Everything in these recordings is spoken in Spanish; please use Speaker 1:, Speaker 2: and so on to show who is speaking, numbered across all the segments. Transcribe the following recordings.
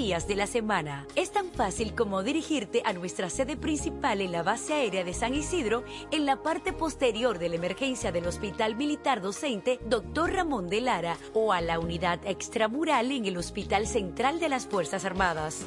Speaker 1: días de la semana. Es tan fácil como dirigirte a nuestra sede principal en la base aérea de San Isidro, en la parte posterior de la emergencia del Hospital Militar Docente Dr. Ramón de Lara o a la unidad extramural en el Hospital Central de las Fuerzas Armadas.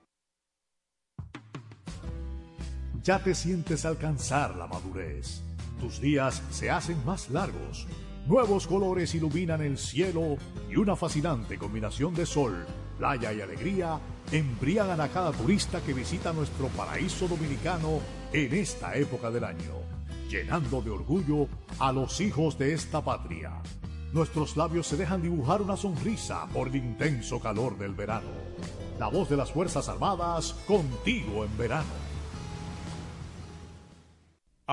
Speaker 2: Ya te sientes alcanzar la madurez. Tus días se hacen más largos. Nuevos colores iluminan el cielo y una fascinante combinación de sol, playa y alegría embriagan a cada turista que visita nuestro paraíso dominicano en esta época del año, llenando de orgullo a los hijos de esta patria. Nuestros labios se dejan dibujar una sonrisa por el intenso calor del verano. La voz de las Fuerzas Armadas contigo en verano.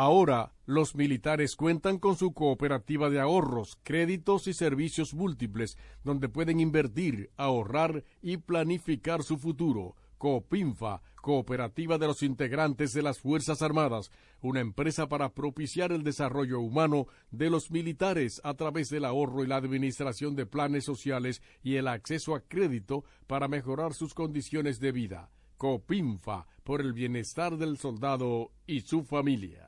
Speaker 3: Ahora, los militares cuentan con su cooperativa de ahorros, créditos y servicios múltiples, donde pueden invertir, ahorrar y planificar su futuro. Coopinfa, Cooperativa de los Integrantes de las Fuerzas Armadas, una empresa para propiciar el desarrollo humano de los militares a través del ahorro y la administración de planes sociales y el acceso a crédito para mejorar sus condiciones de vida. Copinfa, por el bienestar del soldado y su familia.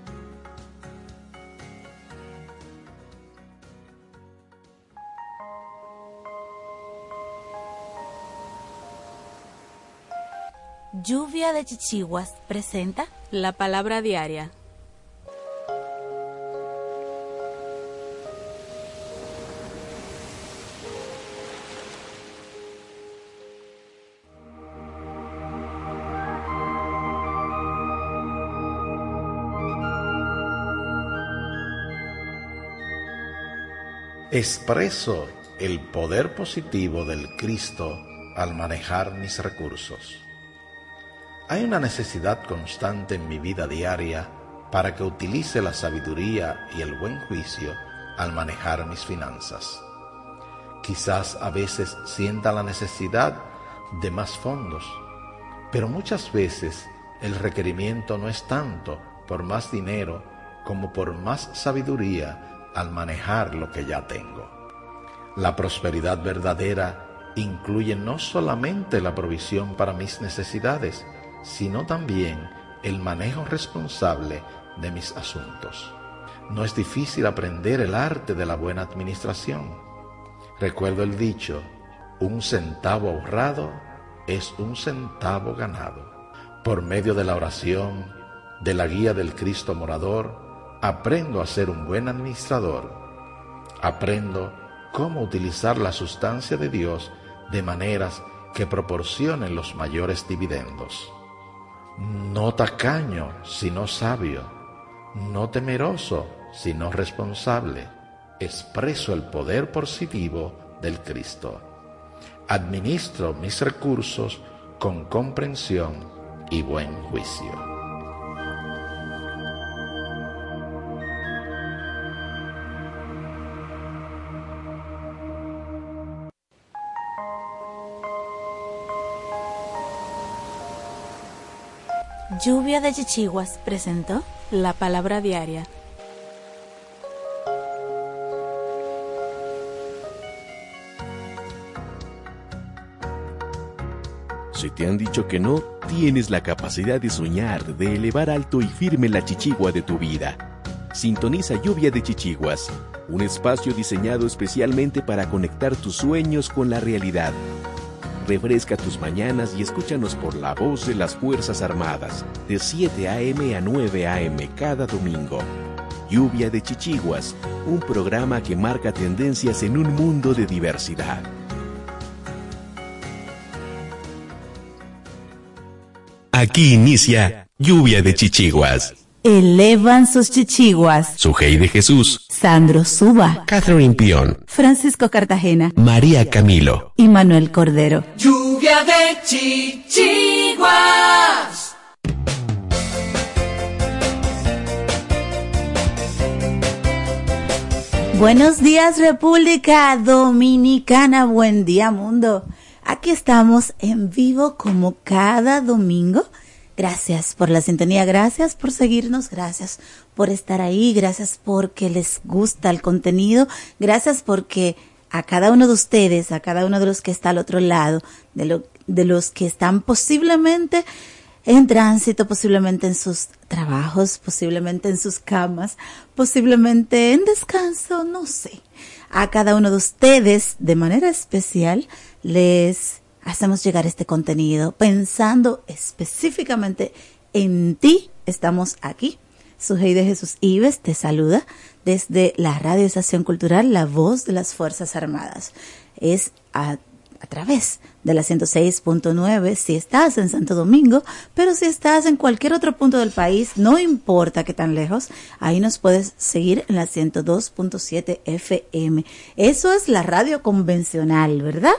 Speaker 4: Lluvia de Chichiguas presenta
Speaker 5: la palabra diaria.
Speaker 6: Expreso el poder positivo del Cristo al manejar mis recursos. Hay una necesidad constante en mi vida diaria para que utilice la sabiduría y el buen juicio al manejar mis finanzas. Quizás a veces sienta la necesidad de más fondos, pero muchas veces el requerimiento no es tanto por más dinero como por más sabiduría al manejar lo que ya tengo. La prosperidad verdadera incluye no solamente la provisión para mis necesidades, sino también el manejo responsable de mis asuntos. No es difícil aprender el arte de la buena administración. Recuerdo el dicho, un centavo ahorrado es un centavo ganado. Por medio de la oración, de la guía del Cristo morador, aprendo a ser un buen administrador. Aprendo cómo utilizar la sustancia de Dios de maneras que proporcionen los mayores dividendos no tacaño, sino sabio, no temeroso, sino responsable, expreso el poder positivo del Cristo. Administro mis recursos con comprensión y buen juicio.
Speaker 4: Lluvia de Chichiguas presentó
Speaker 5: la palabra diaria.
Speaker 7: Si te han dicho que no, tienes la capacidad de soñar, de elevar alto y firme la chichigua de tu vida. Sintoniza Lluvia de Chichiguas, un espacio diseñado especialmente para conectar tus sueños con la realidad Refresca tus mañanas y escúchanos por la voz de las Fuerzas Armadas, de 7 a.m. a 9 a.m. cada domingo. Lluvia de Chichiguas, un programa que marca tendencias en un mundo de diversidad. Aquí inicia Lluvia de Chichiguas.
Speaker 4: Elevan sus chichiguas.
Speaker 7: Sujei de Jesús.
Speaker 4: Sandro Suba.
Speaker 7: Catherine Pion.
Speaker 4: Francisco Cartagena.
Speaker 7: María Camilo.
Speaker 4: Y Manuel Cordero.
Speaker 8: Lluvia de chichiguas.
Speaker 4: Buenos días República Dominicana, buen día mundo. Aquí estamos en vivo como cada domingo Gracias por la sintonía, gracias por seguirnos, gracias por estar ahí, gracias porque les gusta el contenido, gracias porque a cada uno de ustedes, a cada uno de los que está al otro lado, de, lo, de los que están posiblemente en tránsito, posiblemente en sus trabajos, posiblemente en sus camas, posiblemente en descanso, no sé. A cada uno de ustedes, de manera especial, les hacemos llegar este contenido pensando específicamente en ti. Estamos aquí. Sujei de Jesús Ives te saluda desde la Radio Estación Cultural La Voz de las Fuerzas Armadas. Es a a través de la 106.9 si estás en Santo Domingo, pero si estás en cualquier otro punto del país, no importa que tan lejos, ahí nos puedes seguir en la 102.7 FM. Eso es la radio convencional, ¿verdad?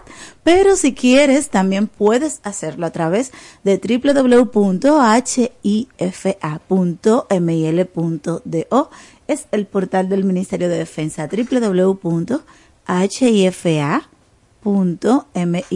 Speaker 4: Pero si quieres, también puedes hacerlo a través de www.hifa.mil.do. Es el portal del Ministerio de Defensa, www.hifa.mil.do mil.do.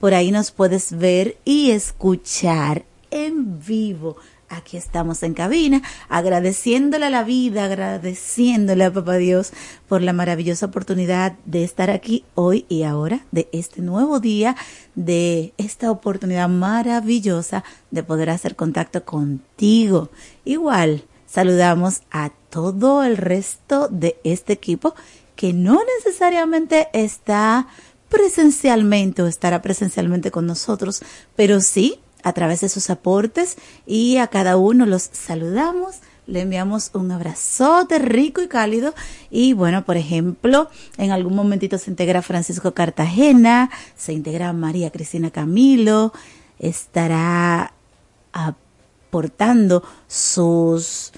Speaker 4: Por ahí nos puedes ver y escuchar en vivo. Aquí estamos en cabina, agradeciéndole a la vida, agradeciéndole a Papá Dios por la maravillosa oportunidad de estar aquí hoy y ahora, de este nuevo día, de esta oportunidad maravillosa de poder hacer contacto contigo. Igual, saludamos a todo el resto de este equipo que no necesariamente está presencialmente o estará presencialmente con nosotros, pero sí a través de sus aportes y a cada uno los saludamos. Le enviamos un abrazote rico y cálido. Y bueno, por ejemplo, en algún momentito se integra Francisco Cartagena, se integra María Cristina Camilo, estará aportando sus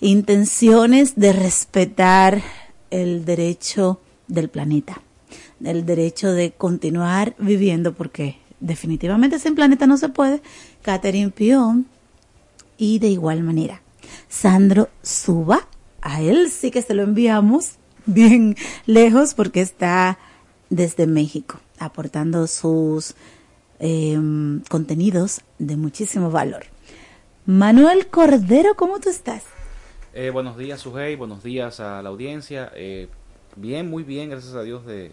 Speaker 4: intenciones de respetar el derecho del planeta, el derecho de continuar viviendo, porque definitivamente sin planeta no se puede. Catherine Pion y de igual manera, Sandro Suba, a él sí que se lo enviamos bien lejos porque está desde México aportando sus em, contenidos de muchísimo valor. Manuel Cordero, ¿cómo tú estás?
Speaker 9: Eh, buenos días, Sujei. Buenos días a la audiencia. Eh, bien, muy bien, gracias a Dios de,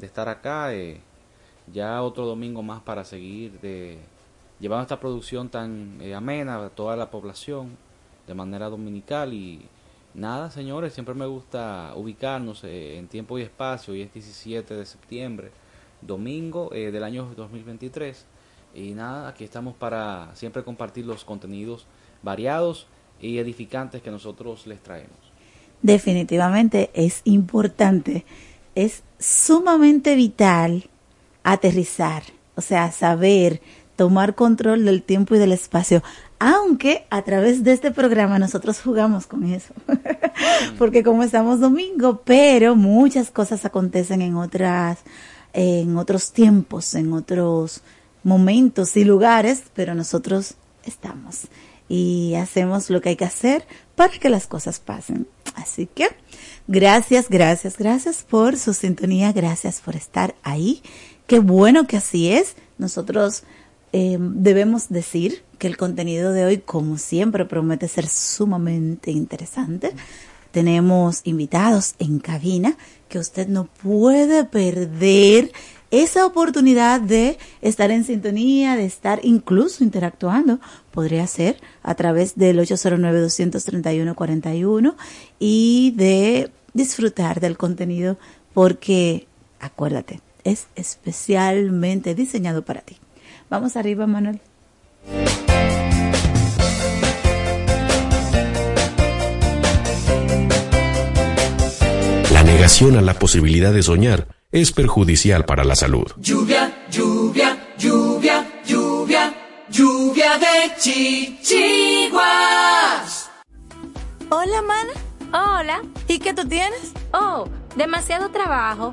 Speaker 9: estar acá. Eh, ya otro domingo más para seguir de, llevando esta producción tan amena a toda la población de manera dominical. Y nada, señores, siempre me gusta ubicarnos en tiempo y espacio. Hoy es 17 de septiembre, domingo del año 2023. Y nada, aquí estamos para siempre compartir los contenidos variados y edificantes que nosotros les traemos.
Speaker 4: Definitivamente es importante, es sumamente vital aterrizar, o sea, saber tomar control del tiempo y del espacio, aunque a través de este programa nosotros jugamos con eso, porque como estamos domingo, pero muchas cosas acontecen en otras, en otros tiempos, en otros momentos y lugares, pero nosotros estamos y hacemos lo que hay que hacer para que las cosas pasen. Así que gracias, gracias, gracias por su sintonía, gracias por estar ahí. Qué bueno que así es. Nosotros eh, debemos decir que el contenido de hoy, como siempre, promete ser sumamente interesante. Tenemos invitados en cabina que usted no puede perder esa oportunidad de estar en sintonía, de estar incluso interactuando, podría ser a través del 809-231-41 y de disfrutar del contenido porque, acuérdate, es especialmente diseñado para ti. Vamos arriba, Manuel.
Speaker 7: La negación a la posibilidad de soñar es perjudicial para la salud.
Speaker 8: Lluvia, lluvia, lluvia, lluvia, lluvia de chichiguas.
Speaker 4: Hola, mana.
Speaker 10: Hola.
Speaker 4: ¿Y qué tú tienes?
Speaker 10: Oh, demasiado trabajo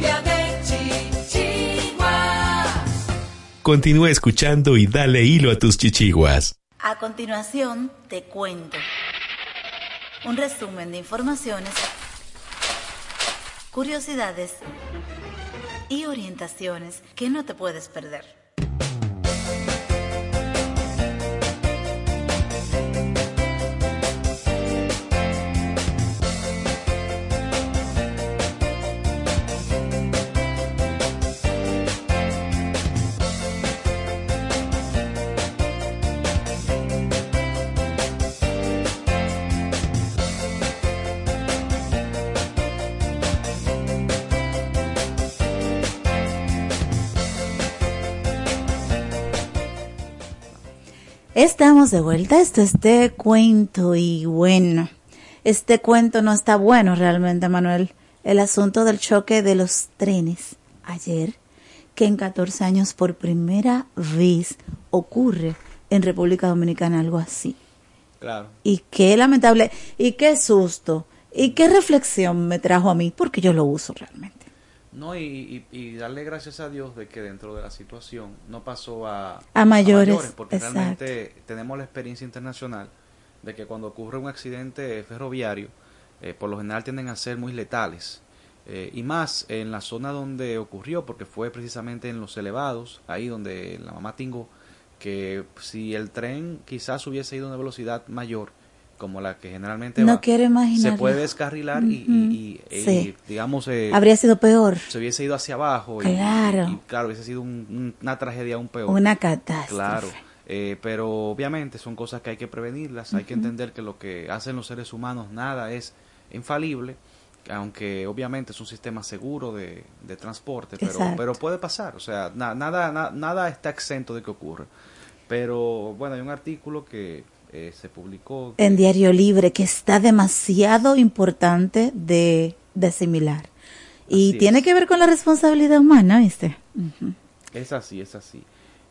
Speaker 4: gmail.com.
Speaker 7: Continúa escuchando y dale hilo a tus chichiguas.
Speaker 4: A continuación, te cuento un resumen de informaciones, curiosidades y orientaciones que no te puedes perder. Estamos de vuelta, esto es de cuento y bueno, este cuento no está bueno realmente, Manuel. El asunto del choque de los trenes ayer, que en 14 años por primera vez ocurre en República Dominicana algo así.
Speaker 9: Claro.
Speaker 4: Y qué lamentable, y qué susto ¿Y qué reflexión me trajo a mí? Porque yo lo uso realmente.
Speaker 9: No, y, darle gracias a Dios de que dentro de la situación no pasó a,
Speaker 4: a, mayores,
Speaker 9: porque realmente tenemos la experiencia internacional de que cuando ocurre un accidente ferroviario, eh, por lo general tienden a ser muy letales. Eh, y más en la zona donde ocurrió, porque fue precisamente en los elevados, ahí donde la mamá Tingo, que si el tren quizás hubiese ido a una velocidad mayor, como la que generalmente
Speaker 4: no quiero imaginar
Speaker 9: se puede descarrilar y, digamos eh,
Speaker 4: habría sido peor.
Speaker 9: se hubiese ido hacia abajo
Speaker 4: claro.
Speaker 9: y, claro hubiese sido una tragedia aún peor.
Speaker 4: Una catástrofe.
Speaker 9: Claro. Eh, pero obviamente son cosas que hay que prevenirlas. Hay que entender que lo que hacen los seres humanos nada es infalible aunque obviamente es un sistema seguro de, transporte pero pero puede pasar. O sea nada nada está exento de que ocurra. Pero bueno hay un artículo que eh, se publicó.
Speaker 4: En Diario Libre, que está demasiado importante de, de asimilar. Y tiene que ver con la responsabilidad humana, ¿viste?
Speaker 9: Es así, es así.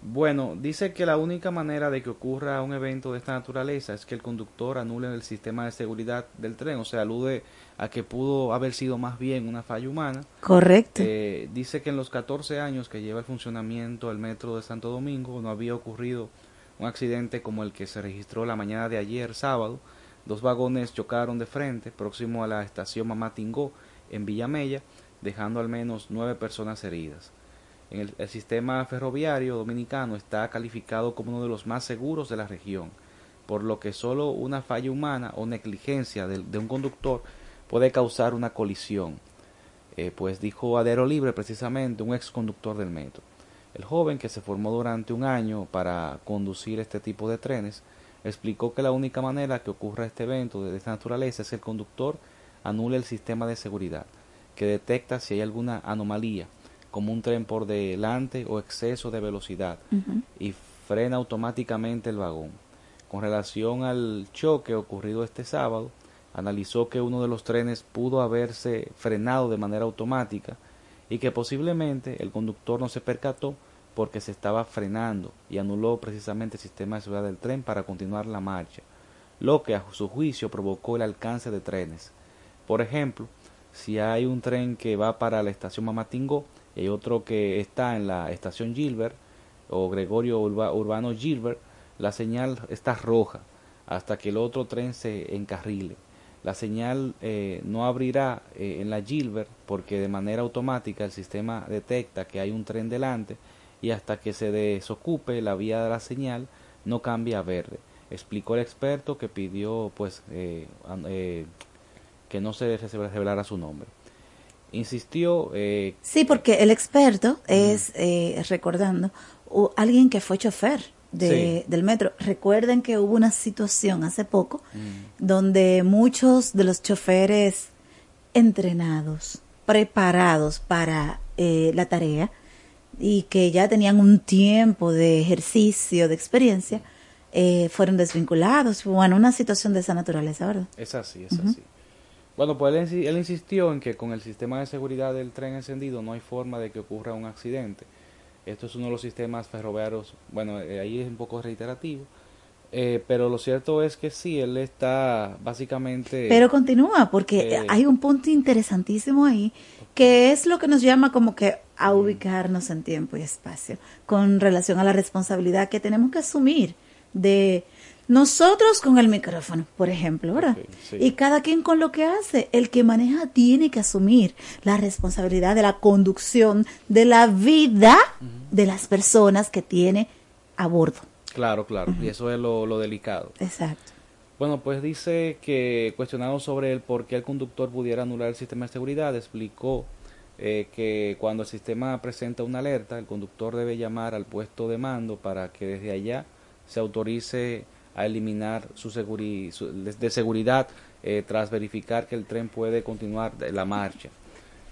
Speaker 9: Bueno, dice que la única manera de que ocurra un evento de esta naturaleza es que el conductor anule el sistema de seguridad del tren, o sea, alude a que pudo haber sido más bien una falla humana.
Speaker 4: Correcto.
Speaker 9: Eh, dice que en los 14 años que lleva el funcionamiento el metro de Santo Domingo no había ocurrido un accidente como el que se registró la mañana de ayer, sábado. Dos vagones chocaron de frente, próximo a la estación Mamá Tingó, en Villamella, dejando al menos nueve personas heridas. El, sistema ferroviario dominicano está calificado como uno de los más seguros de la región, por lo que solo una falla humana o negligencia de, un conductor puede causar una colisión. Eh, pues dijo Adero Libre precisamente un ex conductor del metro. El joven, que se formó durante un año para conducir este tipo de trenes, explicó que la única manera que ocurra este evento de esta naturaleza es que el conductor anule el sistema de seguridad, que detecta si hay alguna anomalía, como un tren por delante o exceso de velocidad, y frena automáticamente el vagón. Con relación al choque ocurrido este sábado, analizó que uno de los trenes pudo haberse frenado de manera automática y que posiblemente el conductor no se percató porque se estaba frenando y anuló precisamente el sistema de seguridad del tren para continuar la marcha, lo que a su juicio provocó el alcance de trenes. Por ejemplo, si hay un tren que va para la estación Mamatingo y otro que está en la estación Gilbert o Gregorio Urbano Gilbert, la señal está roja hasta que el otro tren se encarrile. La señal eh, no abrirá eh, en la Gilbert porque de manera automática el sistema detecta que hay un tren delante y hasta que se desocupe la vía de la señal no cambia a verde. Explicó el experto que pidió pues eh, eh, que no se revelara su nombre. Insistió. Eh,
Speaker 4: sí, porque el experto es, recordando, alguien que fue chofer de, del metro. Recuerden que hubo una situación hace poco donde muchos de los choferes entrenados, preparados para la tarea, y que ya tenían un tiempo de ejercicio, de experiencia, eh, fueron desvinculados. Bueno, una situación de esa naturaleza, ¿verdad?
Speaker 9: Es así, es así. Bueno, pues él, insistió en que con el sistema de seguridad del tren encendido no hay forma de que ocurra un accidente. Esto es uno de los sistemas ferroviarios, bueno, eh, ahí es un poco reiterativo, eh, pero lo cierto es que sí, él está básicamente...
Speaker 4: Pero continúa, porque hay un punto interesantísimo ahí, que es lo que nos llama como que a ubicarnos en tiempo y espacio con relación a la responsabilidad que tenemos que asumir de nosotros con el micrófono, por ejemplo, ¿verdad? Y cada quien con lo que hace. El que maneja tiene que asumir la responsabilidad de la conducción de la vida de las personas que tiene a bordo.
Speaker 9: Claro, claro. Y eso es lo, lo delicado.
Speaker 4: Exacto.
Speaker 9: Bueno, pues dice que cuestionado sobre el por qué el conductor pudiera anular el sistema de seguridad, explicó eh, que cuando el sistema presenta una alerta, el conductor debe llamar al puesto de mando para que desde allá se autorice a eliminar su de seguridad eh, tras verificar que el tren puede continuar la marcha.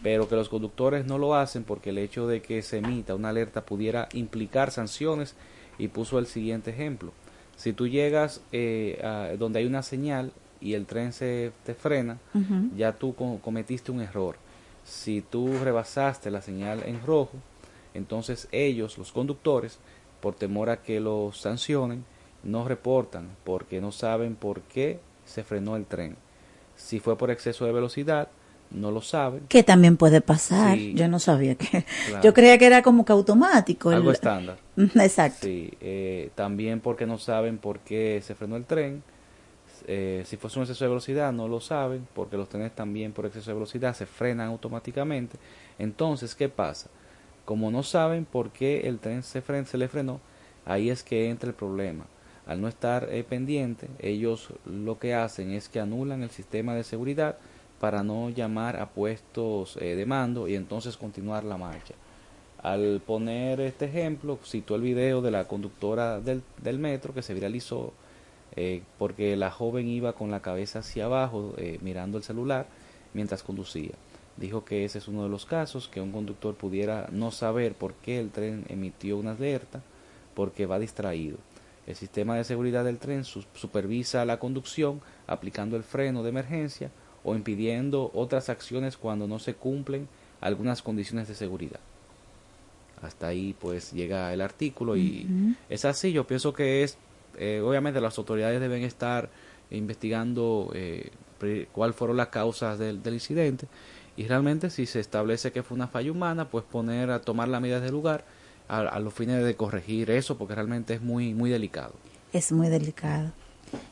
Speaker 9: Pero que los conductores no lo hacen porque el hecho de que se emita una alerta pudiera implicar sanciones y puso el siguiente ejemplo. Si tú llegas eh, a donde hay una señal y el tren se te frena, ya tú cometiste un error si tú rebasaste la señal en rojo, entonces ellos, los conductores, por temor a que los sancionen, no reportan porque no saben por qué se frenó el tren. Si fue por exceso de velocidad, no lo saben.
Speaker 4: Que también puede pasar. Yo no sabía que. Yo creía que era como que automático.
Speaker 9: Algo estándar.
Speaker 4: Exacto.
Speaker 9: Sí, eh, también porque no saben por qué se frenó el tren. Eh, si fuese un exceso de velocidad, no lo saben, porque los trenes también por exceso de velocidad se frenan automáticamente. Entonces, ¿qué pasa? Como no saben por qué el tren se, se le frenó, ahí es que entra el problema. Al no estar eh, pendiente, ellos lo que hacen es que anulan el sistema de seguridad para no llamar a puestos eh, de mando y entonces continuar la marcha. Al poner este ejemplo, citó el video de la conductora del, metro que se viralizó eh, porque la joven iba con la cabeza hacia abajo eh, mirando el celular mientras conducía. Dijo que ese es uno de los casos, que un conductor pudiera no saber por qué el tren emitió una alerta, porque va distraído. El sistema de seguridad del tren supervisa la conducción aplicando el freno de emergencia o impidiendo otras acciones cuando no se cumplen algunas condiciones de seguridad. Hasta ahí pues llega el artículo y es así, yo pienso que es, eh, obviamente las autoridades deben estar investigando eh, cuáles fueron las causas del, incidente y realmente si se establece que fue una falla humana, pues poner a tomar las medidas del lugar a, a los fines de corregir eso porque realmente es muy, muy delicado.
Speaker 4: Es muy delicado.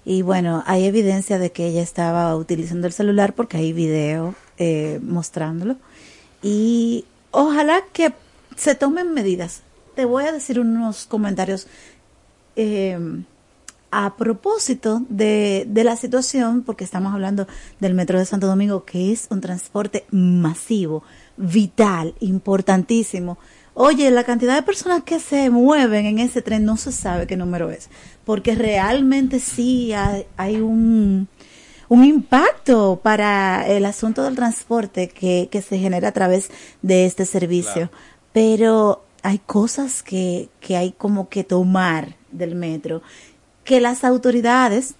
Speaker 4: Y bueno, hay evidencia de que ella estaba utilizando el celular porque hay video eh, mostrándolo. Y ojalá que se tomen medidas. Te voy a decir unos comentarios eh, a propósito de, de la situación, porque estamos hablando del Metro de Santo Domingo, que es un transporte masivo, vital, importantísimo Oye, la cantidad de personas que se mueven en ese tren no se sabe qué número es, porque realmente sí hay, un, un impacto para el asunto del transporte que, que se genera a través de este servicio. Pero hay cosas que, que hay como que tomar del metro, que las autoridades,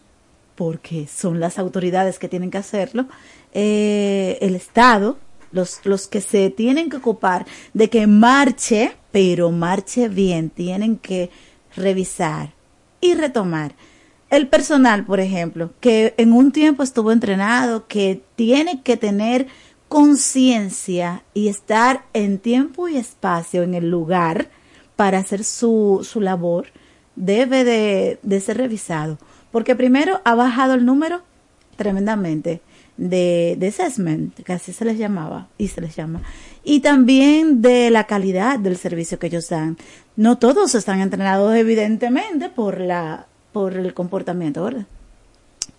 Speaker 4: porque son las autoridades que tienen que hacerlo, eh, el Estado, los, los que se tienen que ocupar de que marche, pero marche bien, tienen que revisar y retomar. El personal, por ejemplo, que en un tiempo estuvo entrenado, que tiene que tener conciencia y estar en tiempo y espacio en el lugar para hacer su, su labor, debe de, de ser revisado. Porque primero ha bajado el número tremendamente de, de assessment, que se les llamaba y se les llama, y también de la calidad del servicio que ellos dan. No todos están entrenados evidentemente por la por el comportamiento, ¿verdad?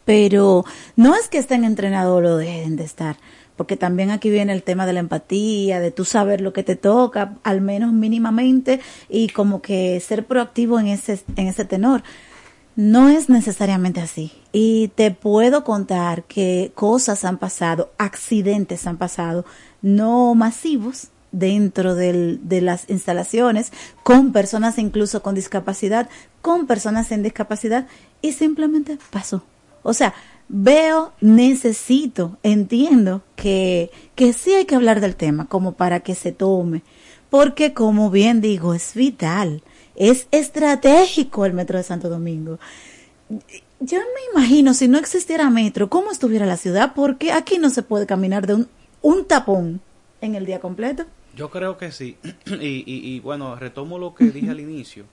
Speaker 4: Pero no es que estén entrenados o lo dejen de estar, porque también aquí viene el tema de la empatía, de tú saber lo que te toca, al menos mínimamente, y como que ser proactivo en ese, en ese tenor. No es necesariamente así. Y te puedo contar que cosas han pasado, accidentes han pasado, no masivos, dentro del, de las instalaciones, con personas incluso con discapacidad, con personas sin discapacidad, y simplemente pasó. O sea, veo, necesito, entiendo que, que sí hay que hablar del tema como para que se tome, porque como bien digo, es vital es estratégico el metro de Santo Domingo. Yo me imagino, si no existiera metro, ¿cómo estuviera la ciudad? Porque aquí no se puede caminar de un, un tapón en el día completo.
Speaker 9: Yo creo que sí. Y, y, bueno, retomo lo que dije al inicio.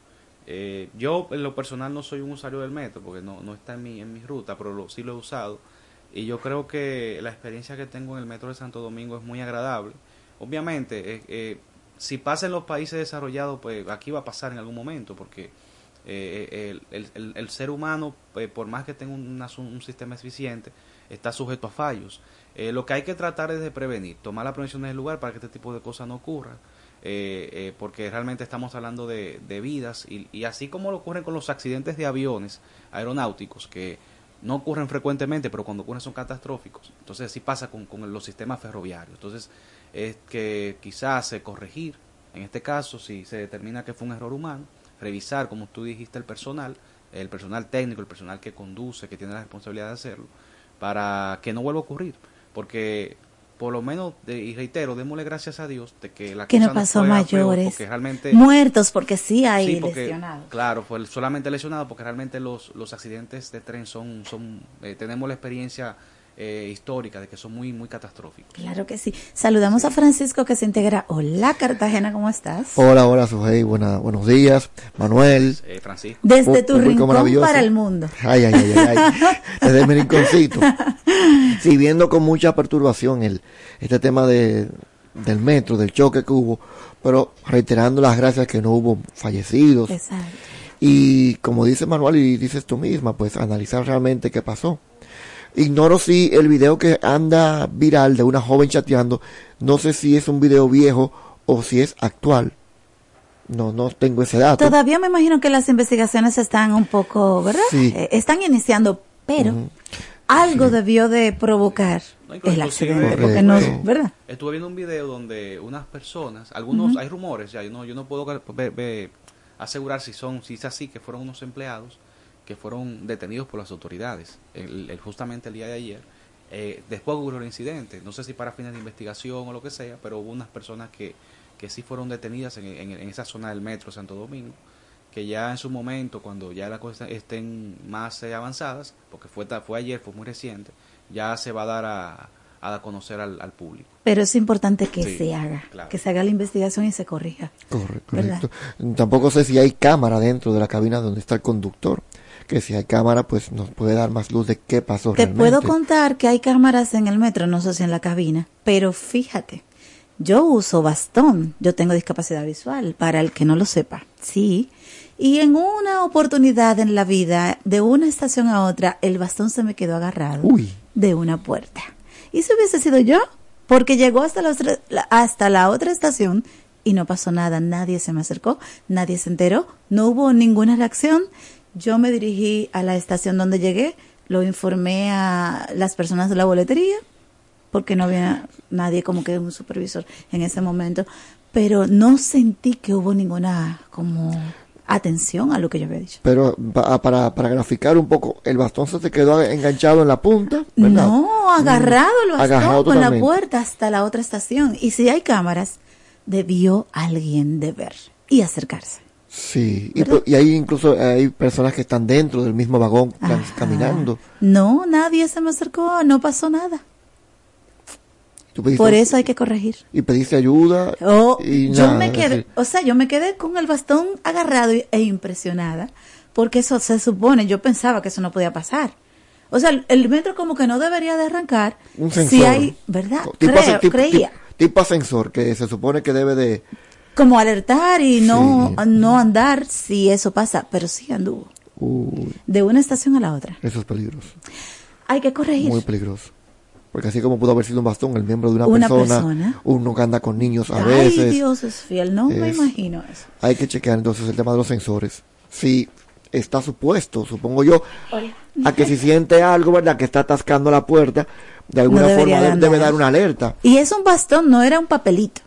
Speaker 9: Eh, yo en lo personal no soy un usuario del metro porque no, no está en mi, en mi ruta, pero sí lo he usado. Y yo creo que la experiencia que tengo en el metro de Santo Domingo es muy agradable. Obviamente, eh, eh si pasa en los países desarrollados, pues aquí va a pasar en algún momento, porque eh, el, ser humano, por más que tenga un, sistema eficiente, está sujeto a fallos. Eh, lo que hay que tratar es de prevenir, tomar la prevención del lugar para que este tipo de cosas no ocurran. Eh, porque realmente estamos hablando de, vidas y, así como lo ocurre con los accidentes de aviones aeronáuticos que no ocurren frecuentemente pero cuando ocurren son catastróficos entonces así pasa con, con los sistemas ferroviarios entonces es que quizás se corregir, en este caso, si se determina que fue un error humano, revisar, como tú dijiste, el personal, el personal técnico, el personal que conduce, que tiene la responsabilidad de hacerlo, para que no vuelva a ocurrir. Porque, por lo menos, y reitero, démosle gracias a Dios de que la
Speaker 4: que no pasó mayores, realmente, muertos, porque sí hay lesionados.
Speaker 9: Claro, fue solamente lesionados, porque realmente los, los accidentes de tren son, son eh, tenemos la experiencia eh, históricas de que son muy, muy catastróficos.
Speaker 4: Claro que sí. Saludamos a Francisco que se integra. Hola Cartagena, ¿cómo estás?
Speaker 11: Hola, hola Sujei, buena, buenos días. Manuel.
Speaker 9: Eh, Francisco.
Speaker 4: Desde tu rincón para el mundo.
Speaker 11: Ay, ay, ay, ay. Desde mi rinconcito. Sí, viendo con mucha perturbación el, este tema de, del metro, del choque que hubo, pero reiterando las gracias que no hubo fallecidos.
Speaker 4: Exacto.
Speaker 11: Y como dice Manuel y dices tú misma, pues analizar realmente qué pasó. Ignoro si el video que anda viral de una joven chateando, no sé si es un video viejo o si es actual. No, no tengo ese dato.
Speaker 4: Todavía me imagino que las investigaciones están un poco, ¿verdad?
Speaker 11: Sí.
Speaker 4: Eh, están iniciando, pero algo debió de provocar
Speaker 9: No,
Speaker 4: el accidente, porque no, ¿verdad?
Speaker 9: Estuve viendo un video donde unas personas, algunos, hay rumores, ya yo no, yo no puedo asegurar si son, si es así, que fueron unos empleados que fueron detenidos por las autoridades, el, el- justamente el día de ayer. Eh, después ocurrió el incidente, no sé si para fines de investigación o lo que sea, pero hubo unas personas que, que sí fueron detenidas en, en- en esa zona del metro Santo Domingo, que ya en su momento, cuando ya las cosas estén más eh, avanzadas, porque fue, fue ayer, fue muy reciente, ya se va a dar a, a dar a conocer al, al público.
Speaker 4: Pero es importante que
Speaker 9: Sí,
Speaker 4: se haga,
Speaker 9: claro.
Speaker 4: que se haga la investigación y se corrija.
Speaker 11: Corre-
Speaker 4: ¿Verdad?
Speaker 11: correcto. Tampoco sé si hay cámara dentro de la cabina donde está el conductor. Que si hay cámara, pues nos puede dar más luz de qué pasó
Speaker 4: Te
Speaker 11: realmente.
Speaker 4: puedo contar que hay cámaras en el metro, no sé si en la cabina, pero fíjate, yo uso bastón, yo tengo discapacidad visual, para el que no lo sepa, sí. Y en una oportunidad en la vida, de una estación a otra, el bastón se me quedó agarrado
Speaker 11: Uy.
Speaker 4: de una puerta. ¿Y si hubiese sido yo? Porque llegó hasta la, otra, la- hasta la otra estación y no pasó nada, nadie se me acercó, nadie se enteró, no hubo ninguna reacción. Yo me dirigí a la estación donde llegué, lo informé a las personas de la boletería, porque no había nadie como que un supervisor en ese momento, pero no sentí que hubo ninguna como atención a lo que yo había dicho.
Speaker 11: Pero pa- para, para graficar un poco, el bastón se te quedó enganchado en la punta, ¿verdad?
Speaker 4: No, agarrado el
Speaker 11: Mm,
Speaker 4: bastón
Speaker 11: agarrado
Speaker 4: con la puerta hasta la otra estación. Y si hay cámaras, debió alguien de ver y acercarse.
Speaker 11: Sí, y, po- y hay incluso hay personas que están dentro del mismo vagón
Speaker 4: Ajá.
Speaker 11: caminando.
Speaker 4: No, nadie se me acercó, no pasó nada. Por eso hay que corregir.
Speaker 11: Y pediste ayuda.
Speaker 4: Oh,
Speaker 11: y
Speaker 4: yo me quedé, o sea, yo me quedé con el bastón agarrado e impresionada, porque eso se supone, yo pensaba que eso no podía pasar. O sea, el, metro como que no debería de arrancar
Speaker 11: Un sensor.
Speaker 4: si hay, ¿verdad?
Speaker 11: Tipo,
Speaker 4: Creo-
Speaker 11: ase- tipo-
Speaker 4: creía.
Speaker 11: tipo- tipo ascensor que se supone que debe de...
Speaker 4: Como alertar y no, no andar si eso pasa, pero sí anduvo.
Speaker 11: Uy,
Speaker 4: De una estación a la otra.
Speaker 11: eso es peligroso.
Speaker 4: Hay que corregir.
Speaker 11: Muy peligroso. Porque así como pudo haber sido un bastón, el miembro de una,
Speaker 4: Una
Speaker 11: persona,
Speaker 4: persona.
Speaker 11: uno que anda con niños a
Speaker 4: Ay,
Speaker 11: veces.
Speaker 4: Dios es fiel, no me imagino eso.
Speaker 11: Hay que chequear entonces el tema de los sensores. Si está supuesto, supongo yo, a que si siente algo, ¿verdad? Que está atascando la puerta, de alguna
Speaker 4: No
Speaker 11: forma
Speaker 4: de
Speaker 11: de- debe dar una alerta.
Speaker 4: Y es un bastón, no era un papelito.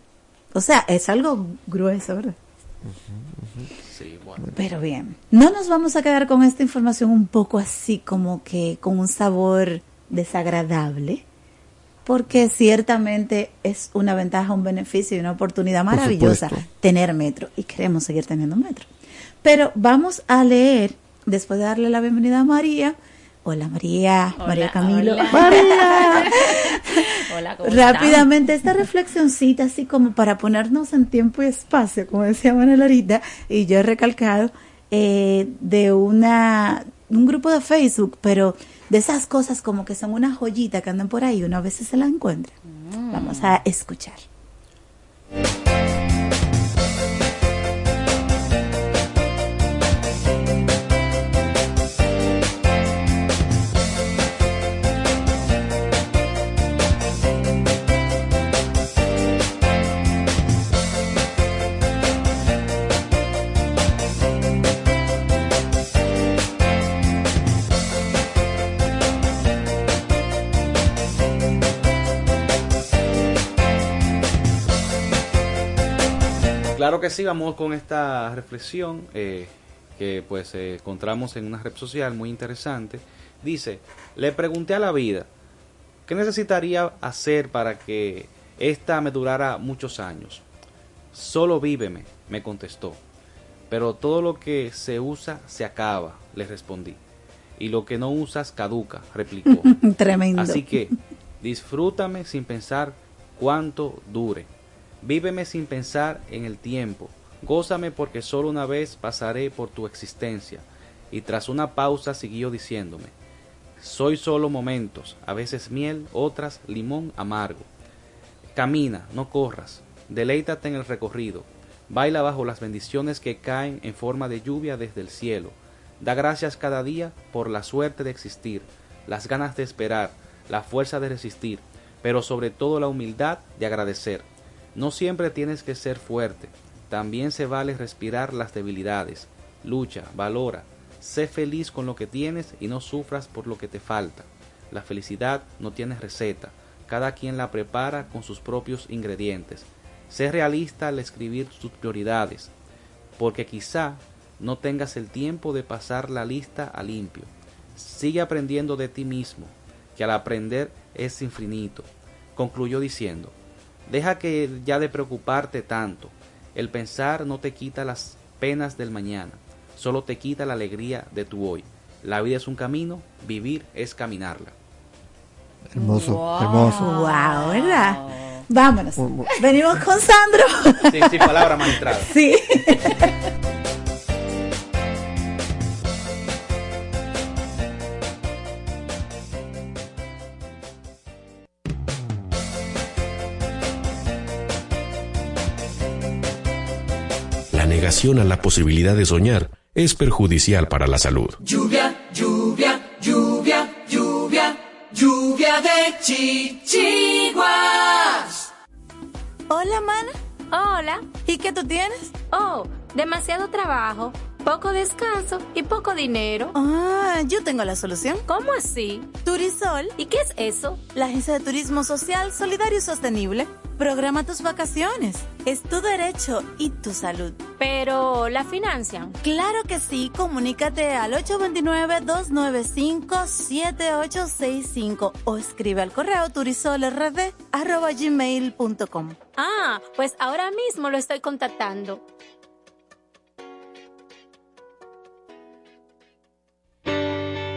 Speaker 4: O sea, es algo grueso, ¿verdad?
Speaker 9: Sí, bueno.
Speaker 4: Pero bien, no nos vamos a quedar con esta información un poco así como que con un sabor desagradable, porque ciertamente es una ventaja, un beneficio y una oportunidad
Speaker 11: Por
Speaker 4: maravillosa tener metro y queremos seguir teniendo metro. Pero vamos a leer, después de darle la bienvenida a María. Hola María, María Camilo.
Speaker 12: hola.
Speaker 4: María.
Speaker 12: Hola, ¿cómo están?
Speaker 4: Rápidamente, esta reflexioncita, así como para ponernos en tiempo y espacio, como decía Manuel ahorita, y yo he recalcado, eh, de una un grupo de Facebook, pero de esas cosas como que son una joyita que andan por ahí, uno a veces se la encuentra. Vamos a escuchar.
Speaker 9: Claro que sí, vamos con esta reflexión eh, que pues eh, encontramos en una red social muy interesante. Dice, le pregunté a la vida, ¿qué necesitaría hacer para que esta me durara muchos años? Solo víveme, me contestó. Pero todo lo que se usa se acaba, le respondí. y lo que no usas caduca, replicó.
Speaker 4: Tremendo.
Speaker 9: Así que disfrútame sin pensar cuánto dure. Víveme sin pensar en el tiempo. Gózame porque solo una vez pasaré por tu existencia. Y tras una pausa siguió diciéndome, soy solo momentos, a veces miel, otras limón amargo. Camina, no corras, deleítate en el recorrido, baila bajo las bendiciones que caen en forma de lluvia desde el cielo. Da gracias cada día por la suerte de existir, las ganas de esperar, la fuerza de resistir, pero sobre todo la humildad de agradecer. No siempre tienes que ser fuerte, también se vale respirar las debilidades. Lucha, valora, sé feliz con lo que tienes y no sufras por lo que te falta. La felicidad no tiene receta, cada quien la prepara con sus propios ingredientes. Sé realista al escribir tus prioridades, porque quizá no tengas el tiempo de pasar la lista a limpio. Sigue aprendiendo de ti mismo, que al aprender es infinito. Concluyó diciendo, deja que ya de preocuparte tanto, el pensar no te quita las penas del mañana, solo te quita la alegría de tu hoy. La vida es un camino, vivir es caminarla.
Speaker 11: Hermoso, hermoso.
Speaker 4: Wow, ¿verdad? Vámonos. Venimos con Sandro.
Speaker 9: Sí, sí, palabra magistrada.
Speaker 4: Sí.
Speaker 7: Negación a la posibilidad de soñar es perjudicial para la salud.
Speaker 8: Lluvia, lluvia, lluvia, lluvia, lluvia de chichiguas.
Speaker 10: Hola, mana. Hola. ¿Y qué tú tienes? Oh, demasiado trabajo, poco descanso y poco dinero.
Speaker 4: Ah, yo tengo la solución.
Speaker 10: ¿Cómo así?
Speaker 4: Turisol.
Speaker 10: ¿Y qué es eso?
Speaker 4: La Agencia de Turismo Social, Solidario y Sostenible. Programa tus vacaciones. Es tu derecho y tu salud.
Speaker 10: Pero, ¿la financian?
Speaker 4: Claro que sí. Comunícate al 829-295-7865 o escribe al correo turisolrd.gmail.com.
Speaker 10: Ah, pues ahora mismo lo estoy contactando.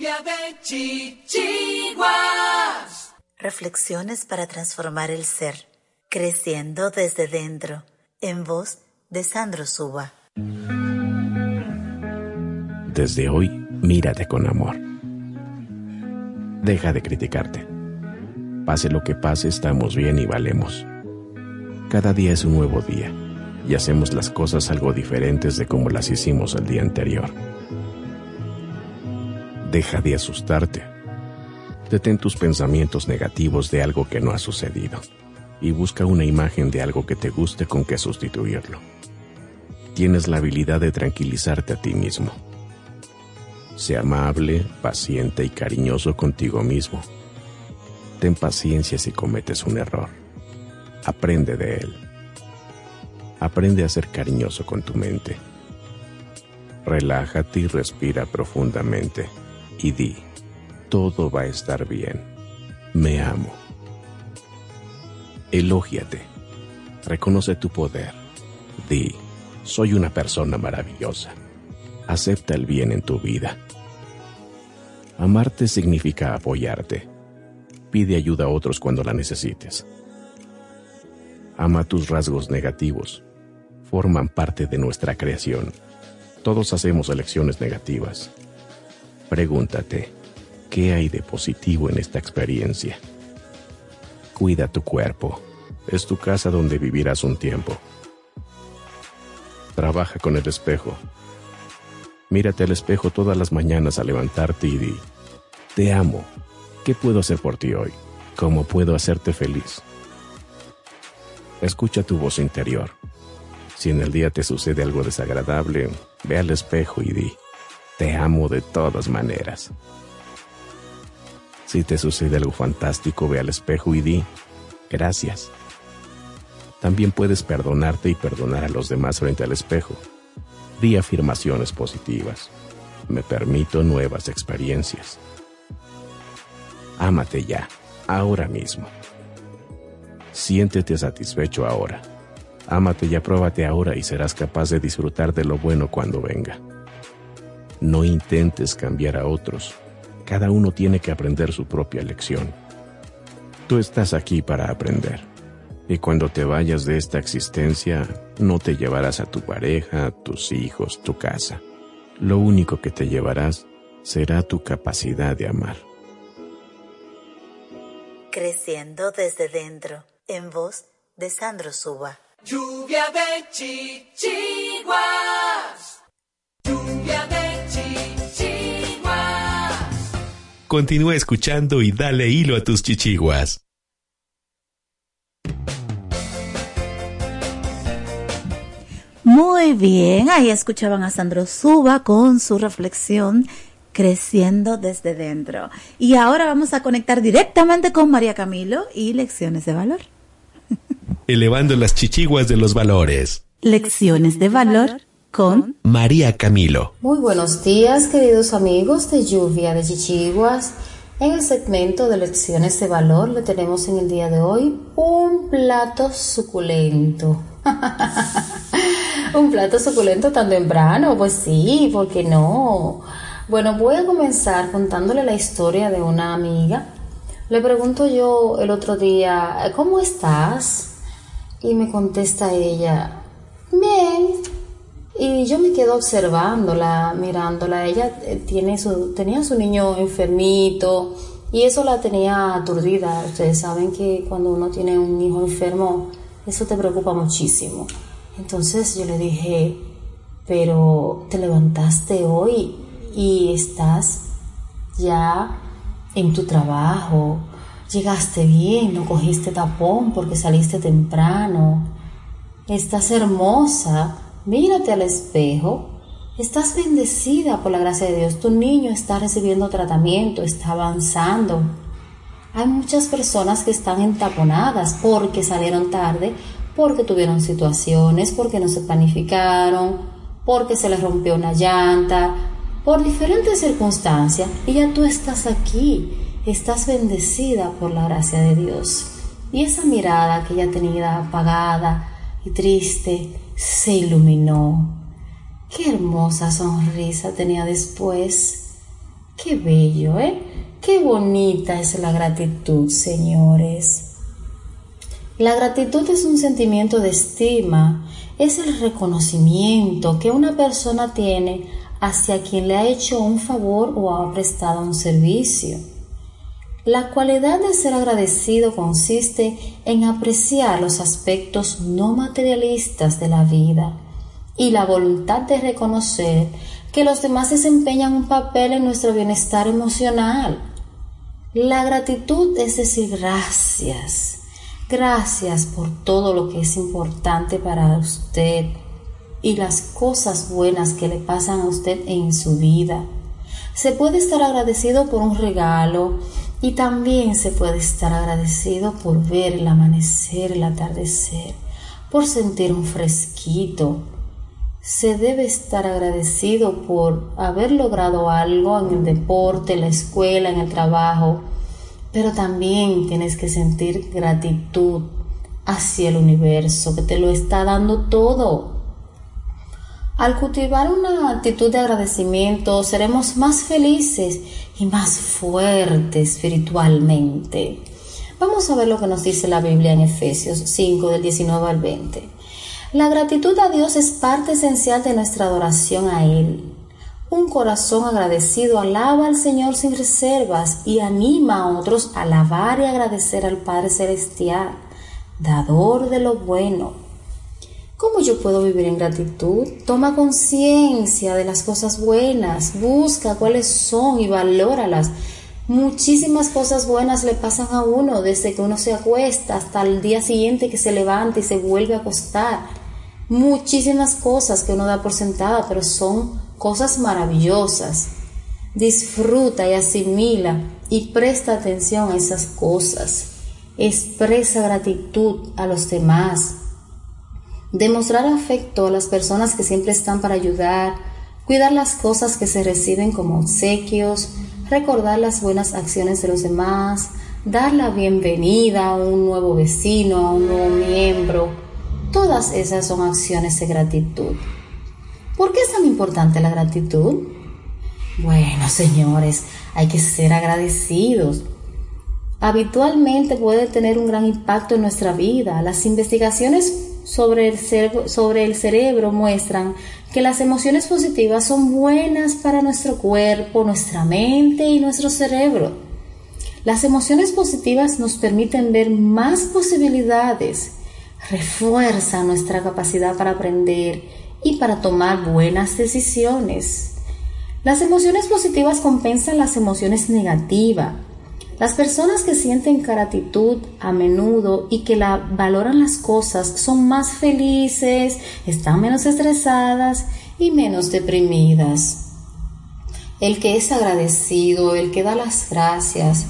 Speaker 8: Lluvia de chichiguas.
Speaker 4: Reflexiones para transformar el ser, creciendo desde dentro, en voz de Sandro Suba.
Speaker 7: Desde hoy, mírate con amor. Deja de criticarte. Pase lo que pase, estamos bien y valemos. Cada día es un nuevo día y hacemos las cosas algo diferentes de como las hicimos el día anterior. Deja de asustarte. Detén tus pensamientos negativos de algo que no ha sucedido y busca una imagen de algo que te guste con que sustituirlo. Tienes la habilidad de tranquilizarte a ti mismo. Sé amable, paciente y cariñoso contigo mismo. Ten paciencia si cometes un error. Aprende de él. Aprende a ser cariñoso con tu mente. Relájate y respira profundamente y di, todo va a estar bien. Me amo. Elógiate. Reconoce tu poder. Di, soy una persona maravillosa. Acepta el bien en tu vida. Amarte significa apoyarte. Pide ayuda a otros cuando la necesites. Ama tus rasgos negativos. Forman parte de nuestra creación. Todos hacemos elecciones negativas. Pregúntate, ¿qué hay de positivo en esta experiencia? Cuida tu cuerpo. Es tu casa donde vivirás un tiempo. Trabaja con el espejo. Mírate al espejo todas las mañanas al levantarte y di, te amo. ¿Qué puedo hacer por ti hoy? ¿Cómo puedo hacerte feliz? Escucha tu voz interior. Si en el día te sucede algo desagradable, ve al espejo y di, te amo de todas maneras. Si te sucede algo fantástico, ve al espejo y di, gracias. También puedes perdonarte y perdonar a los demás frente al espejo. Di afirmaciones positivas. Me permito nuevas experiencias. Ámate ya, ahora mismo. Siéntete satisfecho ahora. Ámate y apruébate ahora y serás capaz de disfrutar de lo bueno cuando venga. No intentes cambiar a otros cada uno tiene que aprender su propia lección. Tú estás aquí para aprender. Y cuando te vayas de esta existencia, no te llevarás a tu pareja, tus hijos, tu casa. Lo único que te llevarás será tu capacidad de amar.
Speaker 4: Creciendo desde dentro, en voz de Sandro Suba.
Speaker 8: Lluvia de chichiguas. Lluvia de
Speaker 7: Continúa escuchando y dale hilo a tus chichiguas.
Speaker 4: Muy bien, ahí escuchaban a Sandro Suba con su reflexión creciendo desde dentro. Y ahora vamos a conectar directamente con María Camilo y lecciones de valor.
Speaker 7: Elevando las chichiguas de los valores.
Speaker 4: Lecciones de valor con
Speaker 7: María Camilo.
Speaker 13: Muy buenos días, queridos amigos de Lluvia de Chichiguas. En el segmento de lecciones de valor le tenemos en el día de hoy un plato suculento. un plato suculento tan temprano, pues sí, ¿por qué no? Bueno, voy a comenzar contándole la historia de una amiga. Le pregunto yo el otro día, ¿cómo estás? Y me contesta ella, bien, y yo me quedo observándola, mirándola. Ella eh, tiene su, tenía su niño enfermito y eso la tenía aturdida. Ustedes saben que cuando uno tiene un hijo enfermo, eso te preocupa muchísimo. Entonces yo le dije, pero te levantaste hoy y estás ya en tu trabajo, llegaste bien, no cogiste tapón porque saliste temprano, estás hermosa Mírate al espejo. Estás bendecida por la gracia de Dios. Tu niño está recibiendo tratamiento, está avanzando. Hay muchas personas que están entaponadas porque salieron tarde, porque tuvieron situaciones, porque no se planificaron, porque se les rompió una llanta, por diferentes circunstancias. Y ya tú estás aquí, estás bendecida por la gracia de Dios. Y esa mirada que ya tenía apagada y triste, se iluminó. Qué hermosa sonrisa tenía después. Qué bello, ¿eh? Qué bonita es la gratitud, señores. La gratitud es un sentimiento de estima, es el reconocimiento que una persona tiene hacia quien le ha hecho un favor o ha prestado un servicio. La cualidad de ser agradecido consiste en apreciar los aspectos no materialistas de la vida y la voluntad de reconocer que los demás desempeñan un papel en nuestro bienestar emocional. La gratitud es decir gracias, gracias por todo lo que es importante para usted y las cosas buenas que le pasan a usted en su vida. Se puede estar agradecido por un regalo y también se puede estar agradecido por ver el amanecer, el atardecer, por sentir un fresquito. Se debe estar agradecido por haber logrado algo en el deporte, en la escuela, en el trabajo, pero también tienes que sentir gratitud hacia el universo que te lo está dando todo. Al cultivar una actitud de agradecimiento seremos más felices y más fuertes espiritualmente. Vamos a ver lo que nos dice la Biblia en Efesios 5 del 19 al 20. La gratitud a Dios es parte esencial de nuestra adoración a Él. Un corazón agradecido alaba al Señor sin reservas y anima a otros a alabar y agradecer al Padre Celestial, dador de lo bueno ¿Cómo yo puedo vivir en gratitud? Toma conciencia de las cosas buenas, busca cuáles son y valóralas. Muchísimas cosas buenas le pasan a uno desde que uno se acuesta hasta el día siguiente que se levanta y se vuelve a acostar. Muchísimas cosas que uno da por sentada, pero son cosas maravillosas. Disfruta y asimila y presta atención a esas cosas. Expresa gratitud a los demás demostrar afecto a las personas que siempre están para ayudar, cuidar las cosas que se reciben como obsequios, recordar las buenas acciones de los demás, dar la bienvenida a un nuevo vecino, a un nuevo miembro. Todas esas son acciones de gratitud. ¿Por qué es tan importante la gratitud? Bueno, señores, hay que ser agradecidos. Habitualmente puede tener un gran impacto en nuestra vida. Las investigaciones sobre el, cerebro, muestran que las emociones positivas son buenas para nuestro cuerpo, nuestra mente y nuestro cerebro. Las emociones positivas nos permiten ver más posibilidades, refuerzan nuestra capacidad para aprender y para tomar buenas decisiones. Las emociones positivas compensan las emociones negativas las personas que sienten gratitud a menudo y que la valoran las cosas son más felices, están menos estresadas y menos deprimidas. El que es agradecido, el que da las gracias,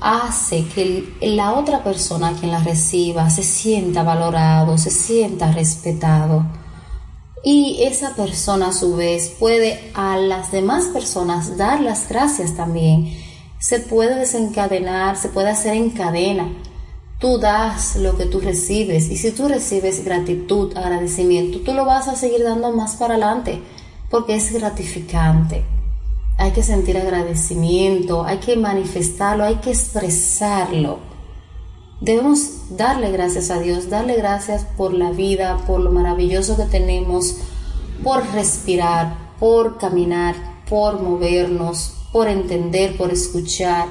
Speaker 13: hace que la otra persona quien la reciba se sienta valorado, se sienta respetado. Y esa persona a su vez puede a las demás personas dar las gracias también se puede desencadenar, se puede hacer en cadena. Tú das lo que tú recibes y si tú recibes gratitud, agradecimiento, tú lo vas a seguir dando más para adelante porque es gratificante. Hay que sentir agradecimiento, hay que manifestarlo, hay que expresarlo. Debemos darle gracias a Dios, darle gracias por la vida, por lo maravilloso que tenemos, por respirar, por caminar, por movernos, por entender, por escuchar,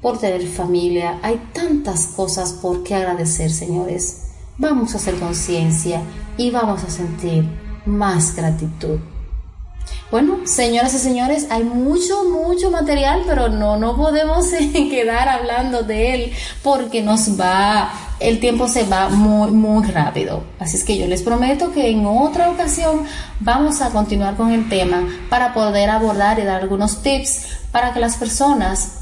Speaker 13: por tener familia. Hay tantas cosas por qué agradecer, señores. Vamos a hacer conciencia y vamos a sentir más gratitud. Bueno, señoras y señores, hay mucho, mucho material, pero no, no podemos quedar hablando de él porque nos va, el tiempo se va muy, muy rápido. Así es que yo les prometo que en otra ocasión vamos a continuar con el tema para poder abordar y dar algunos tips para que las personas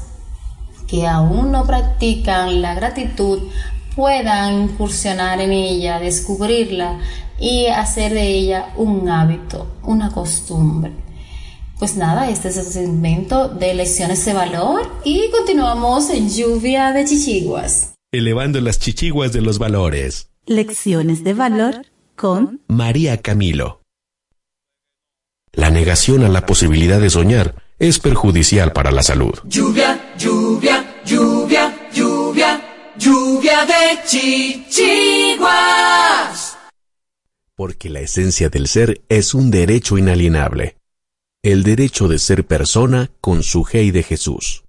Speaker 13: que aún no practican la gratitud puedan incursionar en ella, descubrirla y hacer de ella un hábito, una costumbre. Pues nada, este es el segmento de lecciones de valor y continuamos en lluvia de chichiguas.
Speaker 7: Elevando las chichiguas de los valores.
Speaker 4: Lecciones de valor con
Speaker 7: María Camilo. La negación a la posibilidad de soñar es perjudicial para la salud.
Speaker 8: Lluvia, lluvia, lluvia, lluvia, lluvia de chichiguas.
Speaker 7: porque la esencia del ser es un derecho inalienable, el derecho de ser persona con su G de Jesús.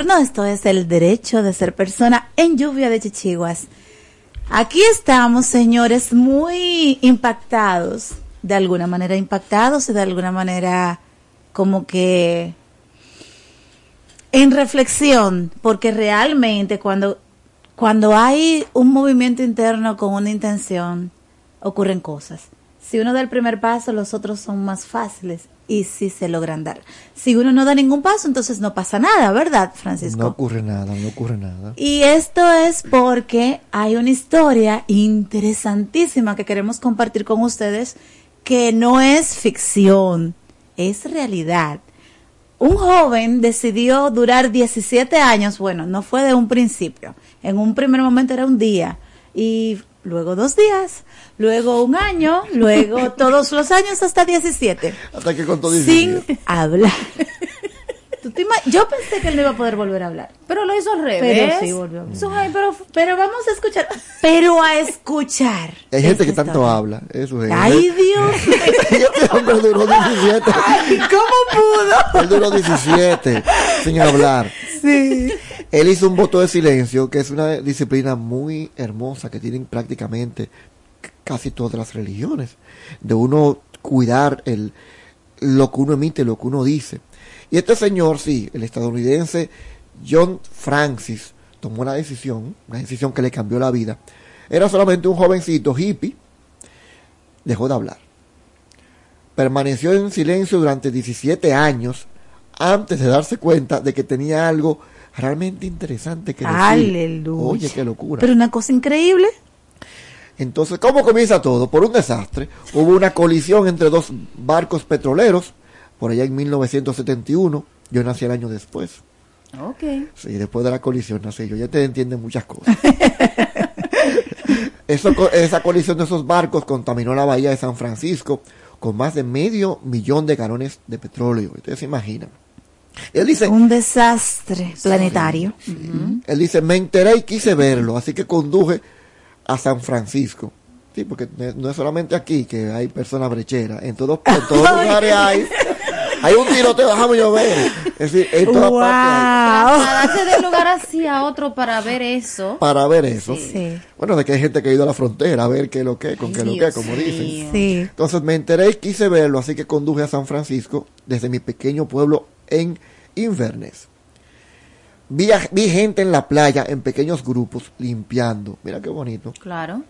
Speaker 4: Esto es el derecho de ser persona en lluvia de chichiguas. Aquí estamos, señores, muy impactados, de alguna manera impactados y de alguna manera como que en reflexión, porque realmente cuando, cuando hay un movimiento interno con una intención, ocurren cosas. Si uno da el primer paso, los otros son más fáciles y sí se logran dar. Si uno no da ningún paso, entonces no pasa nada, ¿verdad, Francisco?
Speaker 11: No ocurre nada, no ocurre nada.
Speaker 4: Y esto es porque hay una historia interesantísima que queremos compartir con ustedes que no es ficción, es realidad. Un joven decidió durar 17 años, bueno, no fue de un principio, en un primer momento era un día y luego dos días, luego un año, luego todos los años hasta 17.
Speaker 11: Hasta que contó
Speaker 4: Sin hablar. Yo pensé que él no iba a poder volver a hablar.
Speaker 12: Pero lo hizo al revés.
Speaker 4: Pero sí volvió a hablar. pero, pero vamos a escuchar. Pero a escuchar.
Speaker 11: Hay gente que tanto habla. Eso es.
Speaker 4: Ay, Dios.
Speaker 11: este hombre duró 17.
Speaker 4: Ay, ¿cómo pudo?
Speaker 11: Él duró 17 sin hablar.
Speaker 4: Sí.
Speaker 11: Él hizo un voto de silencio, que es una disciplina muy hermosa que tienen prácticamente casi todas las religiones, de uno cuidar el, lo que uno emite, lo que uno dice. Y este señor, sí, el estadounidense John Francis, tomó una decisión, una decisión que le cambió la vida. Era solamente un jovencito hippie, dejó de hablar. Permaneció en silencio durante 17 años antes de darse cuenta de que tenía algo realmente interesante que decir.
Speaker 4: Aleluya.
Speaker 11: Oye, qué locura.
Speaker 4: Pero una cosa increíble.
Speaker 11: Entonces, ¿cómo comienza todo? Por un desastre. Hubo una colisión entre dos barcos petroleros, por allá en 1971. Yo nací el año después.
Speaker 4: Ok.
Speaker 11: Sí, después de la colisión nací yo. Ya te entienden muchas cosas. Eso, esa colisión de esos barcos contaminó la bahía de San Francisco con más de medio millón de galones de petróleo. Ustedes se imaginan. Él dice,
Speaker 4: un desastre planetario.
Speaker 11: Sí, sí. Uh -huh. Él dice, me enteré y quise verlo, así que conduje a San Francisco. Sí, porque no es solamente aquí que hay personas brecheras, en todos, en todos los lugares hay. Hay un tiroteo, déjame yo ver. Es decir, en todas
Speaker 12: wow.
Speaker 11: partes
Speaker 12: Trasladarse de un lugar hacia otro para ver eso.
Speaker 11: Para ver eso.
Speaker 4: Sí.
Speaker 11: Bueno, de que hay gente que ha ido a la frontera a ver qué es lo que, con Ay, qué es lo que, como dicen.
Speaker 4: Sí.
Speaker 11: Entonces me enteré y quise verlo, así que conduje a San Francisco desde mi pequeño pueblo en Inverness. Vi, vi gente en la playa en pequeños grupos limpiando. Mira qué bonito.
Speaker 12: Claro.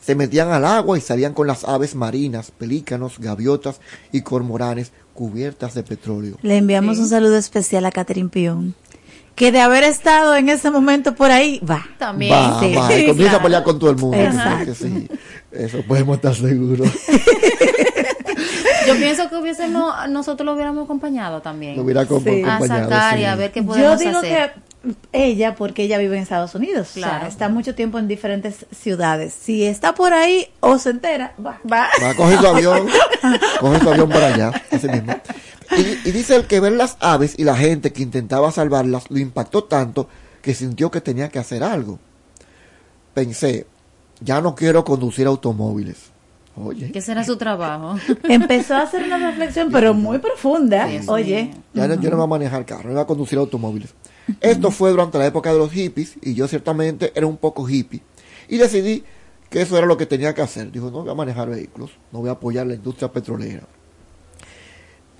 Speaker 11: Se metían al agua y salían con las aves marinas, pelícanos, gaviotas y cormoranes cubiertas de petróleo.
Speaker 4: Le enviamos sí. un saludo especial a Catherine Pion. Que de haber estado en ese momento por ahí, va.
Speaker 12: También.
Speaker 11: Va,
Speaker 4: Sí.
Speaker 11: va, y comienza a pelear con todo el mundo.
Speaker 4: Exacto.
Speaker 11: Sí, eso podemos estar seguros.
Speaker 12: Yo pienso que hubiésemos, nosotros lo hubiéramos acompañado también.
Speaker 11: Lo hubiera
Speaker 4: Sí.
Speaker 12: A
Speaker 11: acompañado.
Speaker 12: sacar y a ver qué
Speaker 4: Yo
Speaker 12: podemos
Speaker 4: digo
Speaker 12: hacer.
Speaker 4: que ella, porque ella vive en Estados Unidos,
Speaker 12: Claro.
Speaker 4: claro. está mucho tiempo en diferentes ciudades. Si está por ahí o se entera, va. va.
Speaker 11: Va a coger su avión, coge su avión para allá, ese mismo. Y, y dice el que ver las aves y la gente que intentaba salvarlas lo impactó tanto que sintió que tenía que hacer algo. Pensé, ya no quiero conducir automóviles. Oye,
Speaker 12: ¿Qué será su trabajo?
Speaker 4: Empezó a hacer una reflexión, pero muy profunda. Oye,
Speaker 11: ya no, yo no voy a manejar carro, no voy a conducir automóviles. Esto fue durante la época de los hippies y yo ciertamente era un poco hippie. Y decidí que eso era lo que tenía que hacer. Dijo, no voy a manejar vehículos, no voy a apoyar la industria petrolera.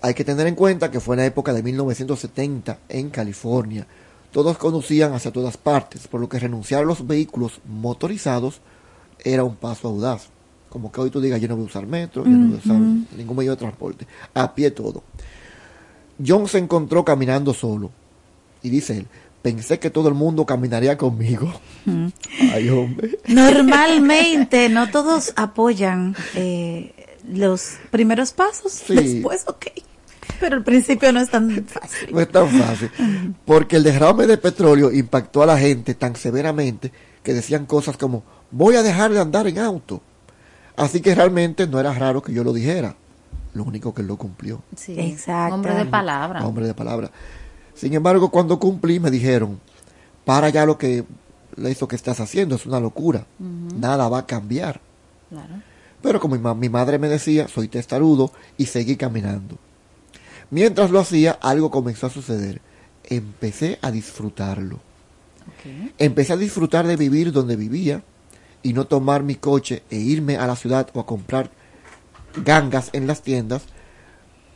Speaker 11: Hay que tener en cuenta que fue en la época de 1970 en California. Todos conducían hacia todas partes, por lo que renunciar a los vehículos motorizados era un paso audaz. Como que hoy tú digas, yo no voy a usar metro, yo no voy a usar ningún medio de transporte. A pie todo. John se encontró caminando solo. Y dice él, pensé que todo el mundo caminaría conmigo.
Speaker 4: Mm.
Speaker 11: Ay, hombre.
Speaker 4: Normalmente no todos apoyan eh, los primeros pasos,
Speaker 11: Sí.
Speaker 4: después ok, pero al principio no es tan fácil.
Speaker 11: No es tan fácil. Porque el derrame de petróleo impactó a la gente tan severamente que decían cosas como, voy a dejar de andar en auto. Así que realmente no era raro que yo lo dijera. Lo único que él lo cumplió.
Speaker 12: Sí.
Speaker 4: Exacto.
Speaker 12: Hombre de palabra.
Speaker 11: Hombre de palabra. Sin embargo, cuando cumplí me dijeron, para ya lo que eso que estás haciendo es una locura. Nada va a cambiar.
Speaker 12: Claro.
Speaker 11: Pero como mi, ma- mi madre me decía, soy testarudo y seguí caminando. Mientras lo hacía, algo comenzó a suceder. Empecé a disfrutarlo. Empecé a disfrutar de vivir donde vivía y no tomar mi coche e irme a la ciudad o a comprar gangas en las tiendas.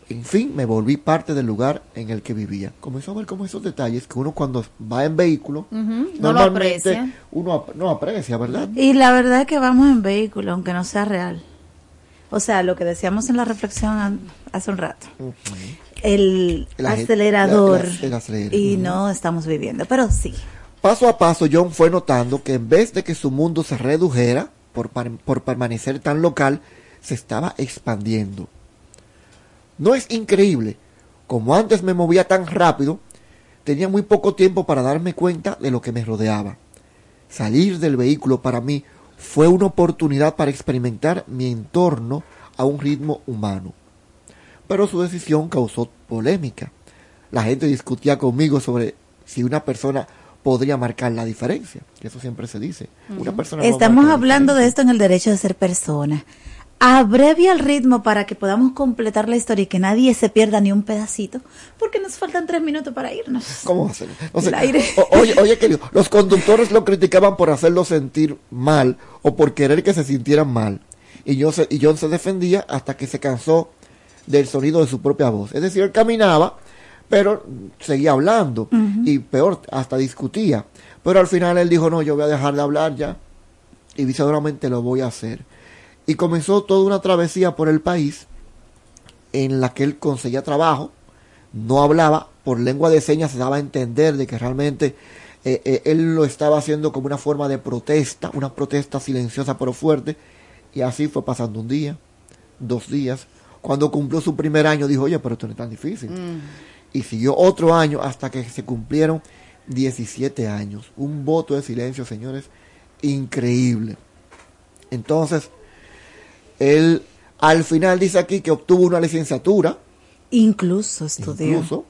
Speaker 11: En fin, me volví parte del lugar en el que vivía. Comenzó a ver como esos detalles que uno cuando va en vehículo,
Speaker 12: Ujú, no lo aprecia.
Speaker 11: uno ap- no aprecia, ¿verdad?
Speaker 4: Y la verdad es que vamos en vehículo, aunque no sea real. O sea, lo que decíamos en la reflexión hace un rato. El acelerador.
Speaker 11: la- la- el acelerador.
Speaker 4: Y no estamos viviendo, pero sí.
Speaker 11: Paso a paso, John fue notando que en vez de que su mundo se redujera por, por permanecer tan local, se estaba expandiendo. ¿No es increíble? Como antes me movía tan rápido, tenía muy poco tiempo para darme cuenta de lo que me rodeaba. Salir del vehículo para mí fue una oportunidad para experimentar mi entorno a un ritmo humano. Pero su decisión causó polémica. La gente discutía conmigo sobre si una persona podría marcar la diferencia. Eso siempre se dice. Una persona
Speaker 4: Estamos hablando de esto en el derecho de ser persona. Abrevia el ritmo para que podamos completar la historia y que nadie se pierda ni un pedacito, porque nos faltan tres minutos para irnos.
Speaker 11: ¿Cómo va a ser? O sea,
Speaker 4: El aire.
Speaker 11: o- oye, oye, querido, los conductores lo criticaban por hacerlo sentir mal o por querer que se sintieran mal. Y, John se, y John se defendía hasta que se cansó del sonido de su propia voz. Es decir, él caminaba, pero seguía hablando y peor, hasta discutía. Pero al final él dijo, no, yo voy a dejar de hablar ya y seguramente lo voy a hacer. Y comenzó toda una travesía por el país en la que él conseguía trabajo, no hablaba, por lengua de señas se daba a entender de que realmente eh, eh, él lo estaba haciendo como una forma de protesta, una protesta silenciosa pero fuerte, y así fue pasando un día, dos días. Cuando cumplió su primer año dijo, oye, pero esto no es tan difícil. Y siguió otro año hasta que se cumplieron 17 años. Un voto de silencio, señores, increíble. Entonces, él al final dice aquí que obtuvo una licenciatura,
Speaker 4: Incluso estudió.
Speaker 11: incluso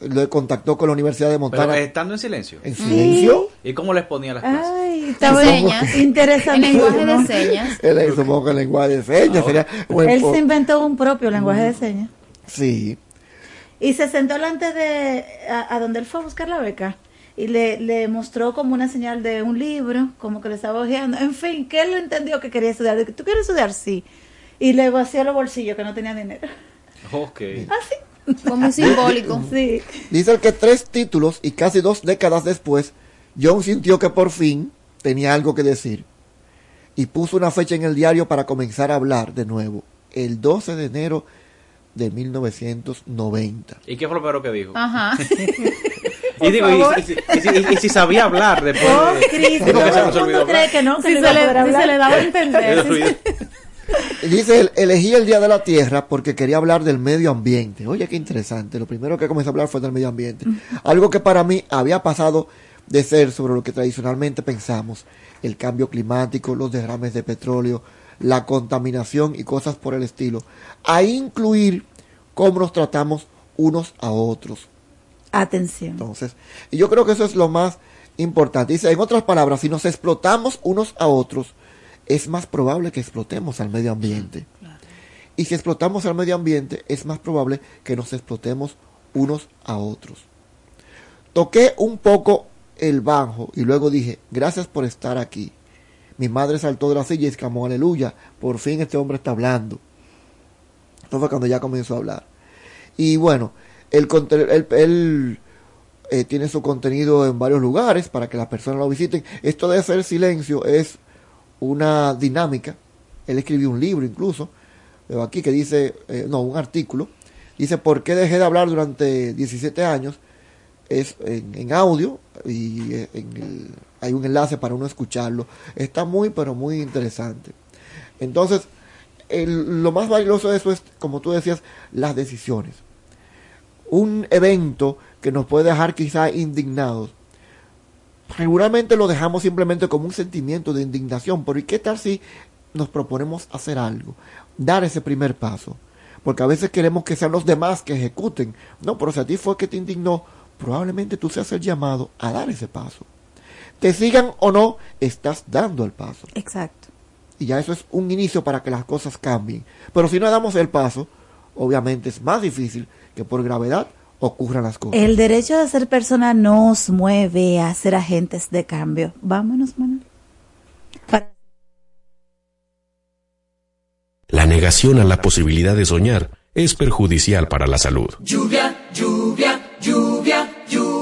Speaker 11: lo contactó con la Universidad de
Speaker 9: Pero
Speaker 11: Montana
Speaker 9: estando en silencio.
Speaker 11: en silencio.
Speaker 9: ¿Y cómo les ponía las clases?
Speaker 4: Ay, estaba
Speaker 12: Señas.
Speaker 4: interesante.
Speaker 12: En lenguaje de señas.
Speaker 11: Él supongo que el lenguaje de señas sería buen
Speaker 4: Él se inventó un propio lenguaje de señas.
Speaker 11: Sí,
Speaker 4: Y se sentó delante de a, a donde él fue a buscar la beca y le, le mostró como una señal de un libro, como que le estaba ojeando. En fin, que él entendió que quería estudiar. ¿Tú quieres estudiar? Sí. Y le vacía los bolsillos que no tenía dinero.
Speaker 9: Ok.
Speaker 12: Fue muy simbólico.
Speaker 4: Sí.
Speaker 11: dice el que tres títulos y casi dos décadas después, John sintió que por fin tenía algo que decir y puso una fecha en el diario para comenzar a hablar de nuevo, el 12 de enero de 1990.
Speaker 9: ¿Y qué fue lo primero que dijo?
Speaker 12: Ajá.
Speaker 9: Y digo, y, y si- y y si sabía hablar después
Speaker 4: Oh. Cristo,
Speaker 9: Digo que se
Speaker 4: todo
Speaker 9: nos
Speaker 4: el
Speaker 9: olvidó
Speaker 4: mundo cree que no, que
Speaker 12: Si
Speaker 4: no
Speaker 12: se le- si se le daba a entender.
Speaker 11: Dice, él, elegí el Día de la Tierra porque quería hablar del medio ambiente. Oye, qué interesante. Lo primero que comenzó a hablar fue del medio ambiente. Algo que para mí había pasado de ser sobre lo que tradicionalmente pensamos. El cambio climático, los derrames de petróleo, la contaminación y cosas por el estilo. A incluir cómo nos tratamos unos a otros.
Speaker 4: Atención.
Speaker 11: Entonces, y yo creo que eso es lo más importante. Dice, en otras palabras, si nos explotamos unos a otros, es más probable que explotemos al medio ambiente. Y si explotamos al medio ambiente, es más probable que nos explotemos unos a otros. Toqué un poco el bajo y luego dije, gracias por estar aquí. Mi madre saltó de la silla y exclamó, aleluya, por fin este hombre está hablando. Esto fue cuando ya comenzó a hablar. Y bueno, él, él, eh, tiene su contenido en varios lugares para que las personas lo visiten. Esto de hacer silencio es una dinámica. Él escribió un libro incluso, veo aquí que dice, eh, no, un artículo, dice, ¿por qué dejé de hablar durante 17 años? Es en, audio y eh, hay un enlace para uno escucharlo. Está muy, pero muy interesante. Entonces, lo más valioso de eso es, como tú decías, las decisiones. Un evento que nos puede dejar quizá indignados. Regularmente lo dejamos simplemente como un sentimiento de indignación, pero ¿y qué tal si nos proponemos hacer algo? Dar ese primer paso. Porque a veces queremos que sean los demás que ejecuten. No, pero si a ti fue que te indignó, probablemente tú seas el llamado a dar ese paso. Te sigan o no, estás dando el paso.
Speaker 4: Exacto.
Speaker 11: Y ya eso es un inicio para que las cosas cambien. Pero si no damos el paso, obviamente es más difícil que por gravedad ocurran las cosas.
Speaker 4: El derecho de ser persona nos mueve a ser agentes de cambio. Vámonos, Manuel.
Speaker 7: La negación a la posibilidad de soñar es perjudicial para la salud.
Speaker 8: Lluvia, lluvia, lluvia,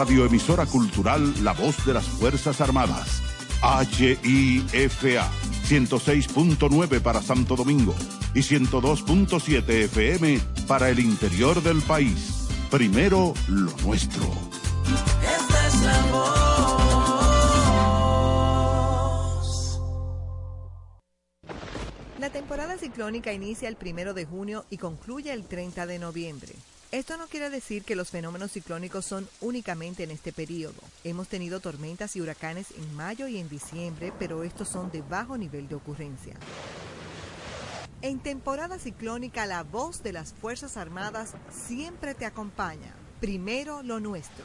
Speaker 14: Radioemisora Cultural La Voz de las Fuerzas Armadas. HIFA 106.9 para Santo Domingo y 102.7 FM para el interior del país. Primero lo nuestro.
Speaker 15: Esta es la voz.
Speaker 16: La temporada ciclónica inicia el primero de junio y concluye el 30 de noviembre. Esto no quiere decir que los fenómenos ciclónicos son únicamente en este periodo. Hemos tenido tormentas y huracanes en mayo y en diciembre, pero estos son de bajo nivel de ocurrencia. En temporada ciclónica, la voz de las Fuerzas Armadas siempre te acompaña. Primero lo nuestro.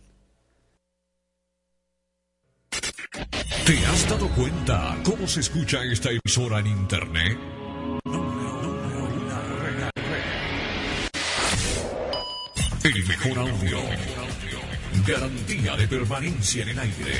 Speaker 17: ¿Te has dado cuenta cómo se escucha esta emisora en internet? El mejor audio. Garantía de permanencia en el aire.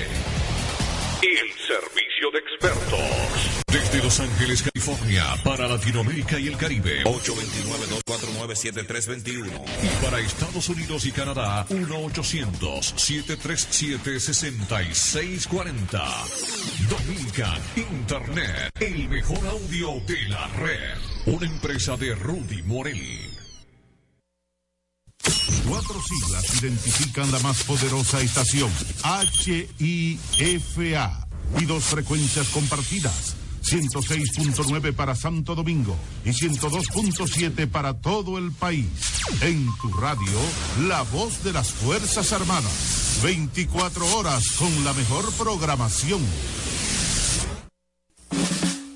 Speaker 17: El servicio de expertos. Desde Los Ángeles, California, para Latinoamérica y el Caribe.
Speaker 18: 829-249-7321.
Speaker 17: Y para Estados Unidos y Canadá, 1-800-737-6640. Dominican Internet, el mejor audio de la red. Una empresa de Rudy Morel.
Speaker 14: Cuatro siglas identifican la más poderosa estación, HIFA, y dos frecuencias compartidas, 106.9 para Santo Domingo y 102.7 para todo el país. En tu radio, la voz de las Fuerzas Armadas, 24 horas con la mejor programación.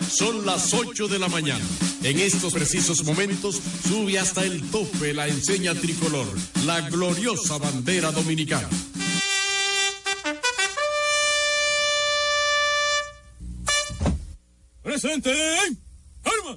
Speaker 3: Son las 8 de la mañana. En estos precisos momentos sube hasta el tope la enseña tricolor, la gloriosa bandera dominicana.
Speaker 19: presente. ¡Arma!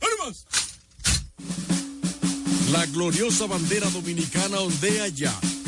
Speaker 20: ¡Armas!
Speaker 3: La gloriosa bandera dominicana ondea ya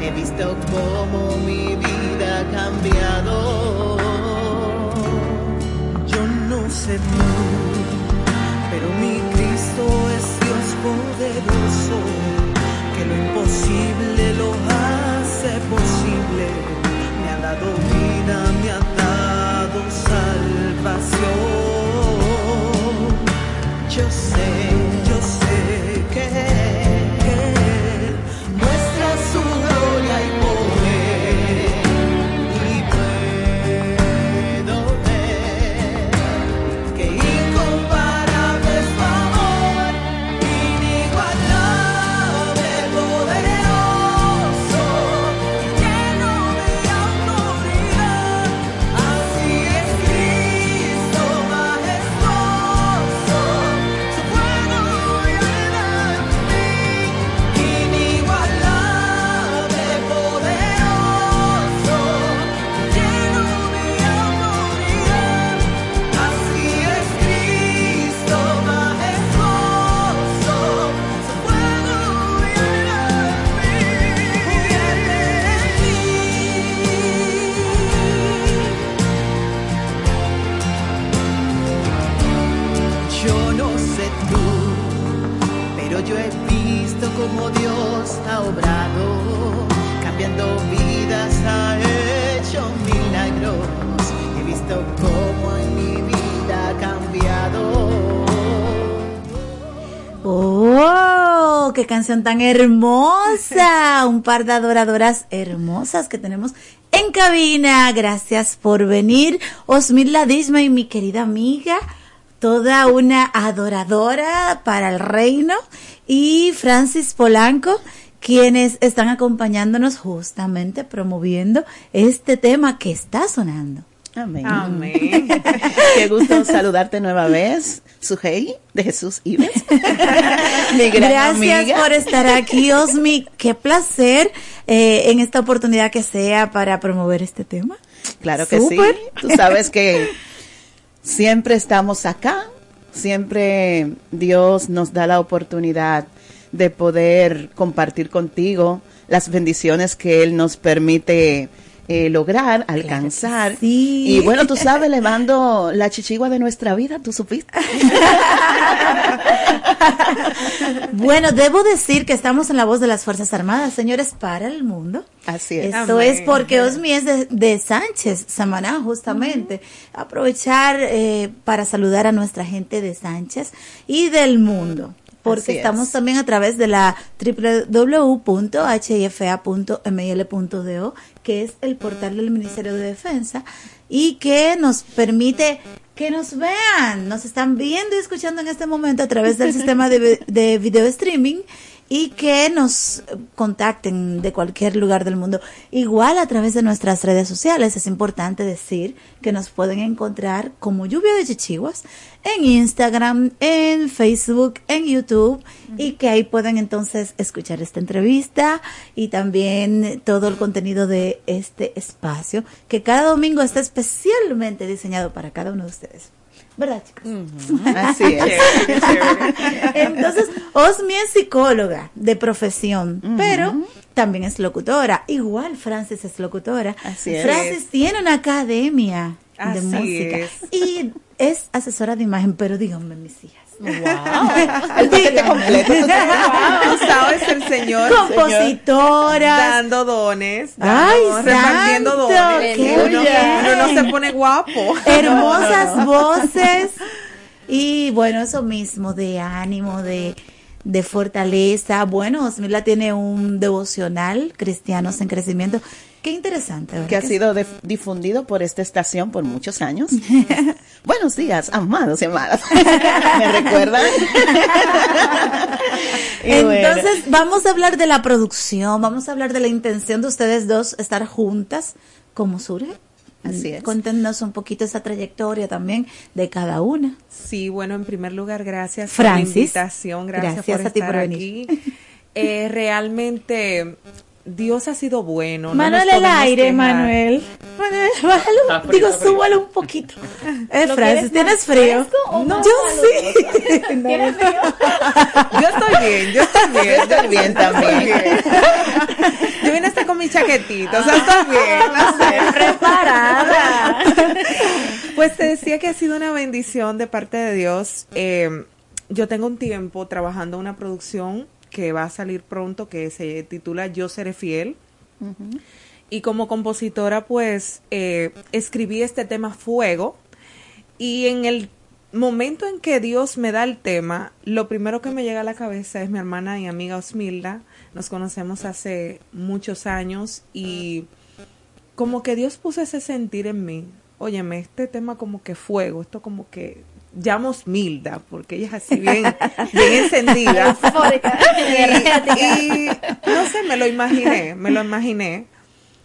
Speaker 21: He visto cómo mi vida ha cambiado. Yo no sé tú, pero mi Cristo es Dios poderoso, que lo imposible lo hace posible me ha dado vida, me ha dado salvación. Yo sé, yo sé que como Dios ha obrado, cambiando vidas, ha hecho milagros. He visto cómo en mi vida ha cambiado.
Speaker 4: ¡Oh! ¡Qué canción tan hermosa! Un par de adoradoras hermosas que tenemos en cabina. Gracias por venir. Osmila Disma y mi querida amiga, toda una adoradora para el reino. Y Francis Polanco, quienes están acompañándonos justamente promoviendo este tema que está sonando.
Speaker 22: Amén. Amén. Qué gusto saludarte nueva vez, Sujei, de Jesús Ives. Mi gran
Speaker 4: Gracias
Speaker 22: amiga.
Speaker 4: por estar aquí, Osmi. Qué placer eh, en esta oportunidad que sea para promover este tema.
Speaker 22: Claro que sí. Tú sabes que siempre estamos acá, siempre Dios nos da la oportunidad de poder compartir contigo las bendiciones que Él nos permite eh, lograr, alcanzar. Y bueno, tú sabes, elevando la chichigua de nuestra vida, tú supiste.
Speaker 4: Bueno, debo decir que estamos en la voz de las Fuerzas Armadas, señores, para el mundo.
Speaker 22: Así es.
Speaker 4: Esto es porque Osmi es de, de Sánchez, Samaná, justamente. Aprovechar eh, para saludar a nuestra gente de Sánchez y del mundo. Porque
Speaker 22: es.
Speaker 4: estamos también a través de la www.hifa.mil.do, que es el portal del Ministerio de Defensa y que nos permite que nos vean. Nos están viendo y escuchando en este momento a través del sistema de, de video streaming y que nos contacten de cualquier lugar del mundo. Igual a través de nuestras redes sociales es importante decir que nos pueden encontrar como Lluvia de Chichiguas en Instagram, en Facebook, en YouTube y que ahí pueden entonces escuchar esta entrevista y también todo el contenido de este espacio que cada domingo está especialmente diseñado para cada uno de ustedes. ¿Verdad, chicos?
Speaker 22: Así es.
Speaker 4: Entonces, Osmi es psicóloga de profesión, pero también es locutora. Igual Francis es locutora.
Speaker 22: Así es.
Speaker 4: Francis tiene una academia de
Speaker 22: Así
Speaker 4: música
Speaker 22: es.
Speaker 4: y es asesora de imagen, pero díganme mis hijas.
Speaker 22: El paquete completo.
Speaker 23: Tú sabes, el señor.
Speaker 4: Compositora.
Speaker 23: Dando dones.
Speaker 4: Ay,
Speaker 23: repartiendo
Speaker 4: santo,
Speaker 23: dones.
Speaker 4: qué
Speaker 23: uno no se pone guapo.
Speaker 4: Hermosas voces. Y bueno, eso mismo, de ánimo, de, de fortaleza. Bueno, Osmila tiene un devocional, Cristianos en Crecimiento. Qué interesante. ¿verdad
Speaker 22: que ha sido dif- difundido por esta estación por muchos años. Buenos días, amados y amadas. ¿Me recuerdan? Bueno.
Speaker 4: Entonces, vamos a hablar de la producción, vamos a hablar de la intención de ustedes dos estar juntas. ¿Cómo surge?
Speaker 22: Así es.
Speaker 4: Cuéntenos un poquito esa trayectoria también de cada una.
Speaker 23: Sí, bueno, en primer lugar, gracias
Speaker 4: Francis,
Speaker 23: por la invitación, gracias,
Speaker 4: gracias
Speaker 23: por
Speaker 4: a ti
Speaker 23: estar
Speaker 4: por venir.
Speaker 23: aquí. Eh, realmente, Dios ha sido bueno. no
Speaker 4: Manuel, el aire,
Speaker 23: quejar.
Speaker 4: Manuel. Manuel, bájalo, digo, súbalo un poquito. Eh,
Speaker 23: ¿Lo
Speaker 4: Francis, ¿tienes frío?
Speaker 23: o
Speaker 4: No, yo sí.
Speaker 23: ¿Tienes frío? Yo estoy bien, yo estoy bien.
Speaker 22: Yo estoy bien también.
Speaker 23: Yo vine hasta con mi chaquetita, o sea, estoy bien. no sé.
Speaker 4: Preparada.
Speaker 23: Pues te decía que ha sido una bendición de parte de Dios. Eh, yo tengo un tiempo trabajando una producción que va a salir pronto que se titula Yo seré fiel. Y como compositora, pues eh, escribí este tema Fuego. Y en el momento en que Dios me da el tema, lo primero que me llega a la cabeza es mi hermana y amiga Osmilda. Nos conocemos hace muchos años y como que Dios puso ese sentir en mí. Óyeme, este tema como que fuego, esto como que llamo Osmilda, porque ella es así bien, bien encendida. Y, y no sé, me lo imaginé, me lo imaginé.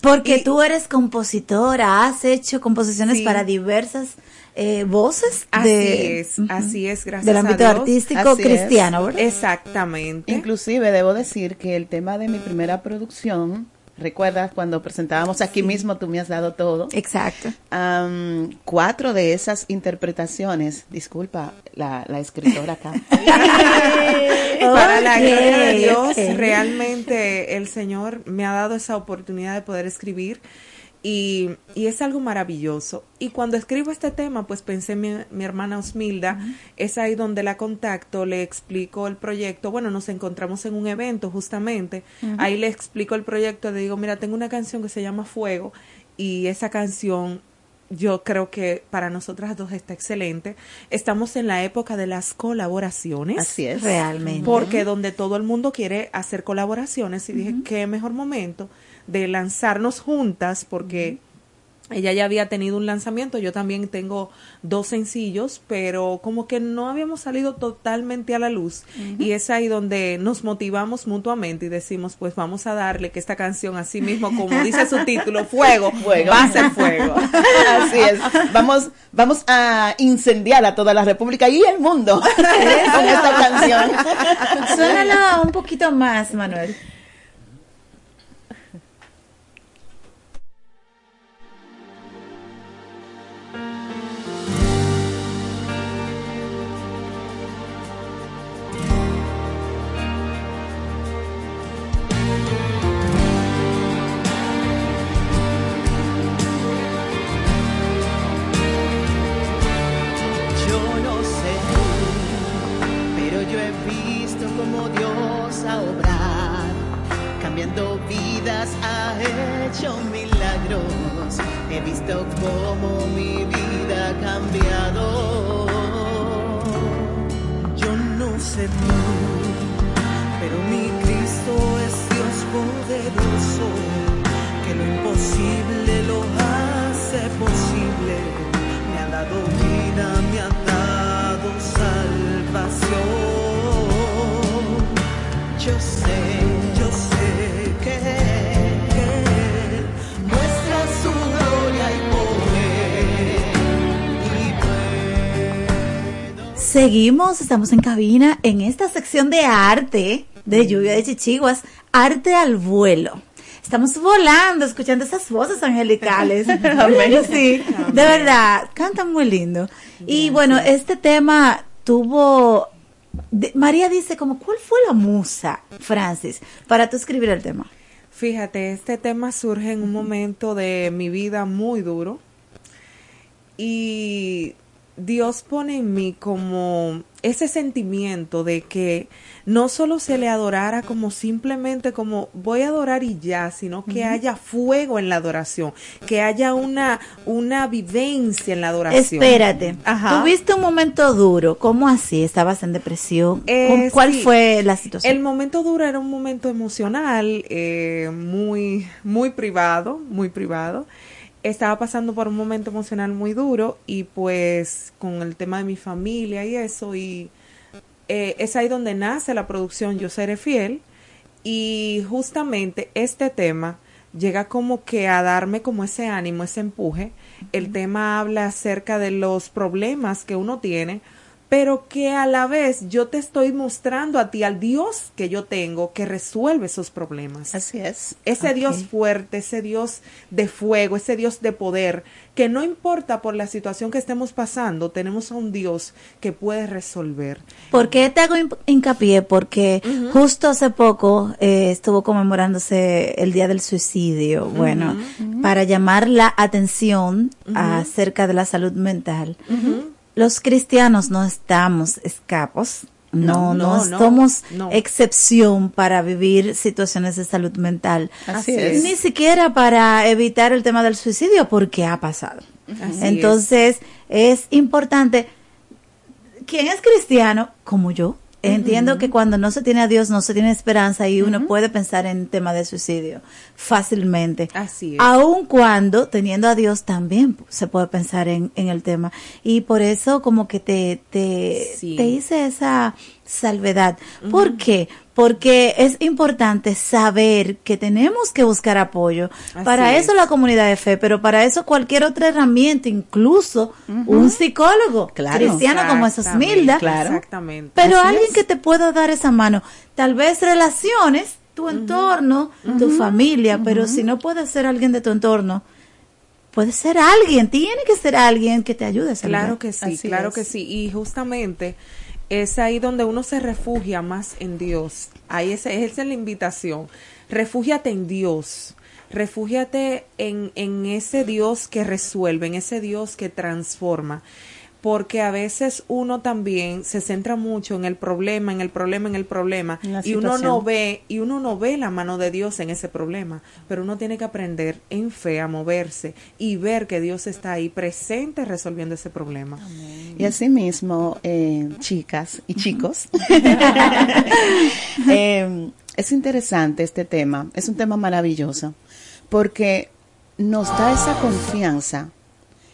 Speaker 4: Porque tú eres compositora, has hecho composiciones
Speaker 23: Sí.
Speaker 4: para diversas eh, voces.
Speaker 23: Así
Speaker 4: de,
Speaker 23: es, así es, gracias
Speaker 4: Del
Speaker 23: a
Speaker 4: ámbito
Speaker 23: Dios.
Speaker 4: artístico
Speaker 22: Así es.
Speaker 4: cristiano, ¿verdad?
Speaker 23: Exactamente.
Speaker 22: Inclusive debo decir que el tema de mi primera producción, recuerdas cuando presentábamos aquí mismo, tú me has dado todo.
Speaker 4: Exacto.
Speaker 22: Am, cuatro de esas interpretaciones, disculpa la, la escritora acá.
Speaker 23: Para la gloria de Dios, realmente el Señor me ha dado esa oportunidad de poder escribir y, y es algo maravilloso. Y cuando escribo este tema, pues pensé en mi, mi hermana Osmilda, es ahí donde la contacto, le explico el proyecto. Bueno, nos encontramos en un evento justamente, ahí le explico el proyecto, le digo, mira, tengo una canción que se llama Fuego y esa canción yo creo que para nosotras dos está excelente. Estamos en la época de las colaboraciones.
Speaker 22: Así es.
Speaker 4: Realmente.
Speaker 23: Porque donde todo el mundo quiere hacer colaboraciones y dije, qué mejor momento de lanzarnos juntas porque ella ya había tenido un lanzamiento, yo también tengo dos sencillos, pero como que no habíamos salido totalmente a la luz y es ahí donde nos motivamos mutuamente y decimos, pues vamos a darle que esta canción así mismo, como dice su título, fuego,
Speaker 22: Fuego.
Speaker 23: va a ser fuego.
Speaker 22: Así es. Vamos, vamos a incendiar a toda la República y el mundo con esta canción.
Speaker 4: Suénala un poquito más, Manuel.
Speaker 21: Visto cómo
Speaker 4: Seguimos, estamos en cabina en esta sección de arte de lluvia de chichiguas, arte al vuelo. Estamos volando, escuchando esas voces angelicales. Sí, de verdad, cantan muy lindo. Y bueno, este tema tuvo, de- María dice como, ¿cuál fue la musa, Francis, para tú escribir el tema?
Speaker 23: Fíjate, este tema surge en un momento de mi vida muy duro y Dios pone en mí como ese sentimiento de que no solo se le adorara como simplemente como voy a adorar y ya, sino que haya fuego en la adoración, que haya una una vivencia en la adoración.
Speaker 4: Espérate,
Speaker 23: Ajá.
Speaker 4: tuviste un momento duro, ¿cómo así? ¿Estabas en depresión?
Speaker 23: Eh,
Speaker 4: ¿Cómo- ¿Cuál
Speaker 23: sí.
Speaker 4: fue la situación?
Speaker 23: El momento duro era un momento emocional, eh, muy, muy privado, muy privado. Estaba pasando por un momento emocional muy duro y pues con el tema de mi familia y eso y eh, es ahí donde nace la producción Yo Seré Fiel y justamente este tema llega como que a darme como ese ánimo, ese empuje. El tema habla acerca de los problemas que uno tiene, pero que a la vez yo te estoy mostrando a ti al Dios que yo tengo que resuelve esos problemas.
Speaker 22: Así es.
Speaker 23: Ese. Dios fuerte, ese Dios de fuego, ese Dios de poder, que no importa por la situación que estemos pasando, tenemos a un Dios que puede resolver.
Speaker 4: ¿Por qué te hago hin- hincapié? Porque justo hace poco eh, estuvo conmemorándose el Día del Suicidio. Bueno, para llamar la atención acerca de la salud mental. Los cristianos no estamos escapos. No,
Speaker 22: No,
Speaker 4: somos
Speaker 22: no.
Speaker 4: excepción para vivir situaciones de salud mental.
Speaker 22: Así es.
Speaker 4: Ni siquiera para evitar el tema del suicidio, porque ha pasado.
Speaker 23: Así
Speaker 4: Entonces, es importante quien es cristiano, como yo, entiendo que cuando no se tiene a Dios no se tiene esperanza y uno puede pensar en tema de suicidio fácilmente.
Speaker 23: Así es.
Speaker 4: Aun cuando teniendo a Dios también se puede pensar en, en el tema. Y por eso como que te, te,
Speaker 23: Sí.
Speaker 4: te hice esa salvedad. ¿Por qué? Porque es importante saber que tenemos que buscar apoyo.
Speaker 23: Así
Speaker 4: para
Speaker 23: es.
Speaker 4: eso la comunidad de fe, pero para eso cualquier otra herramienta, incluso un psicólogo
Speaker 22: Claro.
Speaker 4: cristiano como es Osmilda.
Speaker 23: Exactamente.
Speaker 4: Pero
Speaker 22: Así
Speaker 4: alguien
Speaker 22: es.
Speaker 4: que te pueda dar esa mano, tal vez relaciones, tu entorno, tu familia, pero si no puede ser alguien de tu entorno, puede ser alguien, tiene que ser alguien que te ayude a salir.
Speaker 23: Claro que sí,
Speaker 22: Así
Speaker 23: claro
Speaker 22: es.
Speaker 23: que sí. Y justamente es ahí donde uno se refugia más en Dios. Ahí es, esa es la invitación. Refúgiate en Dios. Refúgiate en, en ese Dios que resuelve, en ese Dios que transforma. Porque a veces uno también se centra mucho en el problema, en el problema, en el problema,
Speaker 22: la
Speaker 23: y uno no ve, y uno no ve la mano de Dios en ese problema, pero uno tiene que aprender en fe a moverse y ver que Dios está ahí presente resolviendo ese problema.
Speaker 22: Y asimismo, eh, chicas y chicos, eh, es interesante este tema, es un tema maravilloso, porque nos da esa confianza,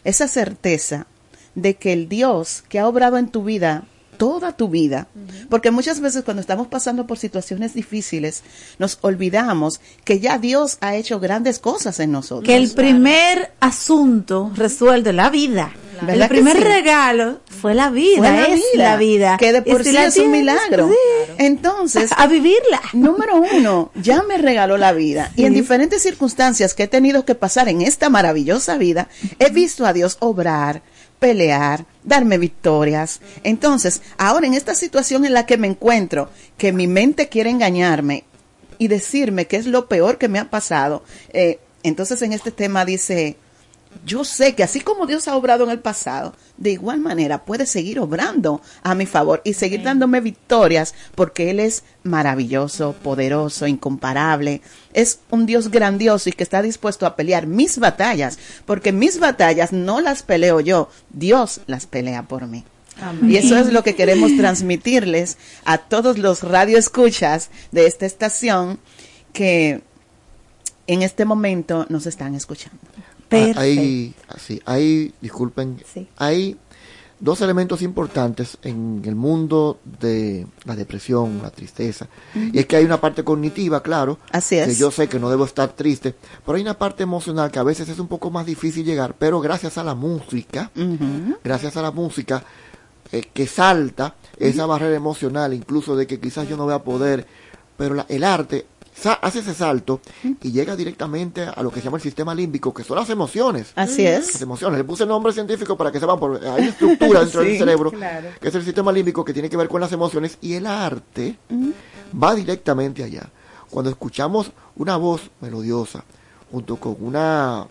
Speaker 22: esa certeza de que el Dios que ha obrado en tu vida toda tu vida, porque muchas veces cuando estamos pasando por situaciones difíciles, nos olvidamos que ya Dios ha hecho grandes cosas en nosotros.
Speaker 4: Que el primer asunto resuelve la vida.
Speaker 22: ¿Verdad
Speaker 4: El primer
Speaker 22: sí?
Speaker 4: regalo fue la vida,
Speaker 22: Fue la
Speaker 4: es
Speaker 22: vida,
Speaker 4: la vida.
Speaker 22: Que de por
Speaker 4: si
Speaker 22: sí es un milagro.
Speaker 4: sí.
Speaker 22: Entonces,
Speaker 4: a vivirla.
Speaker 22: Número uno, ya me regaló la vida. Y en diferentes circunstancias que he tenido que pasar en esta maravillosa vida, he visto a Dios obrar, pelear, darme victorias. Entonces, ahora en esta situación en la que me encuentro, que mi mente quiere engañarme y decirme que es lo peor que me ha pasado, eh, entonces en este tema dice, yo sé que así como Dios ha obrado en el pasado, de igual manera puede seguir obrando a mi favor y seguir dándome victorias porque Él es maravilloso, poderoso, incomparable. Es un Dios grandioso y que está dispuesto a pelear mis batallas, porque mis batallas no las peleo yo, Dios las pelea por mí.
Speaker 23: Amén.
Speaker 22: Y eso es lo que queremos transmitirles a todos los radioescuchas de esta estación que en este momento nos están escuchando.
Speaker 11: Ah, Hay, así, hay, disculpen, hay dos elementos importantes en el mundo de la depresión, la tristeza. Y es que hay una parte cognitiva, claro,
Speaker 22: Así
Speaker 11: que
Speaker 22: es.
Speaker 11: yo sé que no debo estar triste, pero hay una parte emocional que a veces es un poco más difícil llegar, pero gracias a la música, gracias a la música, eh, que salta esa barrera emocional, incluso de que quizás yo no voy a poder, pero la- el arte hace ese salto y llega directamente a lo que se llama el sistema límbico, que son las emociones.
Speaker 22: Así es.
Speaker 11: Las emociones. Le puse el nombre científico para que sepan, porque hay estructura dentro
Speaker 22: Sí,
Speaker 11: del cerebro,
Speaker 22: claro.
Speaker 11: que es el sistema límbico que tiene que ver con las emociones y el arte va directamente allá. Cuando escuchamos una voz melodiosa, junto con una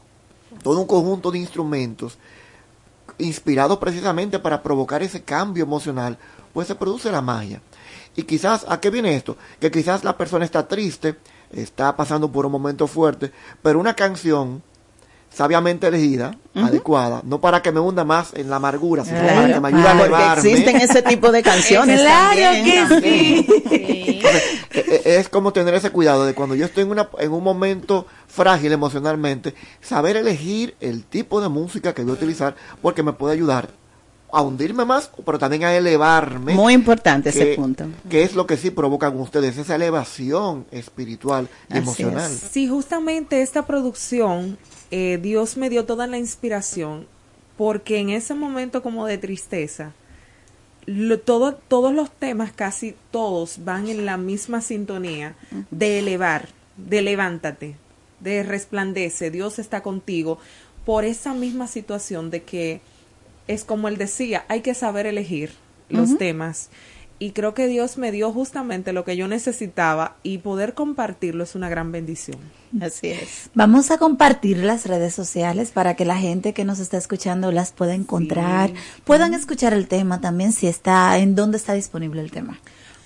Speaker 11: todo un conjunto de instrumentos inspirados precisamente para provocar ese cambio emocional, pues se produce la magia. Y quizás, ¿a qué viene esto? Que quizás la persona está triste, está pasando por un momento fuerte, pero una canción sabiamente elegida, adecuada, no para que me hunda más en la amargura, sino
Speaker 22: Claro,
Speaker 11: para que me ayude a elevarme.
Speaker 22: existen ese tipo de canciones
Speaker 4: Claro
Speaker 22: también,
Speaker 4: que
Speaker 22: también.
Speaker 11: Eh, eh, es como tener ese cuidado de cuando yo estoy en, una, en un momento frágil emocionalmente, saber elegir el tipo de música que voy a utilizar porque me puede ayudar a hundirme más, pero también a elevarme.
Speaker 22: Muy importante ese
Speaker 11: que-
Speaker 22: punto.
Speaker 11: Que es lo que sí provocan ustedes, esa elevación espiritual y
Speaker 22: Así
Speaker 11: emocional.
Speaker 23: Sí, justamente esta producción, eh, Dios me dio toda la inspiración, porque en ese momento como de tristeza, lo- todo, todos los temas, casi todos, van en la misma sintonía de elevar, de levántate, de resplandece, Dios está contigo, por esa misma situación de que es como él decía, hay que saber elegir los temas. Y creo que Dios me dio justamente lo que yo necesitaba y poder compartirlo es una gran bendición.
Speaker 22: Así es.
Speaker 4: Vamos a compartir las redes sociales para que la gente que nos está escuchando las pueda encontrar, puedan escuchar el tema también si está, en dónde está disponible el tema.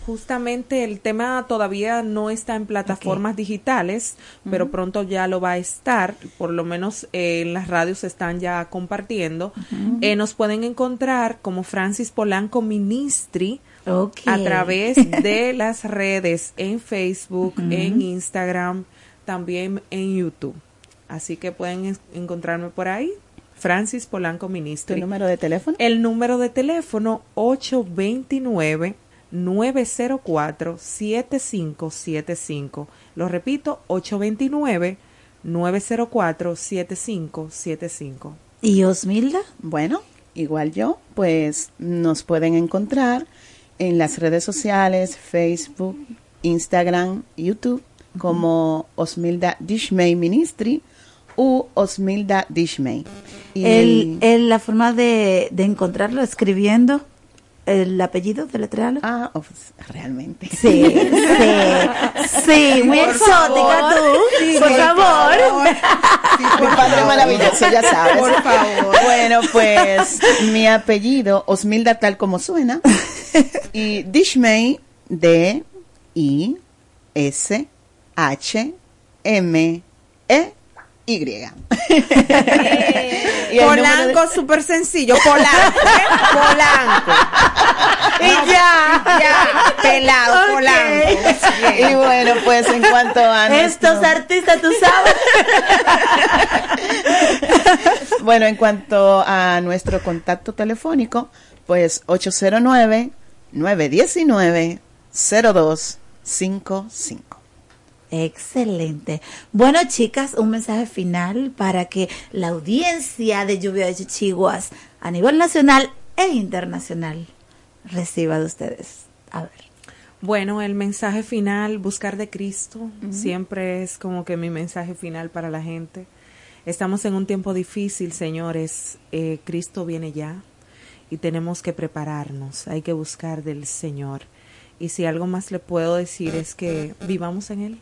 Speaker 23: Justamente el tema todavía no está en plataformas digitales, pero pronto ya lo va a estar, por lo menos eh, en las radios se están ya compartiendo. Eh, nos pueden encontrar como Francis Polanco Ministry
Speaker 4: Ok.
Speaker 23: a través de las redes en Facebook, en Instagram, también en YouTube. Así que pueden encontrarme por ahí. Francis Polanco Ministry.
Speaker 22: ¿Tu número de teléfono?
Speaker 23: El número de teléfono 829 904 7575. Lo repito, 829 904 7575.
Speaker 4: ¿Y Osmilda?
Speaker 22: Bueno, igual yo, pues nos pueden encontrar en las redes sociales, Facebook, Instagram, YouTube, como Osmilda Dishmay Ministry u Osmilda Dishmay. Y
Speaker 4: El, el- la forma de, de encontrarlo escribiendo el apellido de letrearlo.
Speaker 22: Ah, realmente.
Speaker 4: Sí, sí, sí, muy
Speaker 22: Por
Speaker 4: exótica
Speaker 22: favor.
Speaker 4: tú,
Speaker 22: Sí,
Speaker 4: por
Speaker 22: por
Speaker 4: favor.
Speaker 22: Mi padre maravilloso, ya sabes.
Speaker 4: Por favor.
Speaker 22: Bueno, pues mi apellido, Osmilda tal como suena, y Dishmay, D, I, S, H, M, E, Y. Y el número de-
Speaker 23: Polanco, súper sencillo. Polanco. ¿eh? Polanco.
Speaker 22: Y ya,
Speaker 23: ya, pelado. Polanco.
Speaker 22: Y bueno, pues en cuanto a
Speaker 4: Estos
Speaker 22: nuestro-
Speaker 4: artistas, tú sabes.
Speaker 22: Bueno, en cuanto a nuestro contacto telefónico, pues 809-919-0255.
Speaker 4: Excelente. Bueno, chicas, un mensaje final para que la audiencia de Lluvia de Chichiguas a nivel nacional e internacional reciba de ustedes. A ver.
Speaker 23: Bueno, el mensaje final, buscar de Cristo, siempre es como que mi mensaje final para la gente. Estamos en un tiempo difícil, señores. Eh, Cristo viene ya y tenemos que prepararnos. Hay que buscar del Señor. Y si algo más le puedo decir es que vivamos en Él.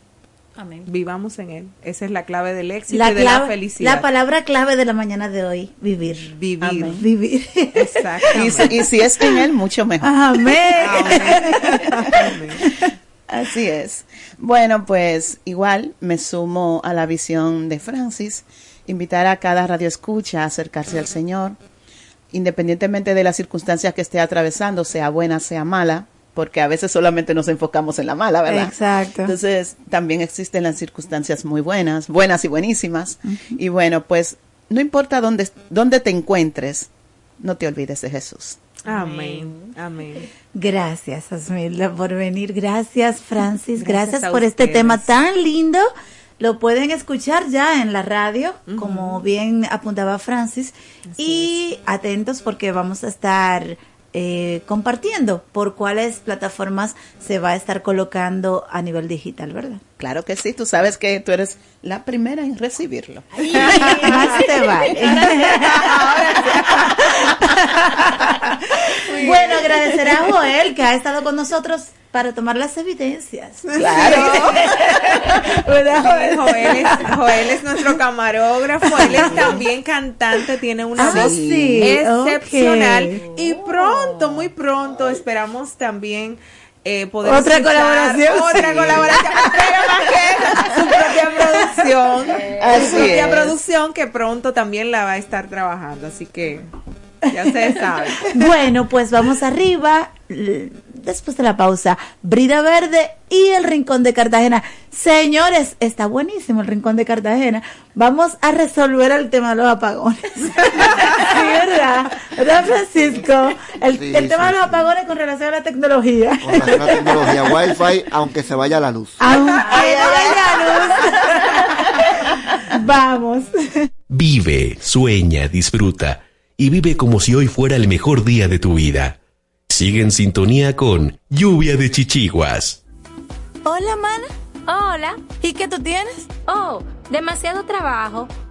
Speaker 12: Amén.
Speaker 23: Vivamos en Él. Esa es la clave del éxito
Speaker 4: La,
Speaker 23: y de la
Speaker 4: clave-
Speaker 23: felicidad.
Speaker 4: la palabra clave de la mañana de hoy, vivir.
Speaker 23: Vivir.
Speaker 4: Amén. Vivir.
Speaker 22: Y si, y si es en él, mucho mejor.
Speaker 4: Amén.
Speaker 22: Así es. Bueno, pues igual me sumo a la visión de Francis, invitar a cada radio escucha a acercarse al Señor, independientemente de las circunstancias que esté atravesando, sea buena, sea mala, porque a veces solamente nos enfocamos en la mala, ¿verdad?
Speaker 4: Exacto.
Speaker 22: Entonces, también existen las circunstancias muy buenas, buenas y buenísimas. Y bueno, pues no importa dónde, dónde te encuentres, no te olvides de Jesús.
Speaker 23: Amén. Amén.
Speaker 4: Gracias, Asmilda, por venir. Gracias, Francis.
Speaker 23: Gracias
Speaker 4: por este tema tan lindo. Lo pueden escuchar ya en la radio, como bien apuntaba Francis. y atentos porque vamos a estar eh, compartiendo por cuáles plataformas se va a estar colocando a nivel digital, ¿verdad?
Speaker 22: Claro que sí, tú sabes que tú eres la primera en recibirlo.
Speaker 4: Más te vale. bueno, agradecer a Joel que ha estado con nosotros para tomar las evidencias.
Speaker 23: Claro. Joel, es, Joel es nuestro camarógrafo, él es también cantante, tiene una
Speaker 4: Ah,
Speaker 23: voz
Speaker 4: sí,
Speaker 23: excepcional. Y pronto, muy pronto, esperamos también eh, poder
Speaker 4: Otra
Speaker 23: escuchar
Speaker 4: colaboración.
Speaker 23: Otra
Speaker 4: Sí.
Speaker 23: colaboración. Pero más que su propia producción.
Speaker 22: Así
Speaker 23: su propia
Speaker 22: es.
Speaker 23: producción que pronto también la va a estar trabajando. Así que ya ustedes saben.
Speaker 4: Bueno, pues vamos arriba. Después de la pausa, Brida Verde y el Rincón de Cartagena. Señores, está buenísimo el Rincón de Cartagena. Vamos a resolver el tema de los apagones. sí, ¿verdad? ¿Verdad, Francisco? El,
Speaker 11: Sí,
Speaker 4: el tema
Speaker 11: sí,
Speaker 4: de los apagones con relación a la tecnología.
Speaker 11: Con relación a la tecnología Wi-Fi, aunque se vaya la luz.
Speaker 4: Aunque no haya luz. Vamos.
Speaker 7: Vive, sueña, disfruta y vive como si hoy fuera el mejor día de tu vida. Sigue en sintonía con Lluvia de Chichiguas.
Speaker 10: Hola, mana. Hola. ¿Y qué tú tienes? Oh, demasiado trabajo,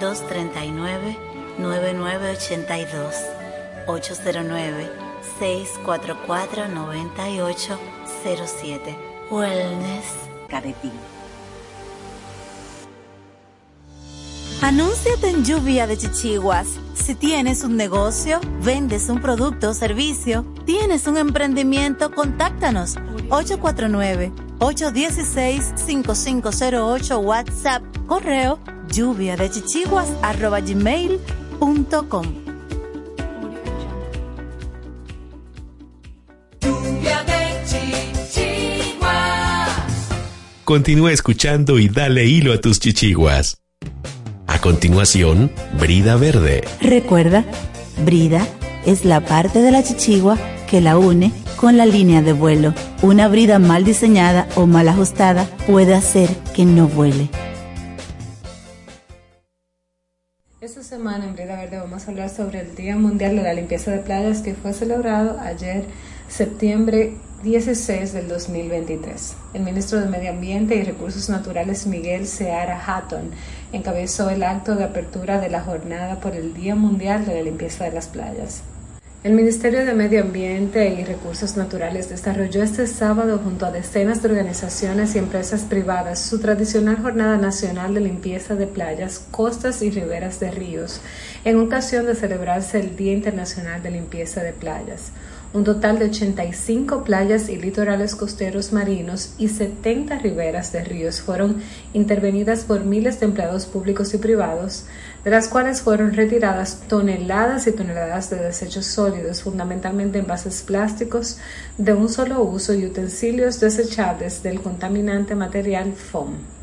Speaker 4: 239 9982 809 644 9807 Wellness. Cadetín Anúnciate en Lluvia de Chichiguas. Si tienes un negocio, vendes un producto o servicio, tienes un emprendimiento, contáctanos. 849-816-5508 WhatsApp, correo lluvia de chichiguas arroba gmail.com.
Speaker 8: Lluvia de chichiguas.
Speaker 7: Continúa escuchando y dale hilo a tus chichiguas. A continuación, Brida Verde.
Speaker 4: Recuerda, brida es la parte de la chichigua que la une con la línea de vuelo. Una brida mal diseñada o mal ajustada puede hacer que no vuele.
Speaker 24: Esta semana en Brida Verde vamos a hablar sobre el Día Mundial de la Limpieza de Playas que fue celebrado ayer, septiembre 16 del 2023. El ministro de Medio Ambiente y Recursos Naturales Miguel Seara Hatton encabezó el acto de apertura de la jornada por el Día Mundial de la Limpieza de las Playas. El Ministerio de Medio Ambiente y Recursos Naturales desarrolló este sábado junto a decenas de organizaciones y empresas privadas su tradicional Jornada Nacional de Limpieza de Playas, Costas y Riberas de Ríos, en ocasión de celebrarse el Día Internacional de Limpieza de Playas. Un total de 85 playas y litorales costeros marinos y 70 riberas de ríos fueron intervenidas por miles de empleados públicos y privados, de las cuales fueron retiradas toneladas y toneladas de desechos sólidos, fundamentalmente envases plásticos de un solo uso y utensilios desechables del contaminante material foam.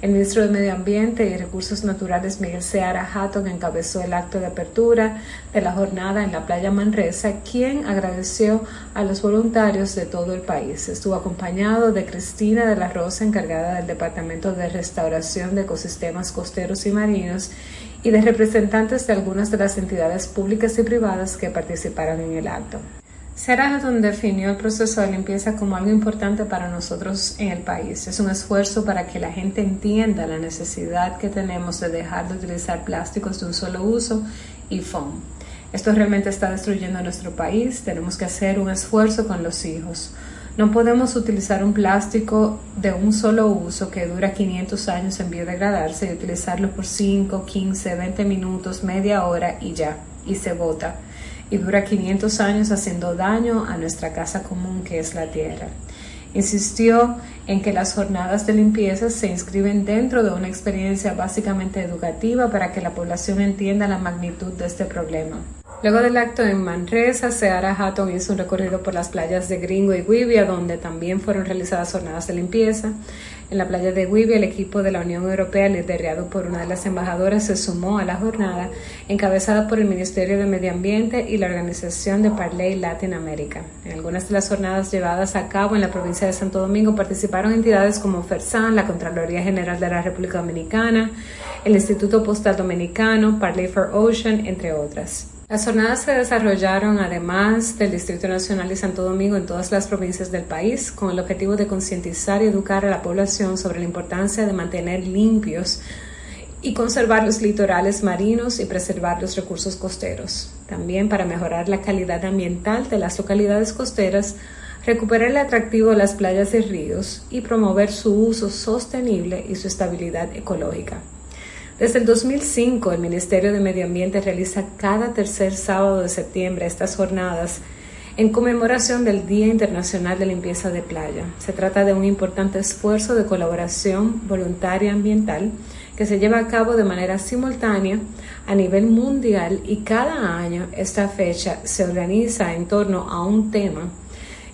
Speaker 24: El ministro de Medio Ambiente y Recursos Naturales Miguel Seara Hatton encabezó el acto de apertura de la jornada en la playa Manresa, quien agradeció a los voluntarios de todo el país. Estuvo acompañado de Cristina de la Rosa, encargada del Departamento de Restauración de Ecosistemas Costeros y Marinos, y de representantes de algunas de las entidades públicas y privadas que participaron en el acto. Sarah Hatton definió el proceso de limpieza como algo importante para nosotros en el país. Es un esfuerzo para que la gente entienda la necesidad que tenemos de dejar de utilizar plásticos de un solo uso y foam. Esto realmente está destruyendo nuestro país. Tenemos que hacer un esfuerzo con los hijos. No podemos utilizar un plástico de un solo uso que dura 500 años en biodegradarse y utilizarlo por 5, 15, 20 minutos, media hora y ya, y se bota y dura 500 años haciendo daño a nuestra casa común que es la tierra. Insistió en que las jornadas de limpieza se inscriben dentro de una experiencia básicamente educativa para que la población entienda la magnitud de este problema. Luego del acto en Manresa, Seara Hatton hizo un recorrido por las playas de Gringo y Guivia, donde también fueron realizadas jornadas de limpieza. En la playa de Guivia, el equipo de la Unión Europea, liderado por una de las embajadoras, se sumó a la jornada, encabezada por el Ministerio de Medio Ambiente y la organización de Parley Latin America. En algunas de las jornadas llevadas a cabo en la provincia de Santo Domingo participaron entidades como FERSAN, la Contraloría General de la República Dominicana, el Instituto Postal Dominicano, Parley for Ocean, entre otras. Las jornadas se desarrollaron además del Distrito Nacional de Santo Domingo en todas las provincias del país con el objetivo de concientizar y educar a la población sobre la importancia de mantener limpios y conservar los litorales marinos y preservar los recursos costeros. También para mejorar la calidad ambiental de las localidades costeras, recuperar el atractivo de las playas y ríos y promover su uso sostenible y su estabilidad ecológica. Desde el 2005, el Ministerio de Medio Ambiente realiza cada tercer sábado de septiembre estas jornadas en conmemoración del Día Internacional de Limpieza de Playa. Se trata de un importante esfuerzo de colaboración voluntaria ambiental que se lleva a cabo de manera simultánea a nivel mundial y cada año esta fecha se organiza en torno a un tema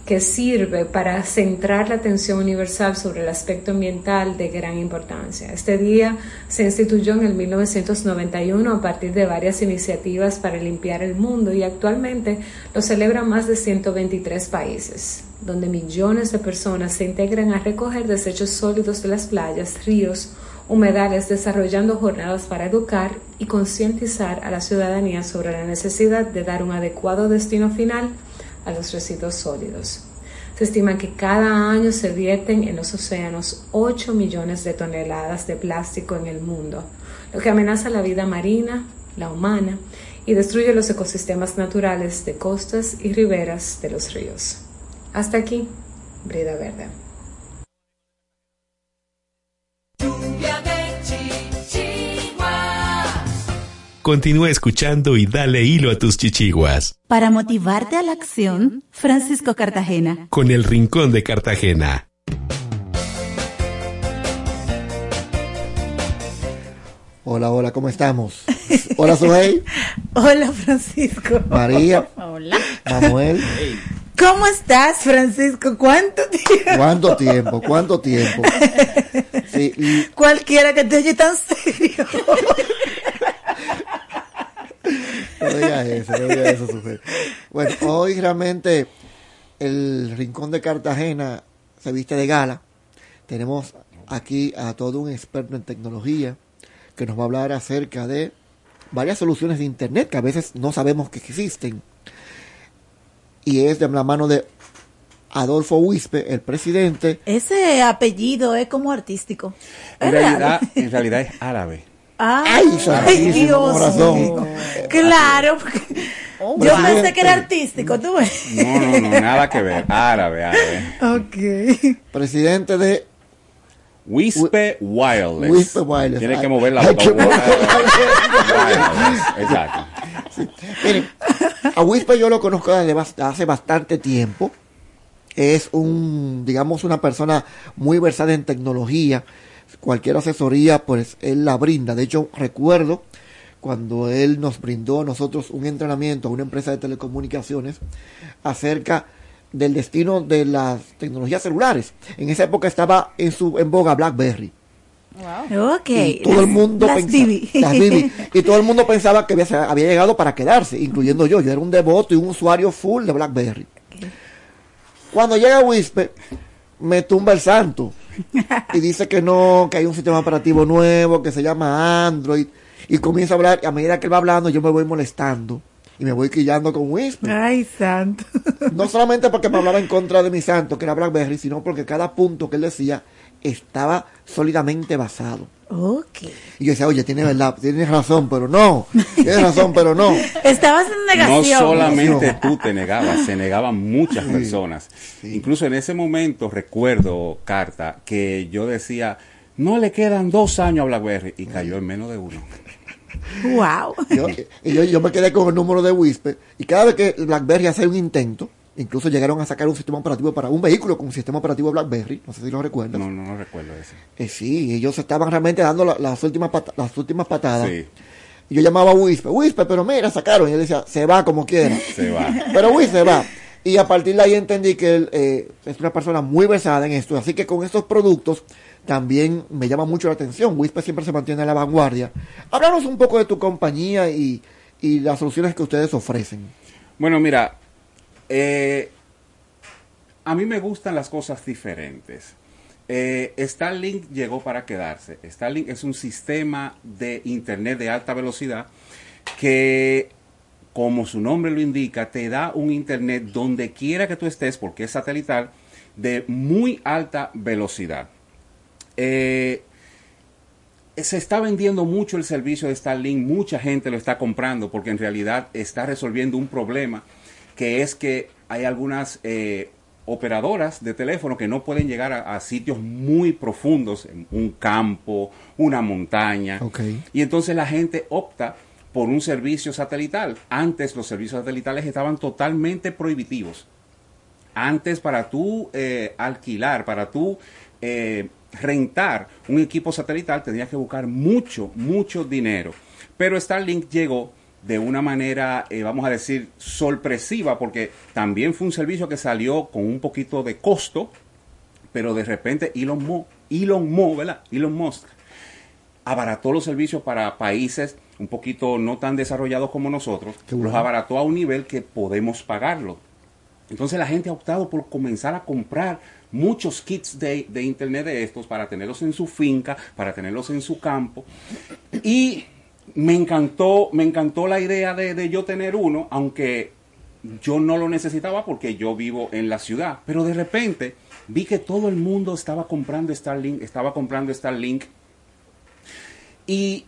Speaker 24: que sirve para centrar la atención universal sobre el aspecto ambiental de gran importancia. Este día se instituyó en el 1991 a partir de varias iniciativas para limpiar el mundo y actualmente lo celebran más de 123 países, donde millones de personas se integran a recoger desechos sólidos de las playas, ríos, humedales, desarrollando jornadas para educar y concientizar a la ciudadanía sobre la necesidad de dar un adecuado destino final a los residuos sólidos. Se estima que cada año se vierten en los océanos 8 millones de toneladas de plástico en el mundo, lo que amenaza la vida marina, la humana, y destruye los ecosistemas naturales de costas y riberas de los ríos. Hasta aquí, Brida Verde.
Speaker 25: Continúa escuchando y dale hilo a tus chichiguas.
Speaker 4: Para motivarte a la acción, Francisco Cartagena.
Speaker 25: Con el Rincón de Cartagena.
Speaker 11: Hola, hola, ¿cómo estamos? Hola, Sohey.
Speaker 4: Hola, Francisco.
Speaker 11: María.
Speaker 4: Hola.
Speaker 11: Manuel.
Speaker 4: ¿Cómo estás, Francisco? ¿Cuánto tiempo?
Speaker 11: ¿Cuánto tiempo? ¿Cuánto tiempo? Sí, y
Speaker 4: Cualquiera que te oye tan serio.
Speaker 11: No digas eso, no digas eso, Sohey. Bueno, hoy realmente el Rincón de Cartagena se viste de gala. Tenemos aquí a todo un experto en tecnología que nos va a hablar acerca de varias soluciones de Internet que a veces no sabemos que existen. Y es de la mano de Adolfo Wispe, el presidente.
Speaker 4: Ese apellido es como artístico.
Speaker 18: En realidad, en realidad es árabe.
Speaker 11: Ay,
Speaker 4: ay, Dios
Speaker 11: corazón.
Speaker 4: mío. Claro, porque yo
Speaker 11: Presidente.
Speaker 4: pensé que era artístico, tú ves.
Speaker 18: No, no, no, nada que ver. Árabe, árabe.
Speaker 4: Ok.
Speaker 11: Presidente de
Speaker 18: Wispe Wireless.
Speaker 11: Wispe Wireless.
Speaker 18: Tiene que mover la Wireless. Exacto.
Speaker 11: Miren, A Whisper yo lo conozco desde hace bastante tiempo. Es un, digamos, una persona muy versada en tecnología. Cualquier asesoría, pues él la brinda. De hecho, recuerdo cuando él nos brindó a nosotros un entrenamiento a una empresa de telecomunicaciones acerca del destino de las tecnologías celulares. En esa época estaba en su en boga BlackBerry.
Speaker 4: Ok.
Speaker 11: Y todo el mundo
Speaker 4: las
Speaker 11: pensaba, las y todo el mundo pensaba que había, había llegado para quedarse, incluyendo yo. Yo era un devoto y un usuario full de BlackBerry. Cuando llega Whisper, me tumba el santo y dice que no, que hay un sistema operativo nuevo que se llama Android y comienza a hablar. Y a medida que él va hablando, yo me voy molestando y me voy quillando con Whisper.
Speaker 4: Ay, santo.
Speaker 11: No solamente porque me hablaba en contra de mi santo, que era BlackBerry, sino porque cada punto que él decía estaba sólidamente basado.
Speaker 4: Ok.
Speaker 11: Y yo decía, oye, tiene verdad, tienes razón, pero no. Tienes razón, pero no.
Speaker 4: Estabas en
Speaker 18: No
Speaker 4: negación.
Speaker 18: solamente tú te negabas, se negaban muchas personas. Incluso en ese momento recuerdo, Carta, que yo decía, no le quedan dos años a BlackBerry y cayó en menos de uno.
Speaker 4: Wow.
Speaker 11: Yo, y yo, yo me quedé con el número de Whisper y cada vez que BlackBerry hace un intento, incluso llegaron a sacar un sistema operativo para un vehículo con un sistema operativo BlackBerry, no sé si lo recuerdas.
Speaker 18: No, no, no recuerdo eso.
Speaker 11: Eh, sí, ellos estaban realmente dando la- las, últimas pata- las últimas patadas.
Speaker 18: Sí.
Speaker 11: Y yo llamaba a Whisper, Whisper, pero mira, sacaron. Y él decía, se va como quiera.
Speaker 18: Se va.
Speaker 11: Pero Whisper se va. Y a partir de ahí entendí que él eh, es una persona muy versada en esto. Así que con estos productos también me llama mucho la atención. Whisper siempre se mantiene a la vanguardia. Háblanos un poco de tu compañía y, y las soluciones que ustedes ofrecen.
Speaker 18: Bueno, mira, eh, a mí me gustan las cosas diferentes. Eh, Starlink llegó para quedarse. Starlink es un sistema de internet de alta velocidad que, como su nombre lo indica, te da un internet donde quiera que tú estés, porque es satelital, de muy alta velocidad. Eh, se está vendiendo mucho el servicio de Starlink, mucha gente lo está comprando porque en realidad está resolviendo un problema que es que hay algunas eh, operadoras de teléfono que no pueden llegar a, a sitios muy profundos, en un campo, una montaña, y entonces la gente opta por un servicio satelital. Antes los servicios satelitales estaban totalmente prohibitivos. Antes para tú eh, alquilar, para tú eh, rentar un equipo satelital tenías que buscar mucho, mucho dinero. Pero Starlink llegó de una manera, eh, vamos a decir, sorpresiva, porque también fue un servicio que salió con un poquito de costo, pero de repente Elon Musk, Elon Musk, ¿verdad? Elon Musk abarató los servicios para países un poquito no tan desarrollados como nosotros,
Speaker 11: bueno.
Speaker 18: los abarató a un nivel que podemos pagarlo. Entonces la gente ha optado por comenzar a comprar muchos kits de, de internet de estos para tenerlos en su finca, para tenerlos en su campo. Y me encantó, me encantó la idea de, de yo tener uno, aunque yo no lo necesitaba porque yo vivo en la ciudad. Pero de repente vi que todo el mundo estaba comprando Starlink, estaba comprando Starlink. Y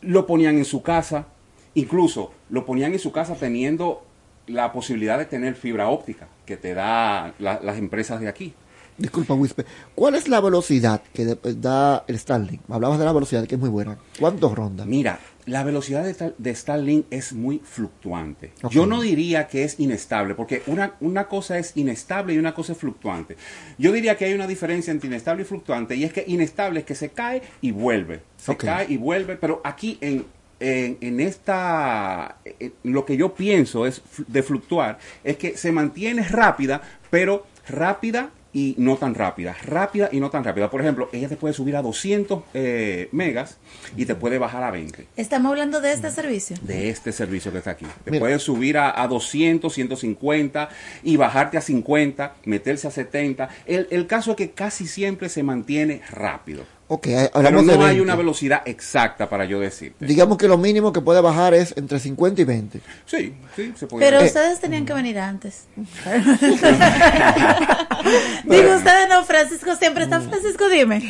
Speaker 18: lo ponían en su casa, incluso lo ponían en su casa teniendo la posibilidad de tener fibra óptica que te da la- las empresas de aquí.
Speaker 11: Disculpa, Whisper. ¿Cuál es la velocidad que de- da el Starlink? Hablabas de la velocidad, que es muy buena. ¿Cuántos ronda?
Speaker 18: Mira, la velocidad de, de Starlink es muy fluctuante. Yo no diría que es inestable, porque una, una cosa es inestable y una cosa es fluctuante. Yo diría que hay una diferencia entre inestable y fluctuante, y es que inestable es que se cae y vuelve. Se cae y vuelve, pero aquí en, en, en esta, en lo que yo pienso es de fluctuar, es que se mantiene rápida, pero rápida y no tan rápida, rápida y no tan rápida. Por ejemplo, ella te puede subir a 200 eh, megas y te puede bajar a 20
Speaker 4: Estamos hablando de este servicio.
Speaker 18: de este servicio que está aquí. Te
Speaker 11: Mira.
Speaker 18: puedes subir a, a 200, 150 y bajarte a 50, meterse a 70. El, el caso es que casi siempre se mantiene rápido.
Speaker 11: Ok,
Speaker 18: Pero
Speaker 11: hablamos
Speaker 18: no
Speaker 11: de
Speaker 18: hay
Speaker 11: 20.
Speaker 18: una velocidad exacta para yo decirte.
Speaker 11: Digamos que lo mínimo que puede bajar es entre 50 y 20.
Speaker 18: Sí, sí, se puede.
Speaker 4: Pero ustedes tenían que venir antes. Digo, ustedes no, Francisco siempre está. Francisco, dime.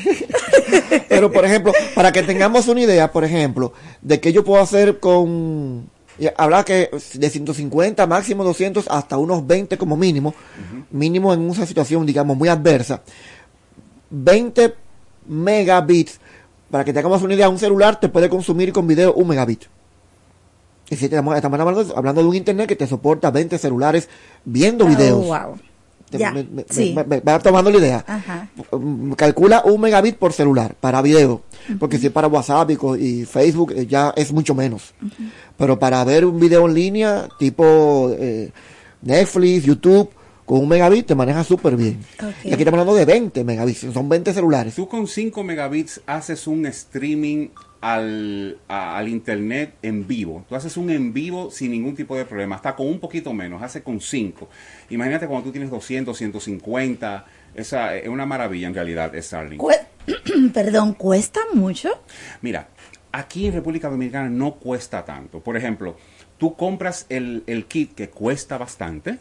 Speaker 11: Pero, por ejemplo, para que tengamos una idea, por ejemplo, de qué yo puedo hacer con... y Habrá que de 150, máximo 200, hasta unos 20 como mínimo. Mínimo en una situación, digamos, muy adversa. 20 megabits. Para que tengamos una idea, un celular te puede consumir con video un megabit. Y si estamos, estamos hablando, hablando de un internet que te soporta 20 celulares viendo
Speaker 4: Oh,
Speaker 11: videos.
Speaker 4: wow.
Speaker 11: Te- me, me-
Speaker 4: sí.
Speaker 11: me- me- va tomando la idea.
Speaker 4: Ajá.
Speaker 11: Mm, Calcula un megabit por celular para video. Porque si es para WhatsApp y Facebook eh, ya es mucho menos. Pero para ver un video en línea, tipo eh, Netflix, YouTube, con un megabit te maneja súper bien. Y aquí estamos hablando de 20 megabits, son 20 celulares.
Speaker 18: Tú con 5 megabits haces un streaming al, a- al internet en vivo. Tú haces un en vivo sin ningún tipo de problema, hasta con un poquito menos, hace con 5. Imagínate cuando tú tienes 200, 150, esa es una maravilla en realidad Starlink.
Speaker 4: Cue- Perdón, ¿cuesta mucho?
Speaker 18: Mira, aquí en República Dominicana no cuesta tanto. Por ejemplo, tú compras el, el kit que cuesta bastante,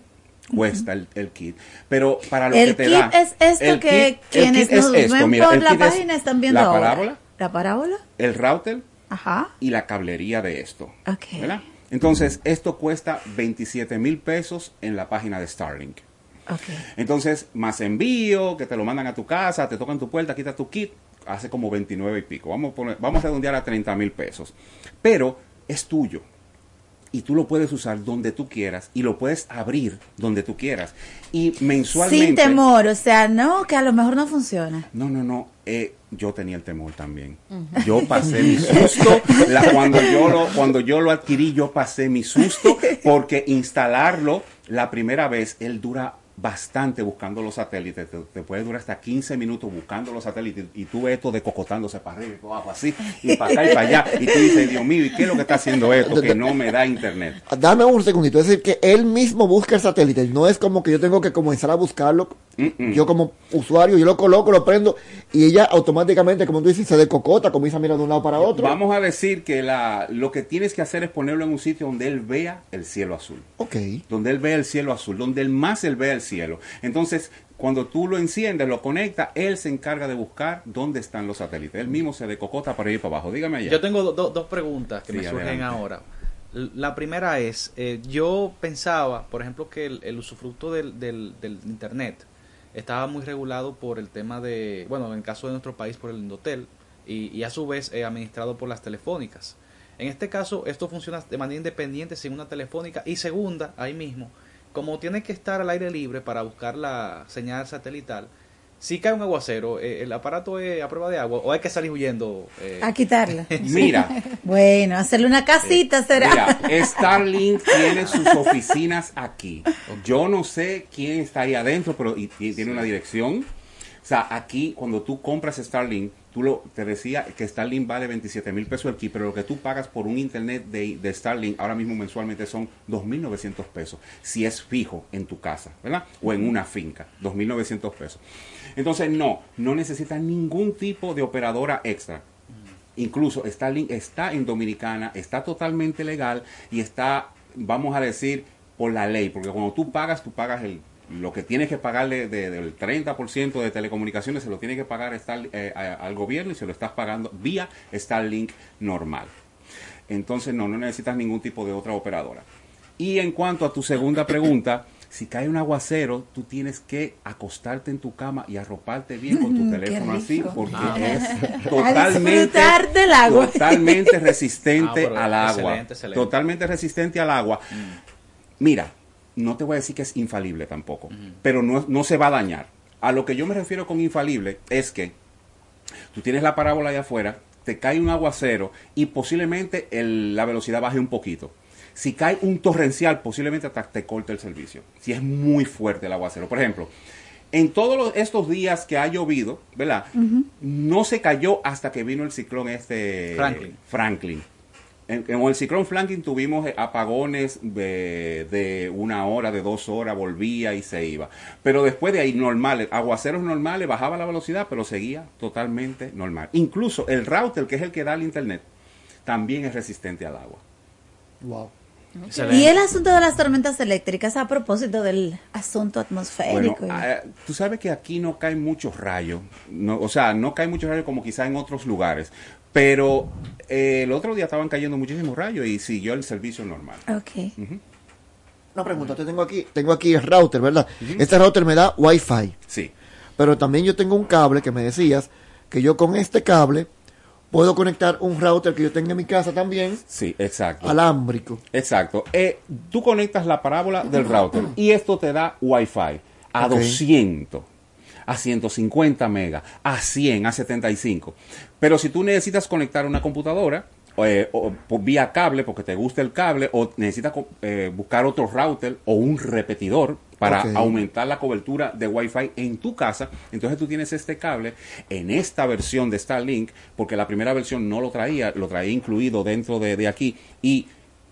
Speaker 18: cuesta el, el kit, pero para lo
Speaker 4: El
Speaker 18: que te
Speaker 4: kit
Speaker 18: da...
Speaker 4: es esto
Speaker 18: el
Speaker 4: que
Speaker 18: kit- el
Speaker 4: quienes
Speaker 18: es
Speaker 4: nos
Speaker 18: esto,
Speaker 4: ven
Speaker 18: mira,
Speaker 4: por
Speaker 18: el
Speaker 4: la
Speaker 18: kit es
Speaker 4: página están viendo
Speaker 18: la
Speaker 4: ahora.
Speaker 18: parábola,
Speaker 4: La parábola.
Speaker 18: el router
Speaker 4: Ajá.
Speaker 18: y la cablería de esto.
Speaker 4: Ok.
Speaker 18: ¿verdad? Entonces, esto cuesta 27 mil pesos en la página de Starlink.
Speaker 4: Ok.
Speaker 18: Entonces, más envío, que te lo mandan a tu casa, te tocan tu puerta, quita tu kit, hace como 29 y pico. Vamos a, poner, vamos a redondear a 30 mil pesos. Pero es tuyo. Y tú lo puedes usar donde tú quieras y lo puedes abrir donde tú quieras. Y mensualmente...
Speaker 4: Sin temor, o sea, no, que a lo mejor no funciona.
Speaker 18: No, no, no. eh, yo tenía el temor también. Yo pasé mi susto. la- cuando, yo lo, cuando yo lo adquirí, yo pasé mi susto porque instalarlo la primera vez, él dura bastante buscando los satélites. Te, puede durar hasta 15 minutos buscando los satélites y tú ves esto decocotándose para arriba y para abajo así y para acá y para allá. Y tú dices, Dios mío, ¿y qué es lo que está haciendo esto? Que no me da internet.
Speaker 11: Dame un segundito, es decir, que él mismo busca el satélite, no es como que yo tengo que comenzar a buscarlo, yo como usuario, yo lo coloco, lo prendo, y ella automáticamente, como tú dices, se decocota, comienza a mirar de un lado para otro.
Speaker 18: Vamos a decir que la, lo que tienes que hacer es ponerlo en un sitio donde él vea el cielo azul.
Speaker 11: Ok.
Speaker 18: Donde él vea el cielo azul, donde él más él vea el cielo. Entonces, cuando tú lo enciendes, lo conectas, él se encarga de buscar dónde están los satélites. Él mismo se decocota para ir para abajo. Dígame allá.
Speaker 26: Yo tengo do- do- dos preguntas que
Speaker 18: Sí,
Speaker 26: me surgen
Speaker 18: adelante.
Speaker 26: ahora. La primera es, eh, yo pensaba, por ejemplo, que el, el usufructo del, del, del Internet estaba muy regulado por el tema de, bueno, en el caso de nuestro país, por el Indotel, y, y a su vez eh, administrado por las telefónicas. En este caso, esto funciona de manera independiente sin una telefónica y segunda, ahí mismo, como tiene que estar al aire libre para buscar la señal satelital, si cae un aguacero, eh, ¿el aparato es a prueba de agua o hay que salir huyendo? eh?
Speaker 4: A quitarla.
Speaker 18: Mira.
Speaker 4: Bueno, hacerle una casita será.
Speaker 18: Mira, Starlink tiene sus oficinas aquí. Yo no sé quién está ahí adentro, pero y- y tiene una dirección. O sea, aquí cuando tú compras Starlink, tú lo, te decía que Starlink vale 27 mil pesos kit, pero lo que tú pagas por un internet de, de Starlink ahora mismo mensualmente son 2.900 pesos, si es fijo en tu casa, ¿verdad? O en una finca, 2.900 pesos. Entonces, no, no necesitas ningún tipo de operadora extra. Incluso Starlink está en Dominicana, está totalmente legal y está, vamos a decir, por la ley, porque cuando tú pagas, tú pagas el, lo que tienes que pagarle de- del 30% de telecomunicaciones, se lo tiene que pagar Star- eh, al gobierno y se lo estás pagando vía Starlink normal. Entonces no, no necesitas ningún tipo de otra operadora. Y en cuanto a tu segunda pregunta, si cae un aguacero, tú tienes que acostarte en tu cama y arroparte bien con tu
Speaker 4: Mm,
Speaker 18: teléfono así, porque
Speaker 4: Ah.
Speaker 18: es totalmente,
Speaker 4: disfrutar del agua.
Speaker 18: totalmente resistente
Speaker 26: Ah,
Speaker 18: al agua.
Speaker 26: excelente, excelente.
Speaker 18: Totalmente resistente al agua. Mira, no te voy a decir que es infalible tampoco, pero no, no se va a dañar. A lo que yo me refiero con infalible es que tú tienes la parábola allá afuera, te cae un aguacero y posiblemente el- la velocidad baje un poquito. Si cae un torrencial, posiblemente hasta te corte el servicio. Si es muy fuerte el aguacero. Por ejemplo, en todos los- estos días que ha llovido, ¿verdad? No se cayó hasta que vino el ciclón este
Speaker 26: Franklin.
Speaker 18: Franklin. En, en el ciclón Franklin tuvimos eh, apagones de, de una hora, de dos horas, volvía y se iba. Pero después de ahí, normales, aguaceros normales, bajaba la velocidad, pero seguía totalmente normal. Incluso el router, que es el que da el internet, también es resistente al agua.
Speaker 11: Wow.
Speaker 4: Y el asunto de las tormentas eléctricas a propósito del asunto
Speaker 18: Bueno,
Speaker 4: atmosférico.
Speaker 18: ah, tú sabes que aquí no caen muchos rayos, no, o sea, no caen muchos rayos como quizá en otros lugares, pero eh, el otro día estaban cayendo muchísimos rayos y siguió el servicio normal.
Speaker 4: ok.
Speaker 11: Una pregunta, te tengo aquí, tengo aquí el router, ¿verdad? Este router me da Wi-Fi.
Speaker 18: Sí.
Speaker 11: Pero también yo tengo un cable que me decías que yo con este cable puedo conectar un router que yo tenga en mi casa también,
Speaker 18: Sí, exacto.
Speaker 11: alámbrico.
Speaker 18: Exacto. Eh, tú conectas la parábola del router y esto te da Wi-Fi a
Speaker 11: Ok.
Speaker 18: 200, a 150 megas, a 100, a 75. Pero si tú necesitas conectar una computadora, eh, o por vía cable, porque te gusta el cable, o necesitas eh, buscar otro router o un repetidor para aumentar la cobertura de Wi-Fi en tu casa, entonces tú tienes este cable en esta versión de Starlink, porque la primera versión no lo traía, lo traía incluido dentro de, de aquí. Y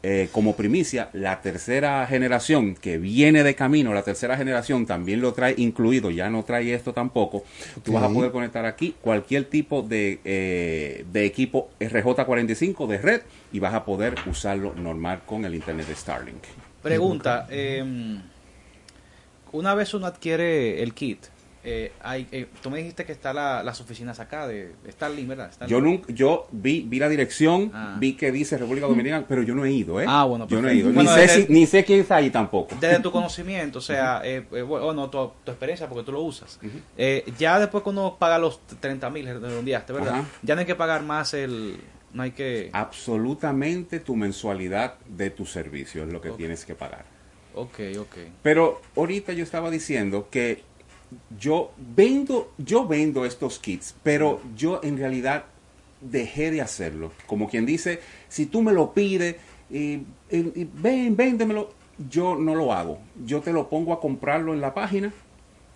Speaker 18: eh, como primicia, la tercera generación que viene de camino, la tercera generación también lo trae incluido, ya no trae esto tampoco. Tú vas a poder conectar aquí cualquier tipo de, eh, de equipo RJ45 de red y vas a poder usarlo normal con el internet de Starlink.
Speaker 26: Pregunta, eh, una vez uno adquiere el kit, eh, hay, eh, tú me dijiste que están la- las oficinas acá de, de ¿verdad?
Speaker 18: Yo nunca, yo vi, vi la dirección,
Speaker 26: Ah.
Speaker 18: vi que dice República Dominicana, pero yo no he ido, ¿eh?
Speaker 26: Ah, bueno,
Speaker 18: yo no he
Speaker 26: perfecto.
Speaker 18: ido.
Speaker 26: Bueno,
Speaker 18: ni, sé si- ni sé quién está ahí tampoco.
Speaker 26: Desde tu conocimiento, o sea, eh, eh, bueno, tu, tu experiencia, porque tú lo usas. Eh, ya después que uno paga los 30 mil, redondeaste, ¿verdad?
Speaker 18: Ajá.
Speaker 26: Ya no hay que pagar más el... No hay que...
Speaker 18: Absolutamente tu mensualidad de tu servicio es lo que tienes que pagar.
Speaker 26: Ok, ok.
Speaker 18: Pero ahorita yo estaba diciendo que yo vendo, yo vendo estos kits, pero yo en realidad dejé de hacerlo. Como quien dice, si tú me lo pides, y, ven, véndemelo, yo no lo hago. Yo te lo pongo a comprarlo en la página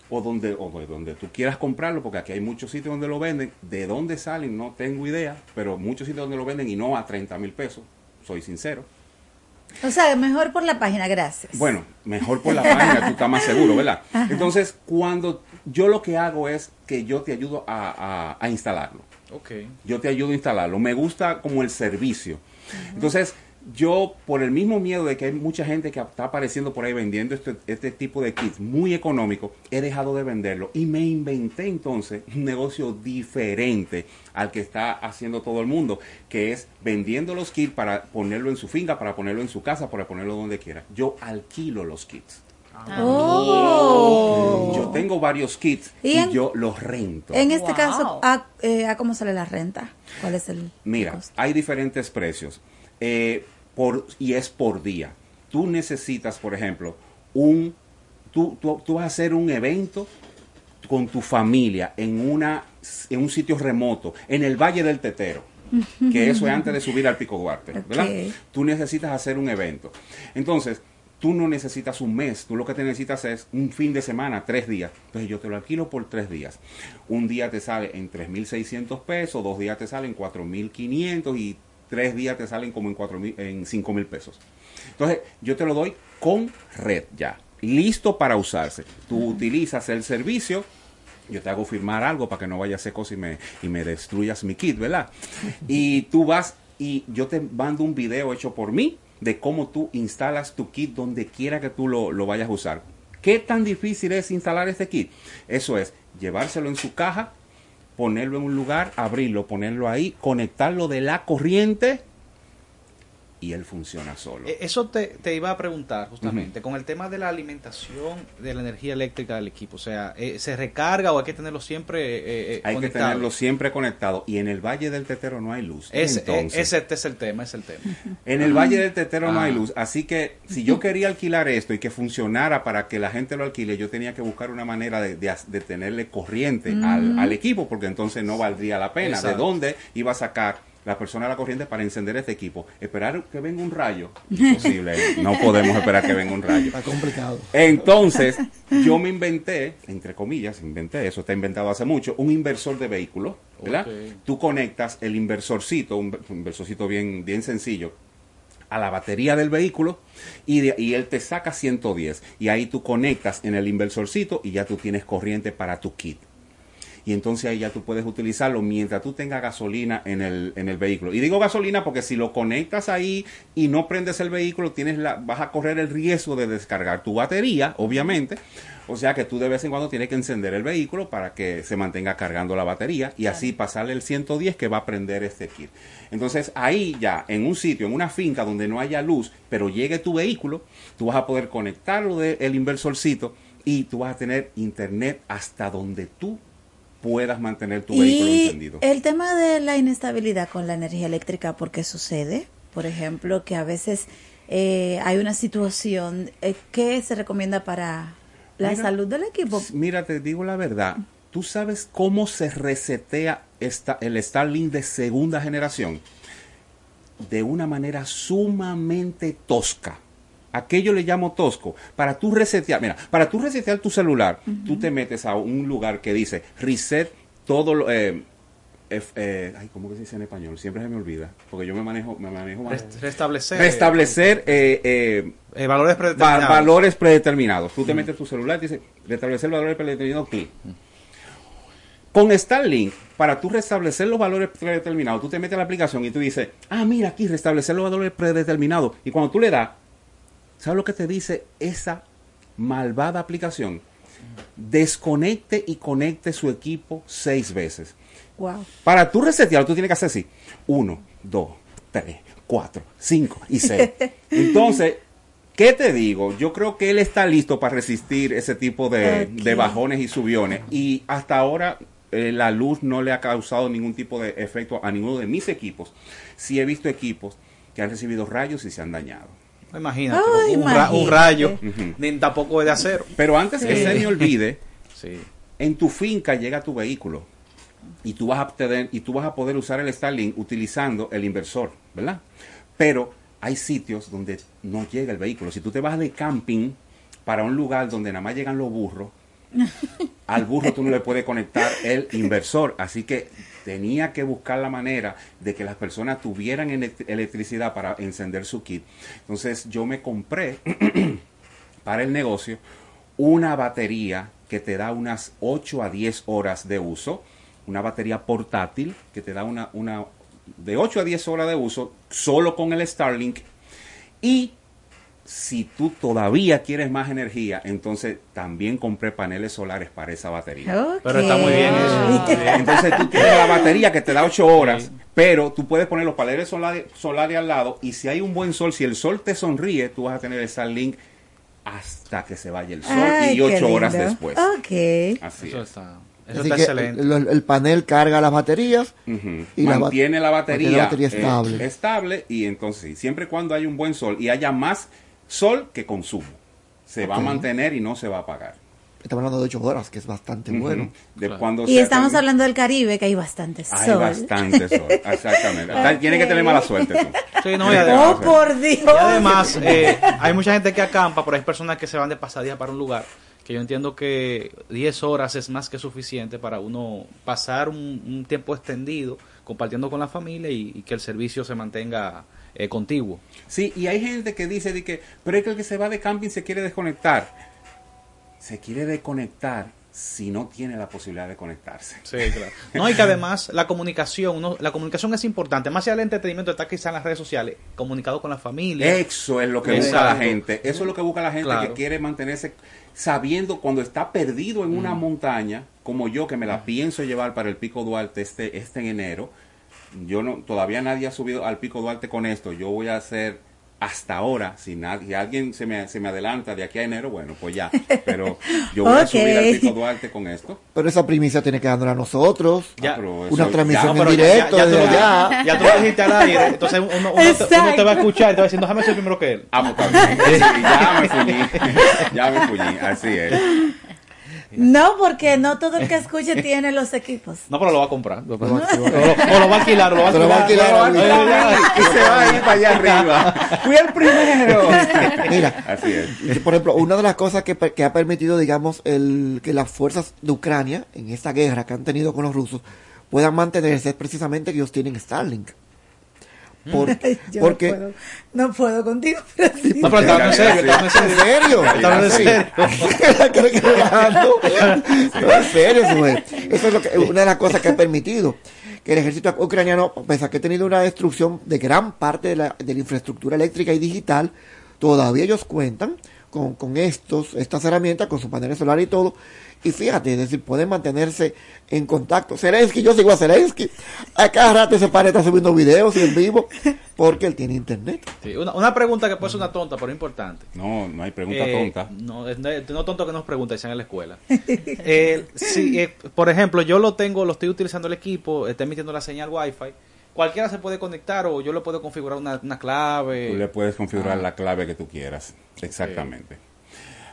Speaker 18: o donde, o de donde tú quieras comprarlo, porque aquí hay muchos sitios donde lo venden. De dónde salen, no tengo idea, pero muchos sitios donde lo venden y no a 30 mil pesos, soy sincero.
Speaker 4: O sea, mejor por la página, gracias.
Speaker 18: Bueno, mejor por la página, tú estás más seguro, ¿verdad?
Speaker 4: Ajá.
Speaker 18: Entonces, cuando yo lo que hago es que yo te ayudo a, a- a instalarlo.
Speaker 26: Ok.
Speaker 18: Yo te ayudo a instalarlo. Me gusta como el servicio. Entonces, yo, por el mismo miedo de que hay mucha gente que está apareciendo por ahí vendiendo este, este tipo de kits muy económico, he dejado de venderlo y me inventé entonces un negocio diferente al que está haciendo todo el mundo, que es vendiendo los kits para ponerlo en su finca, para ponerlo en su casa, para ponerlo donde quiera. Yo alquilo los kits.
Speaker 4: Oh.
Speaker 18: Yo tengo varios kits
Speaker 4: ¿Y
Speaker 18: yo los rento.
Speaker 4: En este caso, ¿a, eh, ¿a cómo sale la renta? ¿Cuál es el...?
Speaker 18: Mira, hay diferentes precios eh, por, y es por día. Tú necesitas, por ejemplo, un, tú, tú, tú vas a hacer un evento con tu familia en, una, en un sitio remoto, en el Valle del Tetero, que eso es antes de subir al Pico Duarte, ¿verdad? Tú necesitas hacer un evento. Entonces, tú no necesitas un mes, tú lo que te necesitas es un fin de semana, tres días. Entonces yo te lo alquilo por tres días. Un día te sale en 3.600 pesos, dos días te salen 4.500 y tres días te salen como en, 4.000 en 5.000 pesos. Entonces yo te lo doy con red ya, listo para usarse. Tú utilizas el servicio. Yo te hago firmar algo para que no vaya a hacer cosas y me, y me destruyas mi kit, ¿verdad? Y tú vas y yo te mando un video hecho por mí de cómo tú instalas tu kit donde quiera que tú lo, lo vayas a usar. ¿Qué tan difícil es instalar este kit? Eso es llevárselo en su caja, ponerlo en un lugar, abrirlo, ponerlo ahí, conectarlo de la corriente y él funciona solo.
Speaker 26: Eh, Eso te, te iba a preguntar justamente, con el tema de la alimentación de la energía eléctrica del equipo, o sea, eh, ¿se recarga o hay que tenerlo siempre eh, eh,
Speaker 18: Hay que tenerlo siempre conectado y en el Valle del Tetero no hay luz.
Speaker 26: Ese,
Speaker 18: Entonces,
Speaker 26: eh, ese es el tema, es el tema.
Speaker 18: En el Valle del Tetero no hay
Speaker 26: Ah.
Speaker 18: luz, así que si yo quería alquilar esto y que funcionara para que la gente lo alquile, yo tenía que buscar una manera de, de, de tenerle corriente al, al equipo, porque entonces no valdría la pena.
Speaker 26: Exacto.
Speaker 18: ¿De dónde iba a sacar la persona la corriente para encender este equipo? Esperar que venga un rayo. Imposible, no podemos esperar que venga un rayo.
Speaker 11: Está complicado.
Speaker 18: Entonces, yo me inventé, entre comillas, inventé, eso está inventado hace mucho, un inversor de vehículos, ¿verdad? Tú conectas el inversorcito, un, un inversorcito bien, bien sencillo, a la batería del vehículo y, de- y él te saca 110. Y ahí tú conectas en el inversorcito y ya tú tienes corriente para tu kit. Y entonces ahí ya tú puedes utilizarlo mientras tú tengas gasolina en el, en el vehículo. Y digo gasolina porque si lo conectas ahí y no prendes el vehículo, tienes la, vas a correr el riesgo de descargar tu batería, obviamente. O sea que tú de vez en cuando tienes que encender el vehículo para que se mantenga cargando la batería y así pasarle el 110 que va a prender este kit. Entonces ahí ya, en un sitio, en una finca donde no haya luz, pero llegue tu vehículo, tú vas a poder conectarlo del inversorcito y tú vas a tener internet hasta donde tú puedas mantener tu vehículo encendido.
Speaker 4: el tema de la inestabilidad con la energía eléctrica, ¿por qué sucede? Por ejemplo, que a veces eh, hay una situación eh, que se recomienda para la
Speaker 18: Mira,
Speaker 4: salud del equipo.
Speaker 18: Mira, te digo la verdad. ¿Tú sabes cómo se resetea esta, el Starlink de segunda generación? De una manera sumamente tosca. Aquello le llamo tosco. Para tú resetear, mira, para tú resetear tu celular, tú te metes a un lugar que dice reset todo lo, eh, F- eh, ay, ¿cómo que se dice en español? Siempre se me olvida, porque yo me manejo, me manejo mal.
Speaker 26: Rest- restablecer.
Speaker 18: Restablecer eh, eh,
Speaker 26: Eh, valores
Speaker 18: va-
Speaker 26: predeterminados.
Speaker 18: valores predeterminados. Tú te metes tu celular y dice restablecer valores predeterminados, clic. Con Starlink, para tú restablecer los valores predeterminados, tú te metes a la aplicación y tú dices, ah, mira aquí, restablecer los valores predeterminados. Y cuando tú le das, ¿sabes lo que te dice esa malvada aplicación? Desconecte y conecte su equipo seis veces.
Speaker 4: Wow.
Speaker 18: Para tú resetear, tú tienes que hacer así. Uno, dos, tres, cuatro, cinco y seis. Entonces, ¿qué te digo? Yo creo que él está listo para resistir ese tipo de, de bajones y subiones. Y hasta ahora eh, la luz no le ha causado ningún tipo de efecto a ninguno de mis equipos. Sí he visto equipos que han recibido rayos y se han dañado.
Speaker 26: Imagínate,
Speaker 4: Ay,
Speaker 26: un, ra- un
Speaker 4: imagínate.
Speaker 26: rayo, ni tampoco es de acero.
Speaker 18: Pero antes que se me olvide,
Speaker 26: Sí.
Speaker 18: en tu finca llega tu vehículo y tú vas a tener, y tú vas a poder usar el Starlink utilizando el inversor, ¿verdad? Pero hay sitios donde no llega el vehículo. Si tú te vas de camping para un lugar donde nada más llegan los burros, al burro tú no le puedes conectar el inversor. Así que tenía que buscar la manera de que las personas tuvieran elect- electricidad para encender su kit. Entonces yo me compré para el negocio una batería que te da unas 8 a 10 horas de uso, una batería portátil que te da una de 8 a 10 horas de uso solo con el Starlink y si tú todavía quieres más energía, entonces también compré paneles solares para esa batería.
Speaker 26: Pero está muy bien eso.
Speaker 18: Entonces tú tienes la batería que te da 8 horas, pero tú puedes poner los paneles solares, solares al lado y si hay un buen sol, si el sol te sonríe, tú vas a tener el Starlink hasta que se vaya el sol
Speaker 4: Ay,
Speaker 18: y
Speaker 4: qué
Speaker 18: 8 horas después.
Speaker 4: Ok.
Speaker 18: Así
Speaker 26: Eso
Speaker 18: es.
Speaker 26: está, eso
Speaker 11: Así
Speaker 26: está
Speaker 11: que
Speaker 26: excelente.
Speaker 11: el, el panel carga las baterías y la ba-
Speaker 18: mantiene la batería,
Speaker 11: mantiene la batería
Speaker 18: eh,
Speaker 11: estable.
Speaker 18: estable y entonces siempre y cuando hay un buen sol y haya más sol que consumo, se va a mantener y no se va a apagar.
Speaker 11: Estamos hablando de 8 horas, que es bastante bueno.
Speaker 18: De cuando
Speaker 4: Y estamos hablando del Caribe, que hay bastante
Speaker 18: Hay
Speaker 4: sol.
Speaker 18: bastante sol, exactamente. Tiene que tener mala suerte tú.
Speaker 26: Sí, no, y
Speaker 4: Oh,
Speaker 26: además,
Speaker 4: por Dios.
Speaker 26: y además, eh, hay mucha gente que acampa, pero hay personas que se van de pasadía para un lugar. Que yo entiendo que 10 horas es más que suficiente para uno pasar un, un tiempo extendido compartiendo con la familia y, y que el servicio se mantenga eh, contiguo.
Speaker 18: Sí, y hay gente que dice de que, pero es que el que se va de camping se quiere desconectar. Se quiere desconectar si no tiene la posibilidad de conectarse.
Speaker 26: Sí, claro. No, y que además la comunicación, uno- la comunicación es importante. Más allá del entretenimiento está quizá en las redes sociales, comunicado con la familia.
Speaker 18: Eso es lo que busca la gente. Eso es lo que busca la gente
Speaker 26: Claro.
Speaker 18: que quiere mantenerse sabiendo cuando está perdido en una montaña, como yo que me la pienso llevar para el Pico Duarte este, este en enero. Yo no, todavía nadie ha subido al Pico Duarte con esto. Yo voy a hacer hasta ahora, si, nadie, si alguien se me, se me adelanta de aquí a enero, bueno, pues ya. Pero yo voy a subir al Pico Duarte con esto.
Speaker 11: Pero esa primicia tiene que dárnosla a nosotros.
Speaker 18: Ya. Ah, pero eso-
Speaker 11: Una
Speaker 18: ya,
Speaker 11: transmisión
Speaker 26: pero
Speaker 11: en
Speaker 26: ya-
Speaker 11: directo
Speaker 26: ya, ya, tú, lo-
Speaker 11: allá.
Speaker 26: ya tú lo dijiste al aire, entonces uno, uno te, uno te va a escuchar y te va a decir, déjame ser primero que él.
Speaker 18: Ah, pues está bien. Sí, ya me fuñí. ya me fuñí, así es.
Speaker 4: No, porque no todo el que escuche tiene los equipos.
Speaker 26: No, pero lo va a comprar. O lo, o lo va a alquilar, lo va a
Speaker 11: Se lo va a
Speaker 26: alquilar.
Speaker 11: alquilar,
Speaker 18: Lo va a alquilar y se va a ir para allá arriba. Fui el primero.
Speaker 11: Mira,
Speaker 18: Así es.
Speaker 11: por ejemplo, una de las cosas que ha permitido, digamos, el, que las fuerzas de Ucrania, en esta guerra que han tenido con los rusos, puedan mantenerse es precisamente que ellos tienen Starlink. Por-
Speaker 4: Yo
Speaker 11: porque,
Speaker 4: no puedo, no puedo contigo, pero sí.
Speaker 26: No, pero en serio, hablando en
Speaker 11: ¿En
Speaker 26: serio. en
Speaker 11: en. Eso es lo que, una de las cosas que ha permitido que el ejército ucraniano, pese a que ha tenido una destrucción de gran parte de la, de la infraestructura eléctrica y digital, todavía ellos cuentan con estos, estas herramientas, con su panel solar y todo. Y fíjate, es decir, pueden mantenerse en contacto. Zelensky, yo sigo a Zelensky. A cada rato ese padre está subiendo videos y en vivo porque él tiene internet.
Speaker 26: Sí, una, una pregunta que puede ser una tonta, pero importante.
Speaker 18: No, no hay pregunta
Speaker 26: Eh,
Speaker 18: tonta.
Speaker 26: No, es- no, es- no tonto que nos pregunta, dicen en la escuela. Eh, sí, eh, por ejemplo, yo lo tengo, lo estoy utilizando el equipo, está emitiendo la señal Wi-Fi. Cualquiera se puede conectar o yo le puedo configurar una, una clave.
Speaker 18: Tú le puedes configurar
Speaker 26: Ah.
Speaker 18: la clave que tú quieras. Exactamente.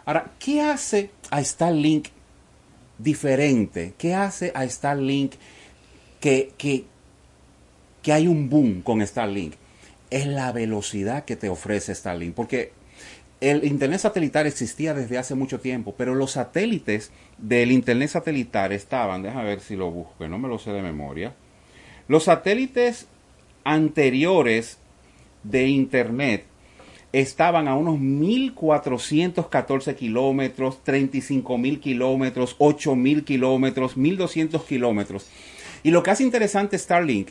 Speaker 18: Ahora, ¿qué hace a Starlink diferente? ¿Qué hace a Starlink que, que, que hay un boom con Starlink? Es la velocidad que te ofrece Starlink. Porque el Internet satelital existía desde hace mucho tiempo, pero los satélites del Internet satelital estaban, déjame ver si lo busco, que no me lo sé de memoria. Los satélites anteriores de Internet estaban a unos 1.414 kilómetros, 35.000 kilómetros, 8.000 kilómetros, 1.200 kilómetros. Y lo que hace interesante Starlink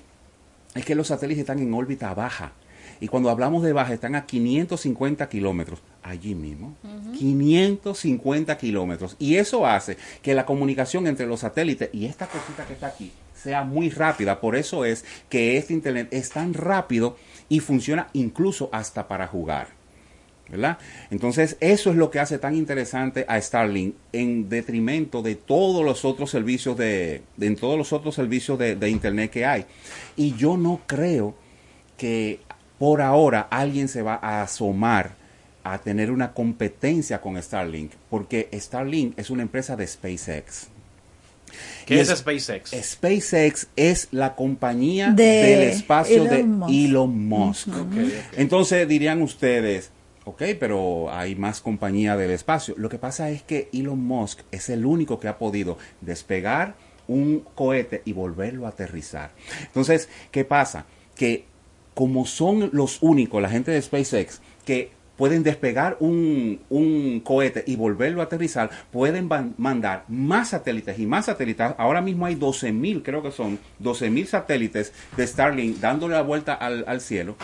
Speaker 18: es que los satélites están en órbita baja. Y cuando hablamos de baja, están a 550 kilómetros, allí mismo. 550 kilómetros. Y eso hace que la comunicación entre los satélites y esta cosita que está aquí sea muy rápida. Por eso es que este Internet es tan rápido y funciona incluso hasta para jugar. ¿verdad? Entonces, eso es lo que hace tan interesante a Starlink en detrimento de todos los otros servicios de, en todos los otros servicios de internet que hay. Y yo no creo que por ahora alguien se va a asomar a tener una competencia con Starlink, porque Starlink es una empresa de SpaceX.
Speaker 26: ¿Qué
Speaker 18: Y
Speaker 26: es SpaceX?
Speaker 18: SpaceX es la compañía
Speaker 4: De
Speaker 18: del espacio de
Speaker 4: Elon Musk.
Speaker 18: Elon Musk.
Speaker 4: Ujú.
Speaker 18: Entonces dirían ustedes, ok, pero hay más compañía del espacio. Lo que pasa es que Elon Musk es el único que ha podido despegar un cohete y volverlo a aterrizar. Entonces, ¿qué pasa? Que como son los únicos, la gente de SpaceX, que pueden despegar un, un cohete y volverlo a aterrizar, pueden mandar más satélites y más satélites. Ahora mismo hay 12.000, creo que son 12.000 satélites de Starlink dándole la vuelta al, al cielo.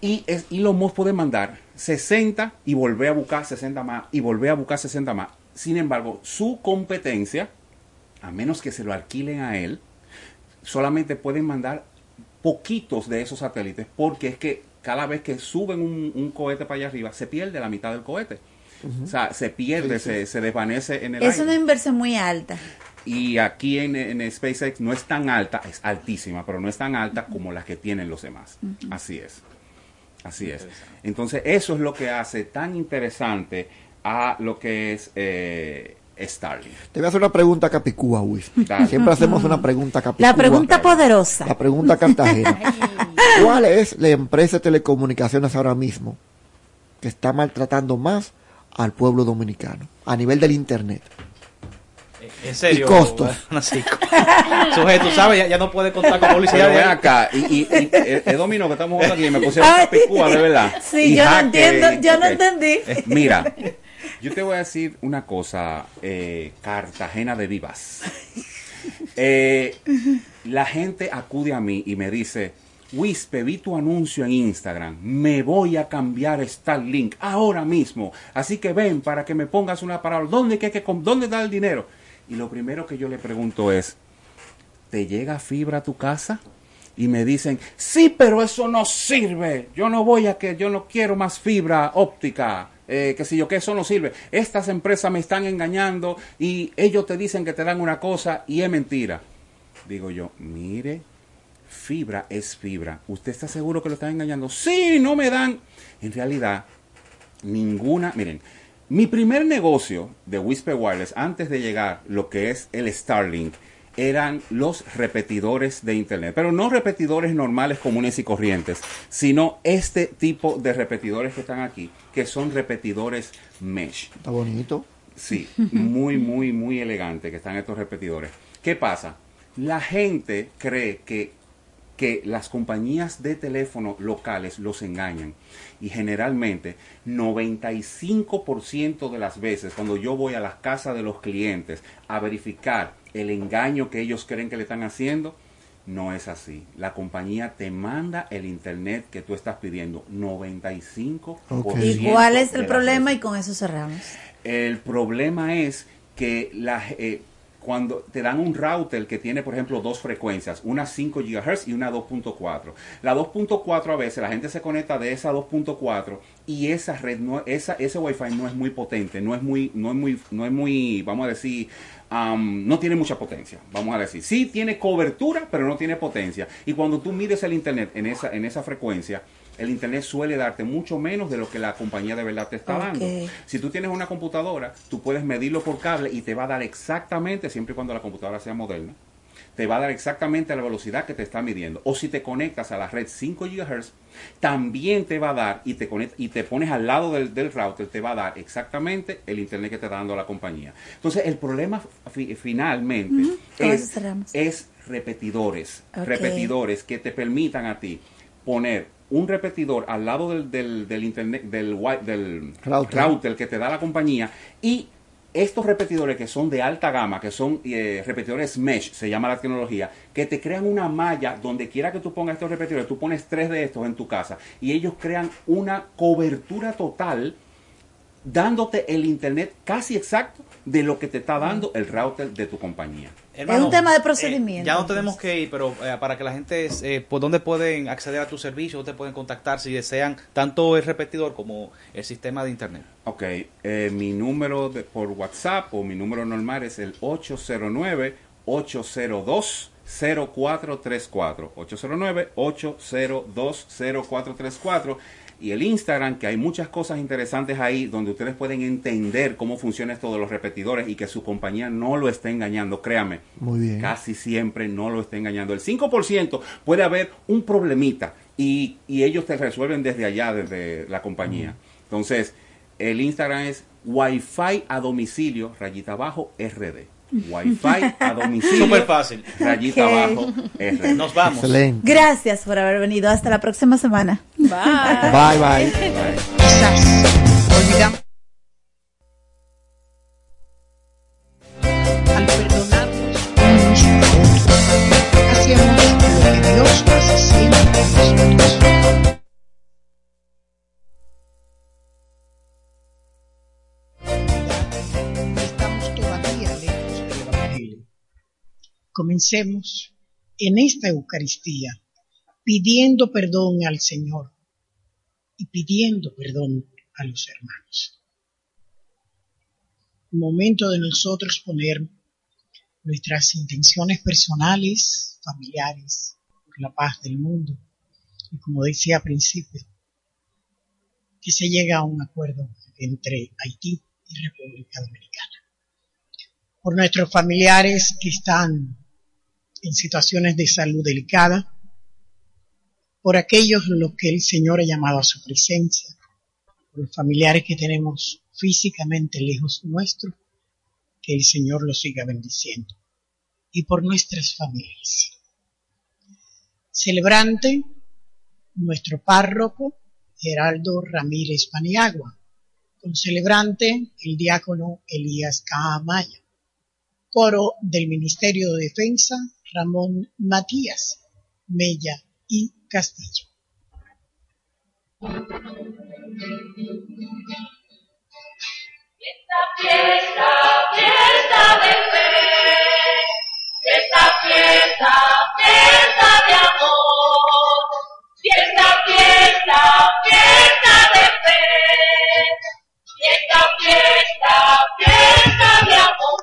Speaker 18: Y es, Elon Musk puede mandar 60 y volver a buscar 60 más y volver a buscar 60 más. Sin embargo, su competencia, a menos que se lo alquilen a él, solamente pueden mandar poquitos de esos satélites porque es que cada vez que suben un, un cohete para allá arriba, se pierde la mitad del cohete. O sea, se pierde,
Speaker 4: Sí, sí.
Speaker 18: Se, se desvanece en el
Speaker 4: Es
Speaker 18: aire.
Speaker 4: una inversión muy alta.
Speaker 18: Y aquí en, en SpaceX no es tan alta, es altísima, pero no es tan alta como las que tienen los demás. Así es. Así es. Entonces, eso es lo que hace tan interesante a lo que es eh, Starlink.
Speaker 11: Te voy a hacer una pregunta capicúa, Luis.
Speaker 18: Dale.
Speaker 11: Siempre hacemos una pregunta capicúa.
Speaker 4: La pregunta poderosa.
Speaker 11: La pregunta cartagena. ¿Cuál es la empresa de telecomunicaciones ahora mismo que está maltratando más al pueblo dominicano a nivel del Internet?
Speaker 26: En serio.
Speaker 11: Y costos.
Speaker 26: Sujeto, ¿sabes? Ya, ya no puede contar con publicidad.
Speaker 18: Pero ven acá, y, y, y el, el dominó que estamos jugando aquí, me pusieron
Speaker 4: Ay.
Speaker 18: capicúa, de verdad.
Speaker 4: Sí,
Speaker 18: Y
Speaker 4: yo no entiendo, yo no entendí.
Speaker 18: Mira, yo te voy a decir una cosa, eh, Cartagena de Vivas. Eh, la gente acude a mí y me dice, Wispe, vi tu anuncio en Instagram, me voy a cambiar Starlink ahora mismo, así que ven para que me pongas una palabra, ¿dónde, que, que, com- ¿dónde da el dinero? Y lo primero que yo le pregunto es, ¿te llega fibra a tu casa? Y me dicen, sí, pero eso no sirve. Yo no voy a que, yo no quiero más fibra óptica. Eh, que si yo que eso no sirve. Estas empresas me están engañando y ellos te dicen que te dan una cosa y es mentira. Digo yo, mire, fibra es fibra. ¿Usted está seguro que lo están engañando? Sí, no me dan. En realidad, ninguna. Miren, mi primer negocio de Whisper Wireless, antes de llegar lo que es el Starlink, eran los repetidores de Internet. Pero no repetidores normales, comunes y corrientes, sino este tipo de repetidores que están aquí, que son repetidores mesh.
Speaker 11: Está bonito.
Speaker 18: Sí, muy, muy, muy elegante que están estos repetidores. ¿Qué pasa? La gente cree que, que las compañías de teléfono locales los engañan. Y generalmente, 95% de las veces, cuando yo voy a las casas de los clientes a verificar el engaño que ellos creen que le están haciendo, No es así. La compañía te manda el internet que tú estás pidiendo. 95%.
Speaker 4: ¿Y cuál es el problema? Y con eso cerramos.
Speaker 18: El problema es que la, eh, cuando te dan un router que tiene, por ejemplo, dos frecuencias, una 5 GHz y una 2.4. La 2.4 a veces la gente se conecta de esa 2.4 y esa red, no, esa, ese Wi-Fi no es muy potente, no es muy, no es muy, no es muy, vamos a decir, am, no tiene mucha potencia, vamos a decir. Sí tiene cobertura, pero no tiene potencia. Y cuando tú mides el internet en esa, en esa frecuencia, el internet suele darte mucho menos de lo que la compañía de verdad te está dando. Si tú tienes una computadora, tú puedes medirlo por cable y te va a dar exactamente, siempre y cuando la computadora sea moderna, te va a dar exactamente la velocidad que te está midiendo. O si te conectas a la red 5 GHz, también te va a dar y te, conect- y te pones al lado del, del router, te va a dar exactamente el internet que te está dando la compañía. Entonces, el problema fi- finalmente es, repetidores, repetidores que te permitan a ti poner un repetidor al lado del, del, del internet, del, del
Speaker 11: Router.
Speaker 18: router que te da la compañía y estos repetidores que son de alta gama, que son eh, repetidores mesh, se llama la tecnología, que te crean una malla donde quiera que tú pongas estos repetidores, tú pones tres de estos en tu casa y ellos crean una cobertura total dándote el internet casi exacto de lo que te está dando el router de tu compañía.
Speaker 26: Hermano,
Speaker 4: un tema de
Speaker 26: eh,
Speaker 4: procedimiento,
Speaker 26: ya no tenemos que ir, pero eh, para que la gente, eh, ¿por dónde pueden acceder a tu servicio? ¿Dónde pueden contactar si desean tanto el repetidor como el sistema de internet?
Speaker 18: Ok, eh, mi número de- por WhatsApp o mi número normal es el 809-802-0434. 809-802-0434. Y el Instagram, que hay muchas cosas interesantes ahí donde ustedes pueden entender cómo funciona esto de los repetidores y que su compañía no lo está engañando. Créame,
Speaker 11: Muy bien.
Speaker 18: casi siempre no lo está engañando. El 5% puede haber un problemita y, y ellos te resuelven desde allá, desde la compañía. Entonces, el Instagram es Wi-Fi a domicilio, rayita abajo, RD. Wi-Fi a domicilio.
Speaker 26: Súper fácil.
Speaker 18: Rayita abajo.
Speaker 26: Nos vamos.
Speaker 11: Excelente.
Speaker 4: Gracias por haber venido. Hasta la próxima semana.
Speaker 11: Bye, bye.
Speaker 27: Olvidamos. Al perdonarnos unos a otros, hacíamos lo que Dios hace siempre Comencemos en esta Eucaristía pidiendo perdón al Señor y pidiendo perdón a los hermanos. Momento de nosotros poner nuestras intenciones personales, familiares, por la paz del mundo. Y como decía al principio, que se llega a un acuerdo entre Haití y República Dominicana. Por nuestros familiares que están en situaciones de salud delicada, por aquellos los que el Señor ha llamado a su presencia, por los familiares que tenemos físicamente lejos nuestro, que el Señor los siga bendiciendo, y por nuestras familias. Celebrante, nuestro párroco, Geraldo Ramírez Paniagua, con celebrante, el diácono Elías Caamaya, coro del Ministerio de Defensa, Ramón Matías, Mella y Castillo.
Speaker 28: Esta fiesta, fiesta de fe, esta fiesta, fiesta de amor, fiesta, fiesta, fiesta de fe, fiesta, fiesta, fiesta de amor.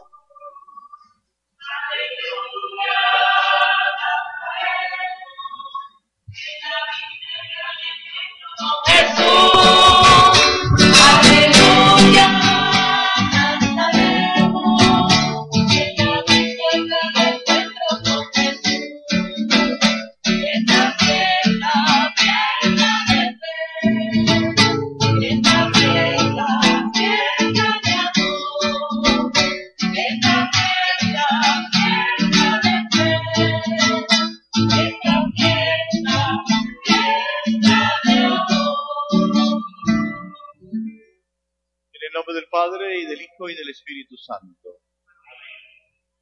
Speaker 29: Del Padre, y del Hijo, y del Espíritu Santo.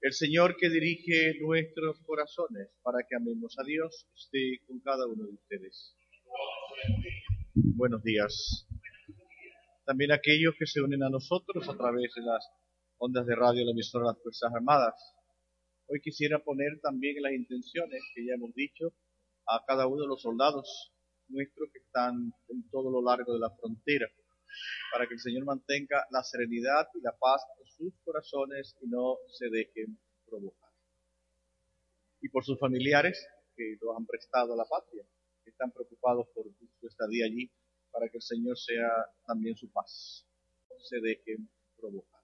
Speaker 29: El Señor que dirige nuestros corazones para que amemos a Dios esté con cada uno de ustedes. Buenos días. También aquellos que se unen a nosotros a través de las ondas de radio de la emisora de las Fuerzas Armadas. Hoy quisiera poner también las intenciones que ya hemos dicho a cada uno de los soldados nuestros que están en todo lo largo de la frontera, para que el Señor mantenga la serenidad y la paz en sus corazones y no se dejen provocar. Y por sus familiares que los han prestado a la patria, que están preocupados por su estadía allí, para que el Señor sea también su paz. No se dejen provocar.